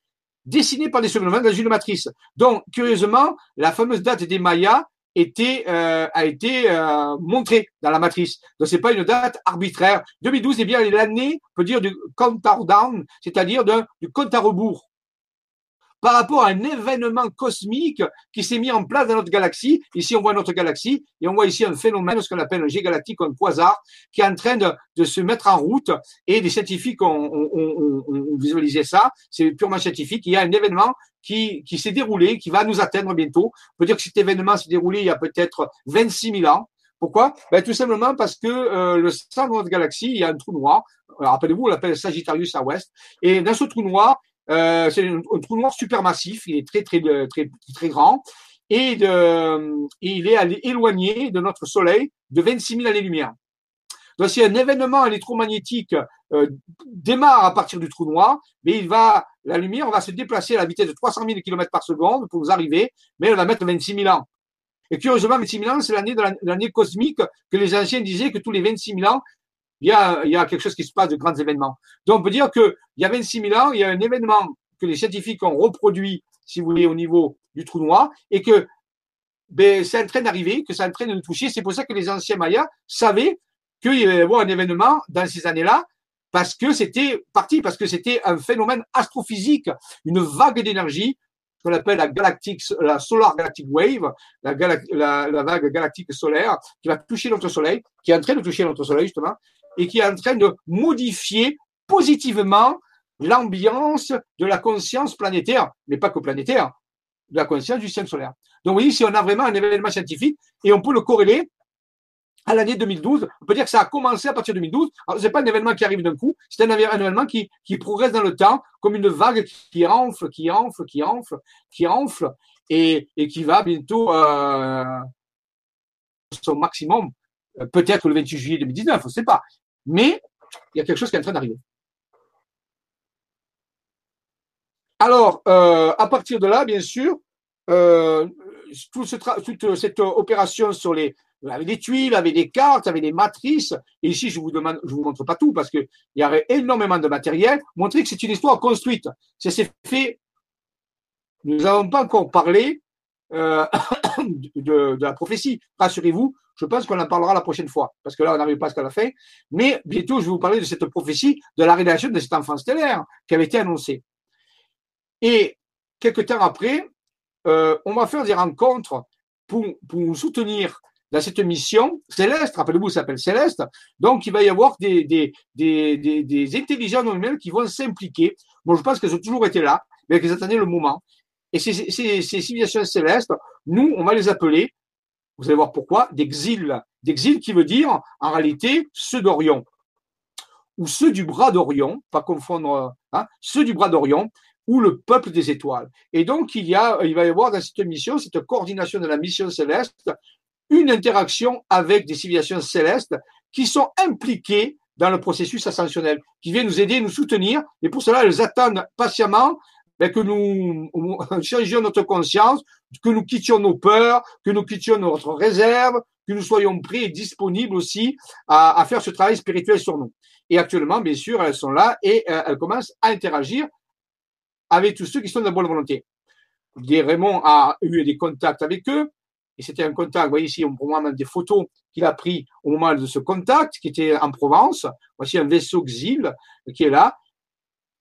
dessiné par des secondes dans une matrice. Donc, curieusement, la fameuse date des Mayas était, euh, a été euh, montrée dans la matrice. Donc, c'est pas une date arbitraire. 2012 est bien l'année, on peut dire, du countdown, c'est-à-dire du compte à rebours par rapport à un événement cosmique qui s'est mis en place dans notre galaxie. Ici, on voit notre galaxie et on voit ici un phénomène, ce qu'on appelle un jet galactique, un quasar, qui est en train de, se mettre en route. Et des scientifiques ont, visualisé ça. C'est purement scientifique. Il y a un événement qui, qui s'est déroulé, qui va nous atteindre bientôt. On peut dire que cet événement s'est déroulé il y a peut-être 26 000 ans. Pourquoi? Ben, Tout simplement parce que euh, le centre de notre galaxie, il y a un trou noir. Rappelez-vous, on l'appelle Sagittarius à ouest. Et dans ce trou noir, euh, c'est un, trou noir supermassif, il est très très très très grand et, de, il est éloigné de notre Soleil de 26 000 années-lumière. Donc si un événement électromagnétique euh, démarre à partir du trou noir, mais il va, la lumière va se déplacer à la vitesse de 300 000 km par seconde pour nous arriver, mais elle va mettre 26 000 ans. Et curieusement, 26 000 ans, c'est l'année de l'année cosmique que les anciens disaient que tous les 26 000 ans, il y, a, quelque chose qui se passe de grands événements. Donc, on peut dire qu'il y a 26 000 ans, il y a un événement que les scientifiques ont reproduit, si vous voulez, au niveau du trou noir, et que ben, c'est en train d'arriver, que c'est en train de nous toucher. C'est pour ça que les anciens Mayas savaient qu'il y avoir un événement dans ces années-là, parce que c'était parti, parce que c'était un phénomène astrophysique, une vague d'énergie qu'on appelle la galactique, la solar galactic wave, la, vague galactique solaire, qui va toucher notre Soleil, qui est en train de toucher notre Soleil justement, et qui est en train de modifier positivement l'ambiance de la conscience planétaire, mais pas que planétaire, de la conscience du ciel solaire. Donc, vous voyez, si on a vraiment un événement scientifique et on peut le corréler à l'année 2012, on peut dire que ça a commencé à partir de 2012. Alors, c'est pas un événement qui arrive d'un coup, c'est un, événement qui, qui progresse dans le temps, comme une vague qui enfle, qui enfle, qui enfle, qui enfle, et, et qui va bientôt euh, son maximum Euh, peut-être le 28 juillet 2019, on ne sait pas. Mais il y a quelque chose qui est en train d'arriver. Alors, euh, à partir de là, bien sûr, euh, toute cette opération sur les, avec des tuiles, avec des cartes, avec des matrices. Et ici, je vous demande, je vous montre pas tout parce qu'il y aurait énormément de matériel. Montrer que c'est une histoire construite. Ça s'est fait. Nous n'avons pas encore parlé euh, de, la prophétie. Rassurez-vous, je pense qu'on en parlera la prochaine fois parce que là, on n'arrive pas à ce qu'elle a fait. Mais bientôt, je vais vous parler de cette prophétie, de la rédaction de cet enfant stellaire qui avait été annoncé. Et quelques temps après, euh, on va faire des rencontres pour, pour soutenir dans cette mission céleste, rappelez-vous, ça s'appelle céleste, donc il va y avoir des, des, des, des, des intelligences humaines qui vont s'impliquer. Bon, je pense qu'elles ont toujours été là, mais qu'elles attendaient le moment. Et ces, civilisations célestes, nous, on va les appeler, vous allez voir pourquoi, d'exil. D'exil qui veut dire, en réalité, ceux d'Orion. Ou ceux du bras d'Orion, pas confondre, hein, ceux du bras d'Orion, ou le peuple des étoiles. Et donc, il, y a, il va y avoir dans cette mission, cette coordination de la mission céleste, une interaction avec des civilisations célestes qui sont impliquées dans le processus ascensionnel, qui viennent nous aider, nous soutenir. Et pour cela, elles attendent patiemment ben, que nous changions notre conscience, que nous quittions nos peurs, que nous quittions notre réserve, que nous soyons prêts et disponibles aussi à, à faire ce travail spirituel sur nous. Et actuellement, bien sûr, elles sont là et euh, elles commencent à interagir avec tous ceux qui sont de bonne volonté. Raymond a eu des contacts avec eux, et c'était un contact, vous voyez ici, on même des photos qu'il a pris au moment de ce contact, qui était en Provence. Voici un vaisseau Xil qui est là,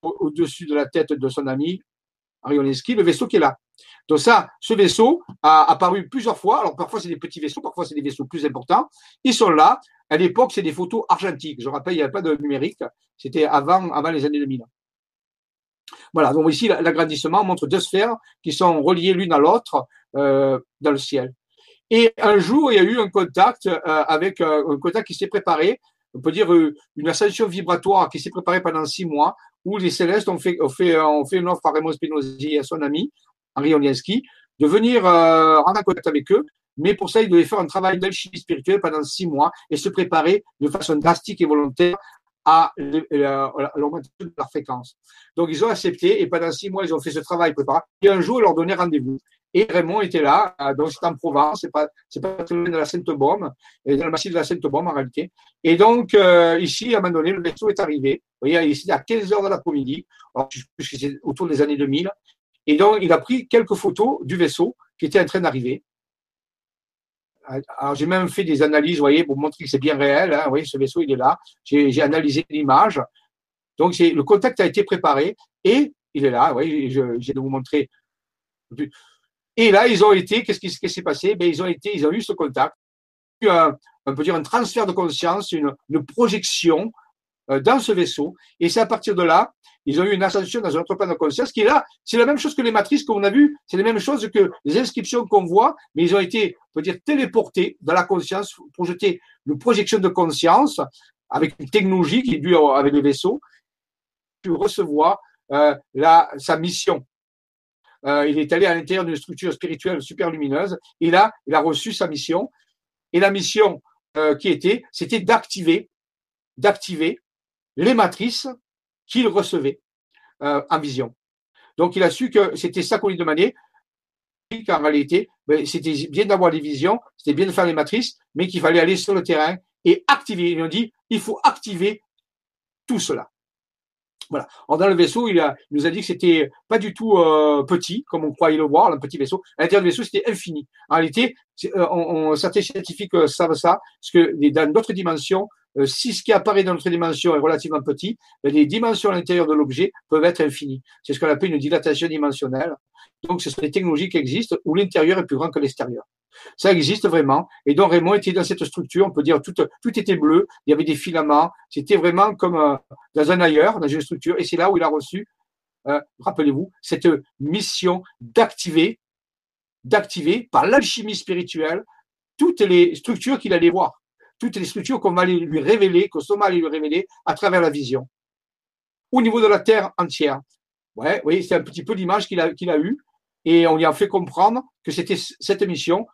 au-dessus de la tête de son ami Arioneski, le vaisseau qui est là. Donc ça, ce vaisseau a apparu plusieurs fois. Alors parfois c'est des petits vaisseaux, parfois c'est des vaisseaux plus importants. Ils sont là. À l'époque, c'est des photos argentiques. Je rappelle, il n'y avait pas de numérique. C'était avant, avant les années 2000. Voilà, donc ici, l'agrandissement montre deux sphères qui sont reliées l'une à l'autre euh, dans le ciel. Et un jour, il y a eu un contact euh, avec euh, un contact qui s'est préparé, on peut dire une ascension vibratoire qui s'est préparée pendant six mois, où les célestes ont fait, ont fait, ont fait une offre à Raymond Spinozzi et à son ami, Henri Olienski, de venir euh, en contact avec eux. Mais pour ça, ils devaient faire un travail d'alchimie spirituelle pendant six mois et se préparer de façon drastique et volontaire à l'augmentation de leur fréquence. Donc, ils ont accepté et pendant six mois, ils ont fait ce travail préparé. Et un jour, ils leur donnaient rendez-vous. Et Raymond était là, euh, donc c'est en Provence, c'est pas, c'est pas très loin de la Sainte-Baume, et dans le massif de la Sainte-Baume en réalité. Et donc, euh, ici, à un moment donné, le vaisseau est arrivé. Vous voyez, ici, à 15 heures de l'après-midi, alors je c'est autour des années 2000. Et donc, il a pris quelques photos du vaisseau qui était en train d'arriver. Alors, j'ai même fait des analyses, vous voyez, pour montrer que c'est bien réel. Hein, vous voyez, ce vaisseau, il est là. J'ai, analysé l'image. Donc, le contact a été préparé et il est là. Vous voyez, j'ai de vous montrer. Et là, ils ont été, qu'est-ce qui, s'est passé? Ben, Ils ont été, ils ont eu ce contact, un, on peut dire un transfert de conscience, une, une projection euh, dans ce vaisseau. Et c'est à partir de là, ils ont eu une ascension dans un autre plan de conscience qui est là. C'est la même chose que les matrices qu'on a vues, c'est la même chose que les inscriptions qu'on voit, mais ils ont été, on peut dire, téléportés dans la conscience, projetés une projection de conscience avec une technologie qui est due avec le vaisseau, pour recevoir euh, la, sa mission. Euh, il est allé à l'intérieur d'une structure spirituelle super lumineuse. Et là, il a reçu sa mission. Et la mission euh, qui était, c'était d'activer, d'activer les matrices qu'il recevait euh, en vision. Donc, il a su que c'était ça qu'on lui demandait. Qu'en réalité, ben, c'était bien d'avoir des visions, c'était bien de faire les matrices, mais qu'il fallait aller sur le terrain et activer. Ils ont dit, il faut activer tout cela. Voilà. Alors dans le vaisseau, il, a, nous a dit que c'était pas du tout euh, petit, comme on croyait le voir, un petit vaisseau. À l'intérieur du vaisseau, c'était infini. En réalité, euh, on, certains scientifiques savent ça, parce que dans d'autres dimensions, si ce qui apparaît dans notre dimension est relativement petit, ben, les dimensions à l'intérieur de l'objet peuvent être infinies. C'est ce qu'on appelle une dilatation dimensionnelle. Donc, ce sont des technologies qui existent où l'intérieur est plus grand que l'extérieur. Ça existe vraiment. Et donc Raymond était dans cette structure, on peut dire tout, tout était bleu, il y avait des filaments, c'était vraiment comme euh, dans un ailleurs, dans une structure. Et c'est là où il a reçu, euh, rappelez-vous, cette mission d'activer, d'activer par l'alchimie spirituelle toutes les structures qu'il allait voir, toutes les structures qu'on va lui révéler, que Soma allait lui révéler à travers la vision, au niveau de la terre entière. Ouais, oui, c'est un petit peu l'image qu'il a, qu'il a eue, et on lui a fait comprendre que c'était cette mission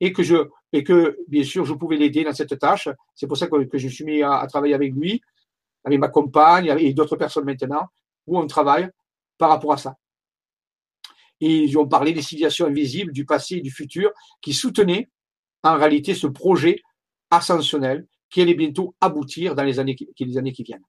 et que je, et que, bien sûr, je pouvais l'aider dans cette tâche. C'est pour ça que, je suis mis à, travailler avec lui, avec ma compagne et d'autres personnes maintenant, où on travaille par rapport à ça. Et ils ont parlé des civilisations invisibles du passé et du futur qui soutenaient en réalité ce projet ascensionnel qui allait bientôt aboutir dans les années qui, les années qui viennent.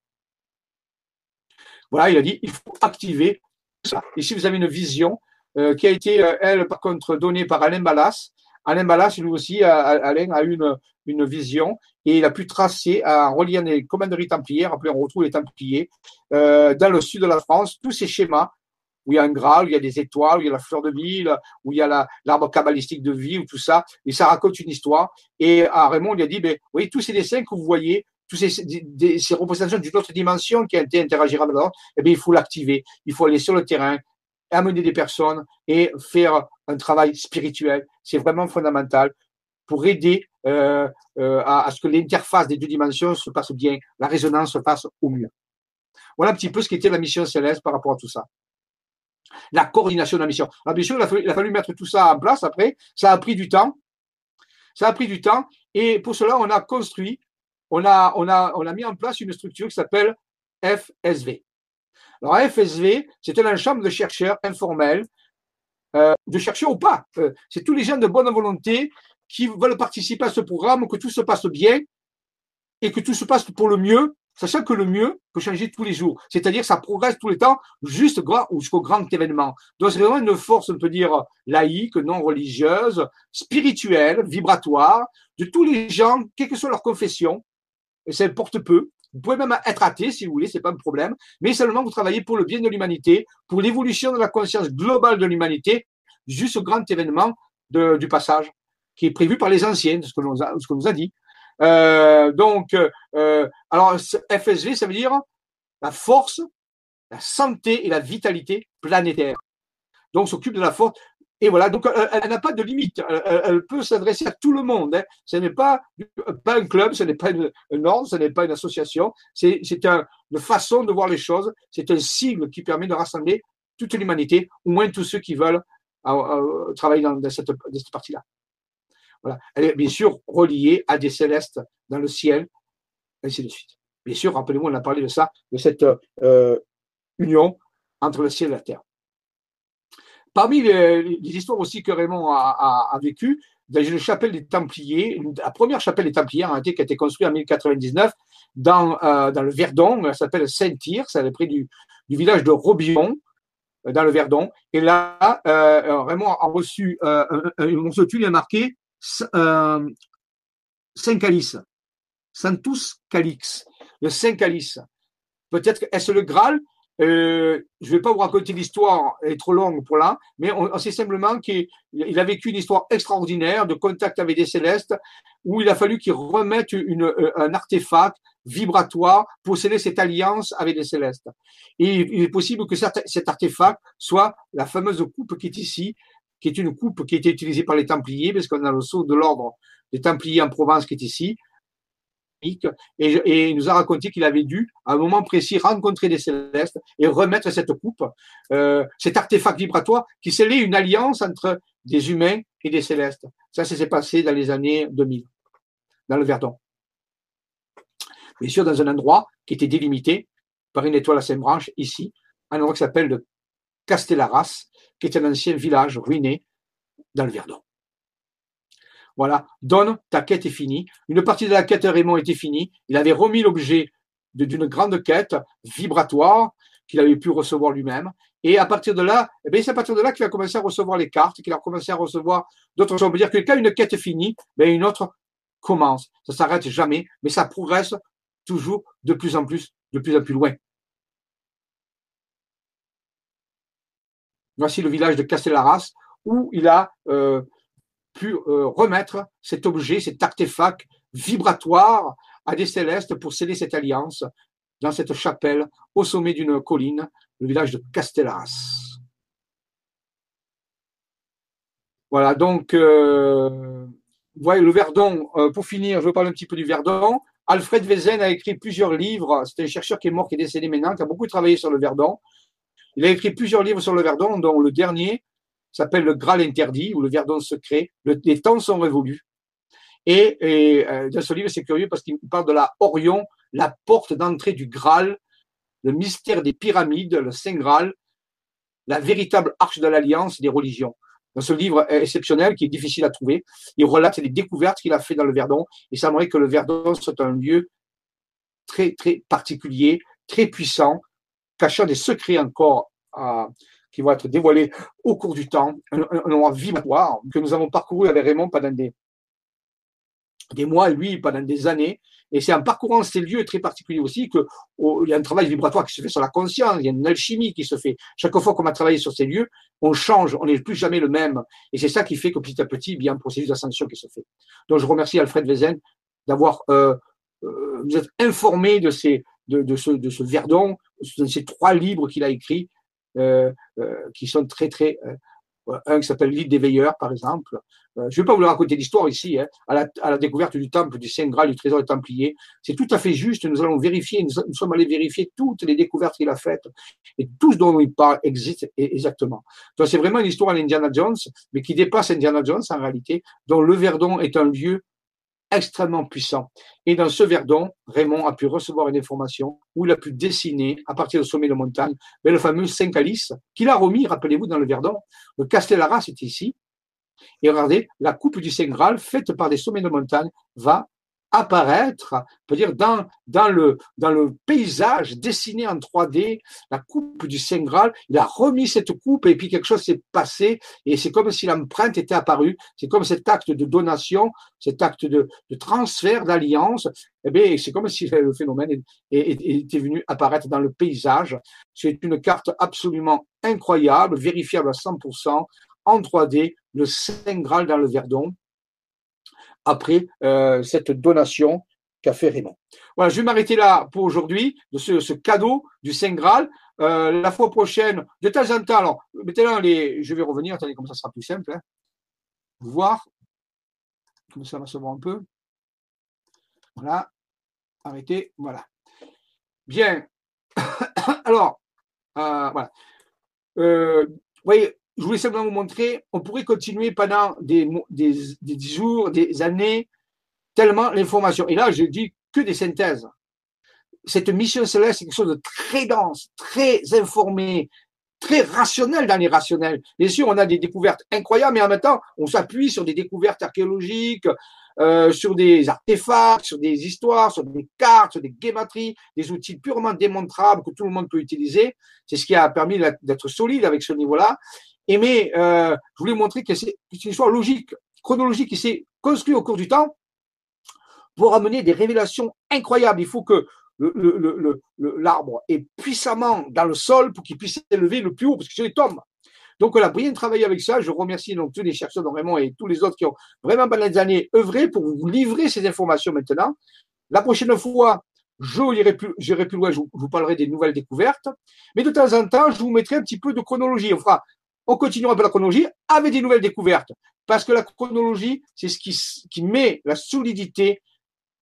Voilà, il a dit, il faut activer ça. Ici, vous avez une vision euh, qui a été, euh, elle, par contre, donnée par Alain Ballas. Alain Ballas, lui aussi, Alain a eu une, une vision et il a pu tracer, en reliant les commanderies templières, après on retrouve les templiers, euh, dans le sud de la France, tous ces schémas où il y a un Graal, où il y a des étoiles, où il y a la fleur de ville, où il y a l'arbre kabbalistique de vie, ou tout ça, et ça raconte une histoire. Et à Raymond, il a dit, ben, oui, tous ces dessins que vous voyez, toutes ces, ces représentations d'une autre dimension qui a été interagir avec l'autre, eh bien, il faut l'activer. Il faut aller sur le terrain, amener des personnes et faire un travail spirituel. C'est vraiment fondamental pour aider euh, euh, à, ce que l'interface des deux dimensions se passe bien, la résonance se passe au mieux. Voilà un petit peu ce qu'était la mission céleste par rapport à tout ça. La coordination de la mission. Alors bien sûr, il a, fallu, mettre tout ça en place après. Ça a pris du temps. Ça a pris du temps. Et pour cela, on a construit on a, mis en place une structure qui s'appelle FSV. Alors, FSV, c'est un ensemble de chercheurs informels, euh, de chercheurs ou pas. Euh, c'est tous les gens de bonne volonté qui veulent participer à ce programme, que tout se passe bien et que tout se passe pour le mieux, sachant que le mieux peut changer tous les jours. C'est-à-dire ça progresse tous les temps jusqu'au grand événement. Donc c'est vraiment une force, on peut dire, laïque, non religieuse, spirituelle, vibratoire, de tous les gens, quelle que soit leur confession, et ça importe peu. Vous pouvez même être athée si vous voulez, c'est pas un problème, mais seulement vous travaillez pour le bien de l'humanité, pour l'évolution de la conscience globale de l'humanité, jusqu'au grand événement du passage qui est prévu par les anciens, ce que a, ce nous a dit. Euh, donc, euh, alors FSV, ça veut dire la force, la santé et la vitalité planétaire. Donc, s'occupe de la force. Et voilà, donc elle, n'a pas de limite. Elle, peut s'adresser à tout le monde. Hein. Ce n'est pas, pas un club, ce n'est pas une, un ordre, ce n'est pas une association. C'est un, une façon de voir les choses. C'est un sigle qui permet de rassembler toute l'humanité, au moins tous ceux qui veulent travailler dans, cette partie-là. Elle est bien sûr reliée à des célestes dans le ciel, ainsi de suite. Bien sûr, rappelez-moi, on a parlé de ça, de cette euh, union entre le ciel et la terre. Parmi les, histoires aussi que Raymond a, a, vécues, dans une chapelle des Templiers, la première chapelle des Templiers a été, qui a été construite en 1099 dans, euh, dans le Verdon, elle s'appelle Saint-Tyr, c'est près du, du village de Robillon, euh, dans le Verdon. Et là, Raymond a reçu euh, un, de tuile marqué euh, Saint Calice, Santus Calix, le Saint Calice. Peut-être est-ce le Graal? Euh, je ne vais pas vous raconter l'histoire, elle est trop longue pour là, mais on, sait simplement qu'il a vécu une histoire extraordinaire de contact avec des célestes, où il a fallu qu'il remette euh, un artefact vibratoire pour sceller cette alliance avec les célestes. Et il est possible que cet artefact soit la fameuse coupe qui est ici, qui est une coupe qui été utilisée par les Templiers, parce qu'on a le sceau de l'ordre des Templiers en Provence qui est ici, et, il nous a raconté qu'il avait dû, à un moment précis, rencontrer des célestes et remettre cette coupe, euh, cet artefact vibratoire qui scellait une alliance entre des humains et des célestes. Ça, ça s'est passé dans les années 2000, dans le Verdon. Bien sûr, dans un endroit qui était délimité par une étoile à cinq branches, ici, un endroit qui s'appelle le Castellaras, qui est un ancien village ruiné dans le Verdon. Voilà, donne, ta quête est finie. Une partie de la quête Raymond était finie. Il avait remis l'objet d'une grande quête vibratoire qu'il avait pu recevoir lui-même. Et à partir de là, eh c'est à partir de là qu'il a commencé à recevoir les cartes, qu'il a commencé à recevoir d'autres choses. On peut dire que quand une quête est finie, ben une autre commence. Ça s'arrête jamais, mais ça progresse toujours de plus en plus, de plus en plus loin. Voici le village de Castellaras où il a euh, pu euh, remettre cet objet, cet artefact vibratoire à des célestes pour sceller cette alliance dans cette chapelle au sommet d'une colline, le village de Castellas. Voilà, donc, euh, voyez, le Verdon, pour finir, je vais parler un petit peu du Verdon. Alfred Wezen a écrit plusieurs livres. C'est un chercheur qui est mort, qui est décédé maintenant, qui a beaucoup travaillé sur le Verdon. Il a écrit plusieurs livres sur le Verdon, dont le dernier, s'appelle le Graal interdit ou le Verdon secret. les temps sont révolus. Et, et euh, dans ce livre, c'est curieux parce qu'il parle de la Orion, la porte d'entrée du Graal, le mystère des pyramides, le Saint Graal, la véritable arche de l'alliance des religions. Dans ce livre exceptionnel qui est difficile à trouver, il relate les découvertes qu'il a fait dans le Verdon. Il semblerait que le Verdon soit un lieu très, très particulier, très puissant, cachant des secrets encore à, qui vont être dévoilés au cours du temps, un, endroit vibratoire que nous avons parcouru avec Raymond pendant des, des mois lui pendant des années. Et c'est en parcourant ces lieux très particuliers aussi qu'il y a un travail vibratoire qui se fait sur la conscience, il y a une alchimie qui se fait. Chaque fois qu'on a travaillé sur ces lieux, on change, on n'est plus jamais le même. Et c'est ça qui fait que petit à petit, il y a un processus d'ascension qui se fait. Donc je remercie Alfred Wezen d'avoir euh, euh, vous êtes informé de ces de, de, ce, de ce Verdon, ces trois livres qu'il a écrits, euh, euh, qui sont très très euh, un qui s'appelle l'île des veilleurs, par exemple. je ne vais pas vous raconter l'histoire ici, hein, à, la, découverte du temple du Saint Graal, du trésor des Templiers. C'est tout à fait juste. Nous allons vérifier, nous, nous sommes allés vérifier toutes les découvertes qu'il a faites et tout ce dont il parle existe exactement. Donc c'est vraiment une histoire à l'Indiana Jones, mais qui dépasse Indiana Jones en réalité, dont le Verdon est un lieu extrêmement puissant. Et dans ce Verdon, Raymond a pu recevoir une information où il a pu dessiner, à partir du sommet de montagne, le fameux Saint-Calice, qu'il a remis, rappelez-vous, dans le Verdon. Le Castellara, c'est ici. Et regardez, la coupe du Saint Graal, faite par des sommets de montagne, va apparaître, peut dire dans, dans, le, dans le paysage dessiné en 3D, la coupe du Saint Graal, il a remis cette coupe et puis quelque chose s'est passé et c'est comme si l'empreinte était apparue, c'est comme cet acte de donation, cet acte de, de transfert d'alliance, eh bien c'est comme si le phénomène était venu apparaître dans le paysage. C'est une carte absolument incroyable, vérifiable à 100%, en 3D, le Saint Graal dans le Verdon après euh, cette donation qu'a fait Raymond. Voilà, je vais m'arrêter là pour aujourd'hui de ce, cadeau du Saint Graal. Euh, la fois prochaine, de temps en temps, alors maintenant les, je vais revenir, attendez comme ça sera plus simple. Hein. Voir, comme ça va se voir un peu. Voilà, arrêtez, voilà. Bien. alors, euh, voilà. Vous voyez, je voulais simplement vous montrer, on pourrait continuer pendant des, des, des jours, des années, tellement l'information. Et là, je dis que des synthèses. Cette mission céleste, c'est quelque chose de très dense, très informé, très rationnel dans l'irrationnel. Bien sûr, on a des découvertes incroyables, mais en même temps, on s'appuie sur des découvertes archéologiques, euh, sur des artefacts, sur des histoires, sur des cartes, sur des guématries, des outils purement démontrables que tout le monde peut utiliser. C'est ce qui a permis d'être solide avec ce niveau-là. Et mais euh, je voulais montrer que c'est une histoire logique, chronologique qui s'est construite au cours du temps pour amener des révélations incroyables. Il faut que l'arbre est puissamment dans le sol pour qu'il puisse s'élever le plus haut, parce que sinon il tombe. Donc, on a bien travaillé avec ça. Je remercie donc tous les chercheurs, dont Raymond et tous les autres qui ont vraiment pendant des années œuvré pour vous livrer ces informations maintenant. La prochaine fois, j'irai plus, plus loin, je vous parlerai des nouvelles découvertes. Mais de temps en temps, je vous mettrai un petit peu de chronologie. On fera on continuera par la chronologie avec des nouvelles découvertes. Parce que la chronologie, c'est ce qui, qui met la solidité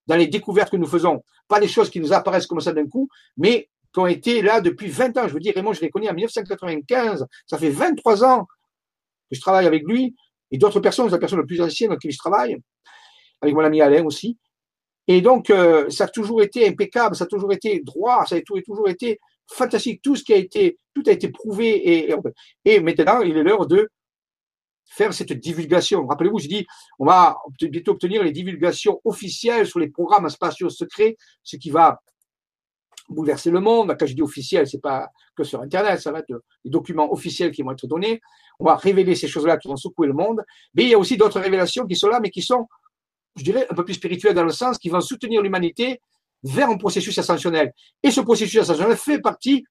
dans les découvertes que nous faisons. Pas des choses qui nous apparaissent comme ça d'un coup, mais qui ont été là depuis 20 ans. Je veux dire, Raymond, je l'ai connu en 1995. Ça fait 23 ans que je travaille avec lui. Et d'autres personnes, la personne la plus ancienne avec qui je travaille. Avec mon ami Alain aussi. Et donc, euh, ça a toujours été impeccable, ça a toujours été droit, ça a toujours été fantastique. Tout ce qui a été, tout a été prouvé et, maintenant, il est l'heure de faire cette divulgation. Rappelez-vous, je dis, on va bientôt obtenir les divulgations officielles sur les programmes spatiaux secrets, ce qui va bouleverser le monde. Quand je dis officiel, c'est pas que sur Internet, ça va être des documents officiels qui vont être donnés. On va révéler ces choses-là qui vont secouer le monde. Mais il y a aussi d'autres révélations qui sont là, mais qui sont, je dirais, un peu plus spirituelles dans le sens qui vont soutenir l'humanité vers un processus ascensionnel. Et ce processus ascensionnel fait partie,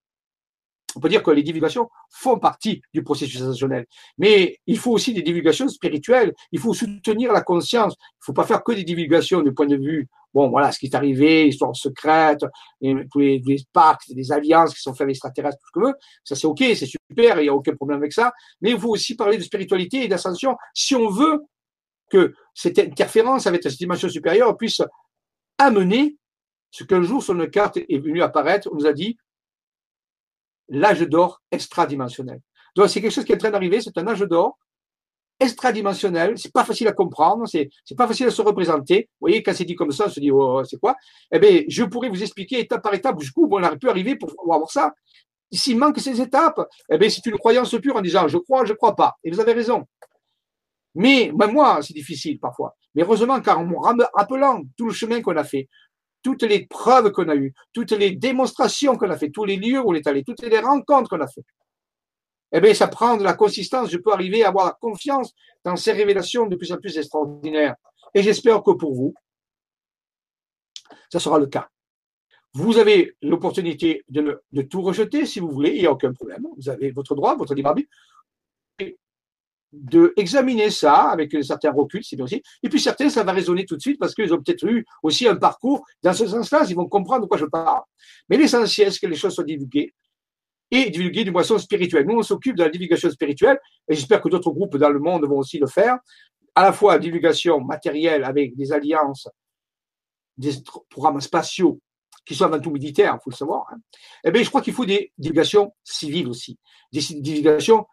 on peut dire que les divulgations font partie du processus ascensionnel. Mais il faut aussi des divulgations spirituelles. Il faut soutenir la conscience. Il ne faut pas faire que des divulgations du point de vue, bon, voilà, ce qui est arrivé, l'histoire secrète, tous les, les, pactes, les alliances qui sont faites avec les extraterrestres, tout ce que veut. Ça, c'est OK, c'est super, il n'y a aucun problème avec ça. Mais il faut aussi parler de spiritualité et d'ascension si on veut que cette interférence avec cette dimension supérieure puisse amener ce qu'un jour sur une carte est venu apparaître, on nous a dit l'âge d'or extradimensionnel. Donc c'est quelque chose qui est en train d'arriver, c'est un âge d'or extradimensionnel, c'est pas facile à comprendre, c'est c'est pas facile à se représenter. Vous voyez, quand c'est dit comme ça, on se dit oh, c'est quoi? Eh bien, je pourrais vous expliquer étape par étape jusqu'où on aurait pu arriver pour avoir ça. S'il manque ces étapes, eh bien, c'est une croyance pure en disant je crois, je crois pas. Et vous avez raison. Mais même moi, c'est difficile parfois. Mais heureusement, car en me rappelant tout le chemin qu'on a fait, toutes les preuves qu'on a eues, toutes les démonstrations qu'on a fait, tous les lieux où on est allé, toutes les rencontres qu'on a fait, eh bien, ça prend de la consistance. Je peux arriver à avoir confiance dans ces révélations de plus en plus extraordinaires. Et j'espère que pour vous, ça sera le cas. Vous avez l'opportunité de, de, tout rejeter si vous voulez, il n'y a aucun problème. Vous avez votre droit, votre libre arbitre. De examiner ça avec certains reculs, c'est bien aussi. Et puis certains, ça va résonner tout de suite parce qu'ils ont peut-être eu aussi un parcours dans ce sens-là, ils vont comprendre de quoi je parle. Mais l'essentiel, c'est que les choses soient divulguées et divulguer d'une boisson spirituelle. Nous, on s'occupe de la divulgation spirituelle et j'espère que d'autres groupes dans le monde vont aussi le faire. À la fois divulgation matérielle avec des alliances, des programmes spatiaux qui sont avant tout militaires, il faut le savoir. Hein. Eh bien, je crois qu'il faut des divulgations civiles aussi, des divulgations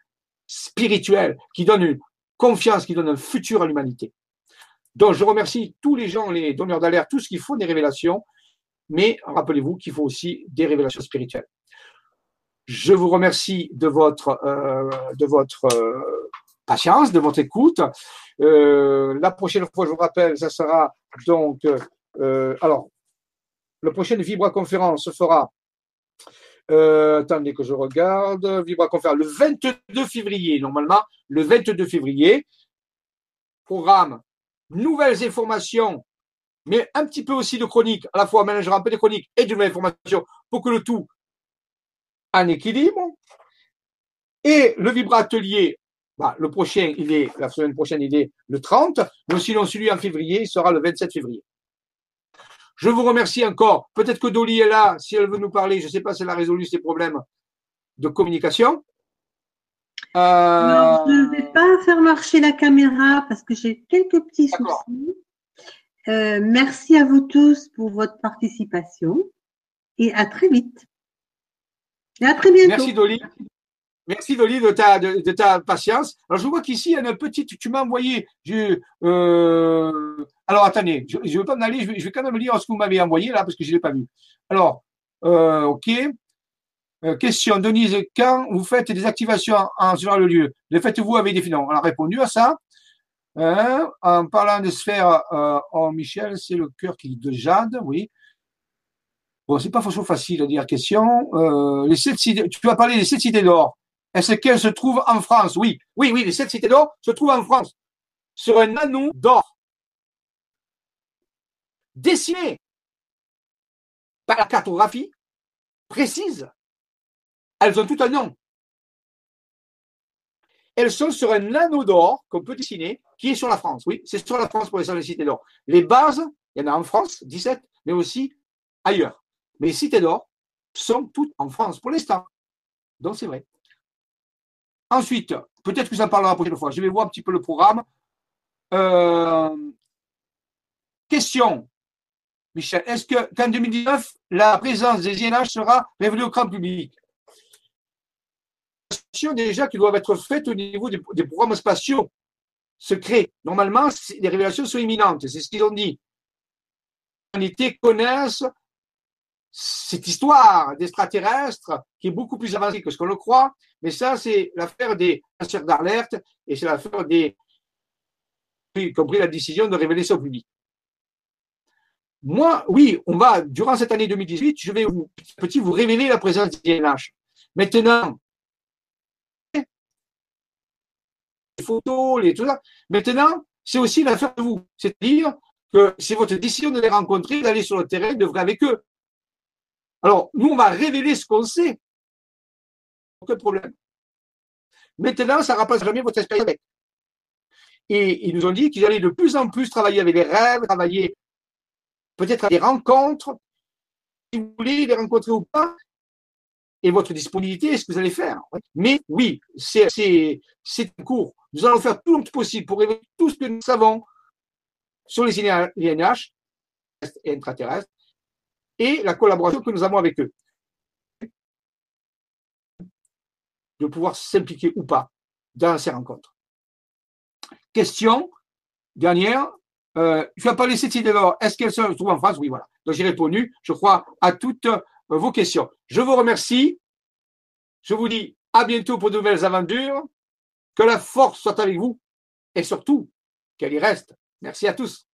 spirituelles qui donnent une confiance, qui donnent un futur à l'humanité. Donc, je remercie tous les gens, les donneurs d'alerte, tous qui font des révélations, mais rappelez-vous qu'il faut aussi des révélations spirituelles. Je vous remercie de votre, euh, euh, patience, de votre écoute. Euh, la prochaine fois, je vous rappelle, ça sera donc, alors, la prochaine Vibra conférence se fera, attendez que je regarde, Vibra le 22 février, normalement, le 22 février. Programme, nouvelles informations mais un petit peu aussi de chronique, à la fois mélanger un peu de chronique et de nouvelles informations pour que le tout en équilibre. Et le vibratelier, bah, le prochain, il est, la semaine prochaine, il est le 30, mais sinon celui en février, il sera le 27 février. Je vous remercie encore. Peut-être que Dolly est là, si elle veut nous parler. Je ne sais pas si elle a résolu ses problèmes de communication. Euh... je ne vais pas faire marcher la caméra parce que j'ai quelques petits soucis. Euh, merci à vous tous pour votre participation et à très vite. Et à très bientôt. Merci Dolly. Merci Dolly de ta, de, ta patience. Alors je vois qu'ici, il y a une petite, tu m'as envoyé, euh, alors attendez, je ne veux pas m'en aller, je vais, quand même lire ce que vous m'avez envoyé là parce que je ne l'ai pas vu. Alors, euh, ok. Euh, question, Denise, quand vous faites des activations en, en le lieu, les faites-vous avec des finons? On a répondu à ça. Hein, en parlant de sphère, oh Michel, c'est le cœur qui de Jade, oui. Bon, c'est pas forcément facile à dire question. Euh, les sept cités, tu vas parler des sept cités d'or. Est-ce qu'elles se trouvent en France? Oui, oui, oui, les sept cités d'or se trouvent en France sur un anneau d'or dessiné par la cartographie précise. Elles ont tout un nom. Elles sont sur un anneau d'or qu'on peut dessiner, qui est sur la France. Oui, c'est sur la France pour les cités d'or. Les bases, il y en a en France, 17, mais aussi ailleurs. Mais les cités d'or sont toutes en France pour l'instant. Donc c'est vrai. Ensuite, peut-être que ça parlera la prochaine fois. Je vais voir un petit peu le programme. Euh, question. Michel, est-ce que qu'en 2019, la présence des INH sera révélée au grand public? Déjà qui doivent être faites au niveau des, programmes spatiaux secrets. Normalement, les révélations sont imminentes, c'est ce qu'ils ont dit. L'humanité connaissent cette histoire d'extraterrestres qui est beaucoup plus avancée que ce qu'on le croit, mais ça, c'est l'affaire des lanceurs d'alerte et c'est l'affaire des, y compris la décision de révéler ça au public. Moi, oui, on va, durant cette année 2018, je vais vous, petit, vous révéler la présence d'INH. Maintenant, les photos, les, tout. Maintenant, c'est aussi l'affaire de vous. C'est-à-dire que c'est votre décision de les rencontrer, d'aller sur le terrain, de vrai avec eux. Alors, nous, on va révéler ce qu'on sait. Aucun problème. Maintenant, ça ne remplace jamais votre expérience avec. Et ils nous ont dit qu'ils allaient de plus en plus travailler avec les rêves, travailler peut-être à des rencontres. Si vous voulez les rencontrer ou pas, et votre disponibilité, est-ce que vous allez faire? Mais oui, c'est un cours. Nous allons faire tout le possible pour révéler tout ce que nous savons sur les INH et intraterrestres et la collaboration que nous avons avec eux. De pouvoir s'impliquer ou pas dans ces rencontres. question, dernière, euh, tu n'as pas laissé cette idée Est-ce qu'elle se trouve en France Oui, voilà. Donc j'ai répondu, je crois, à toutes euh, vos questions. Je vous remercie. Je vous dis à bientôt pour de nouvelles aventures. Que la force soit avec vous et surtout qu'elle y reste. Merci à tous.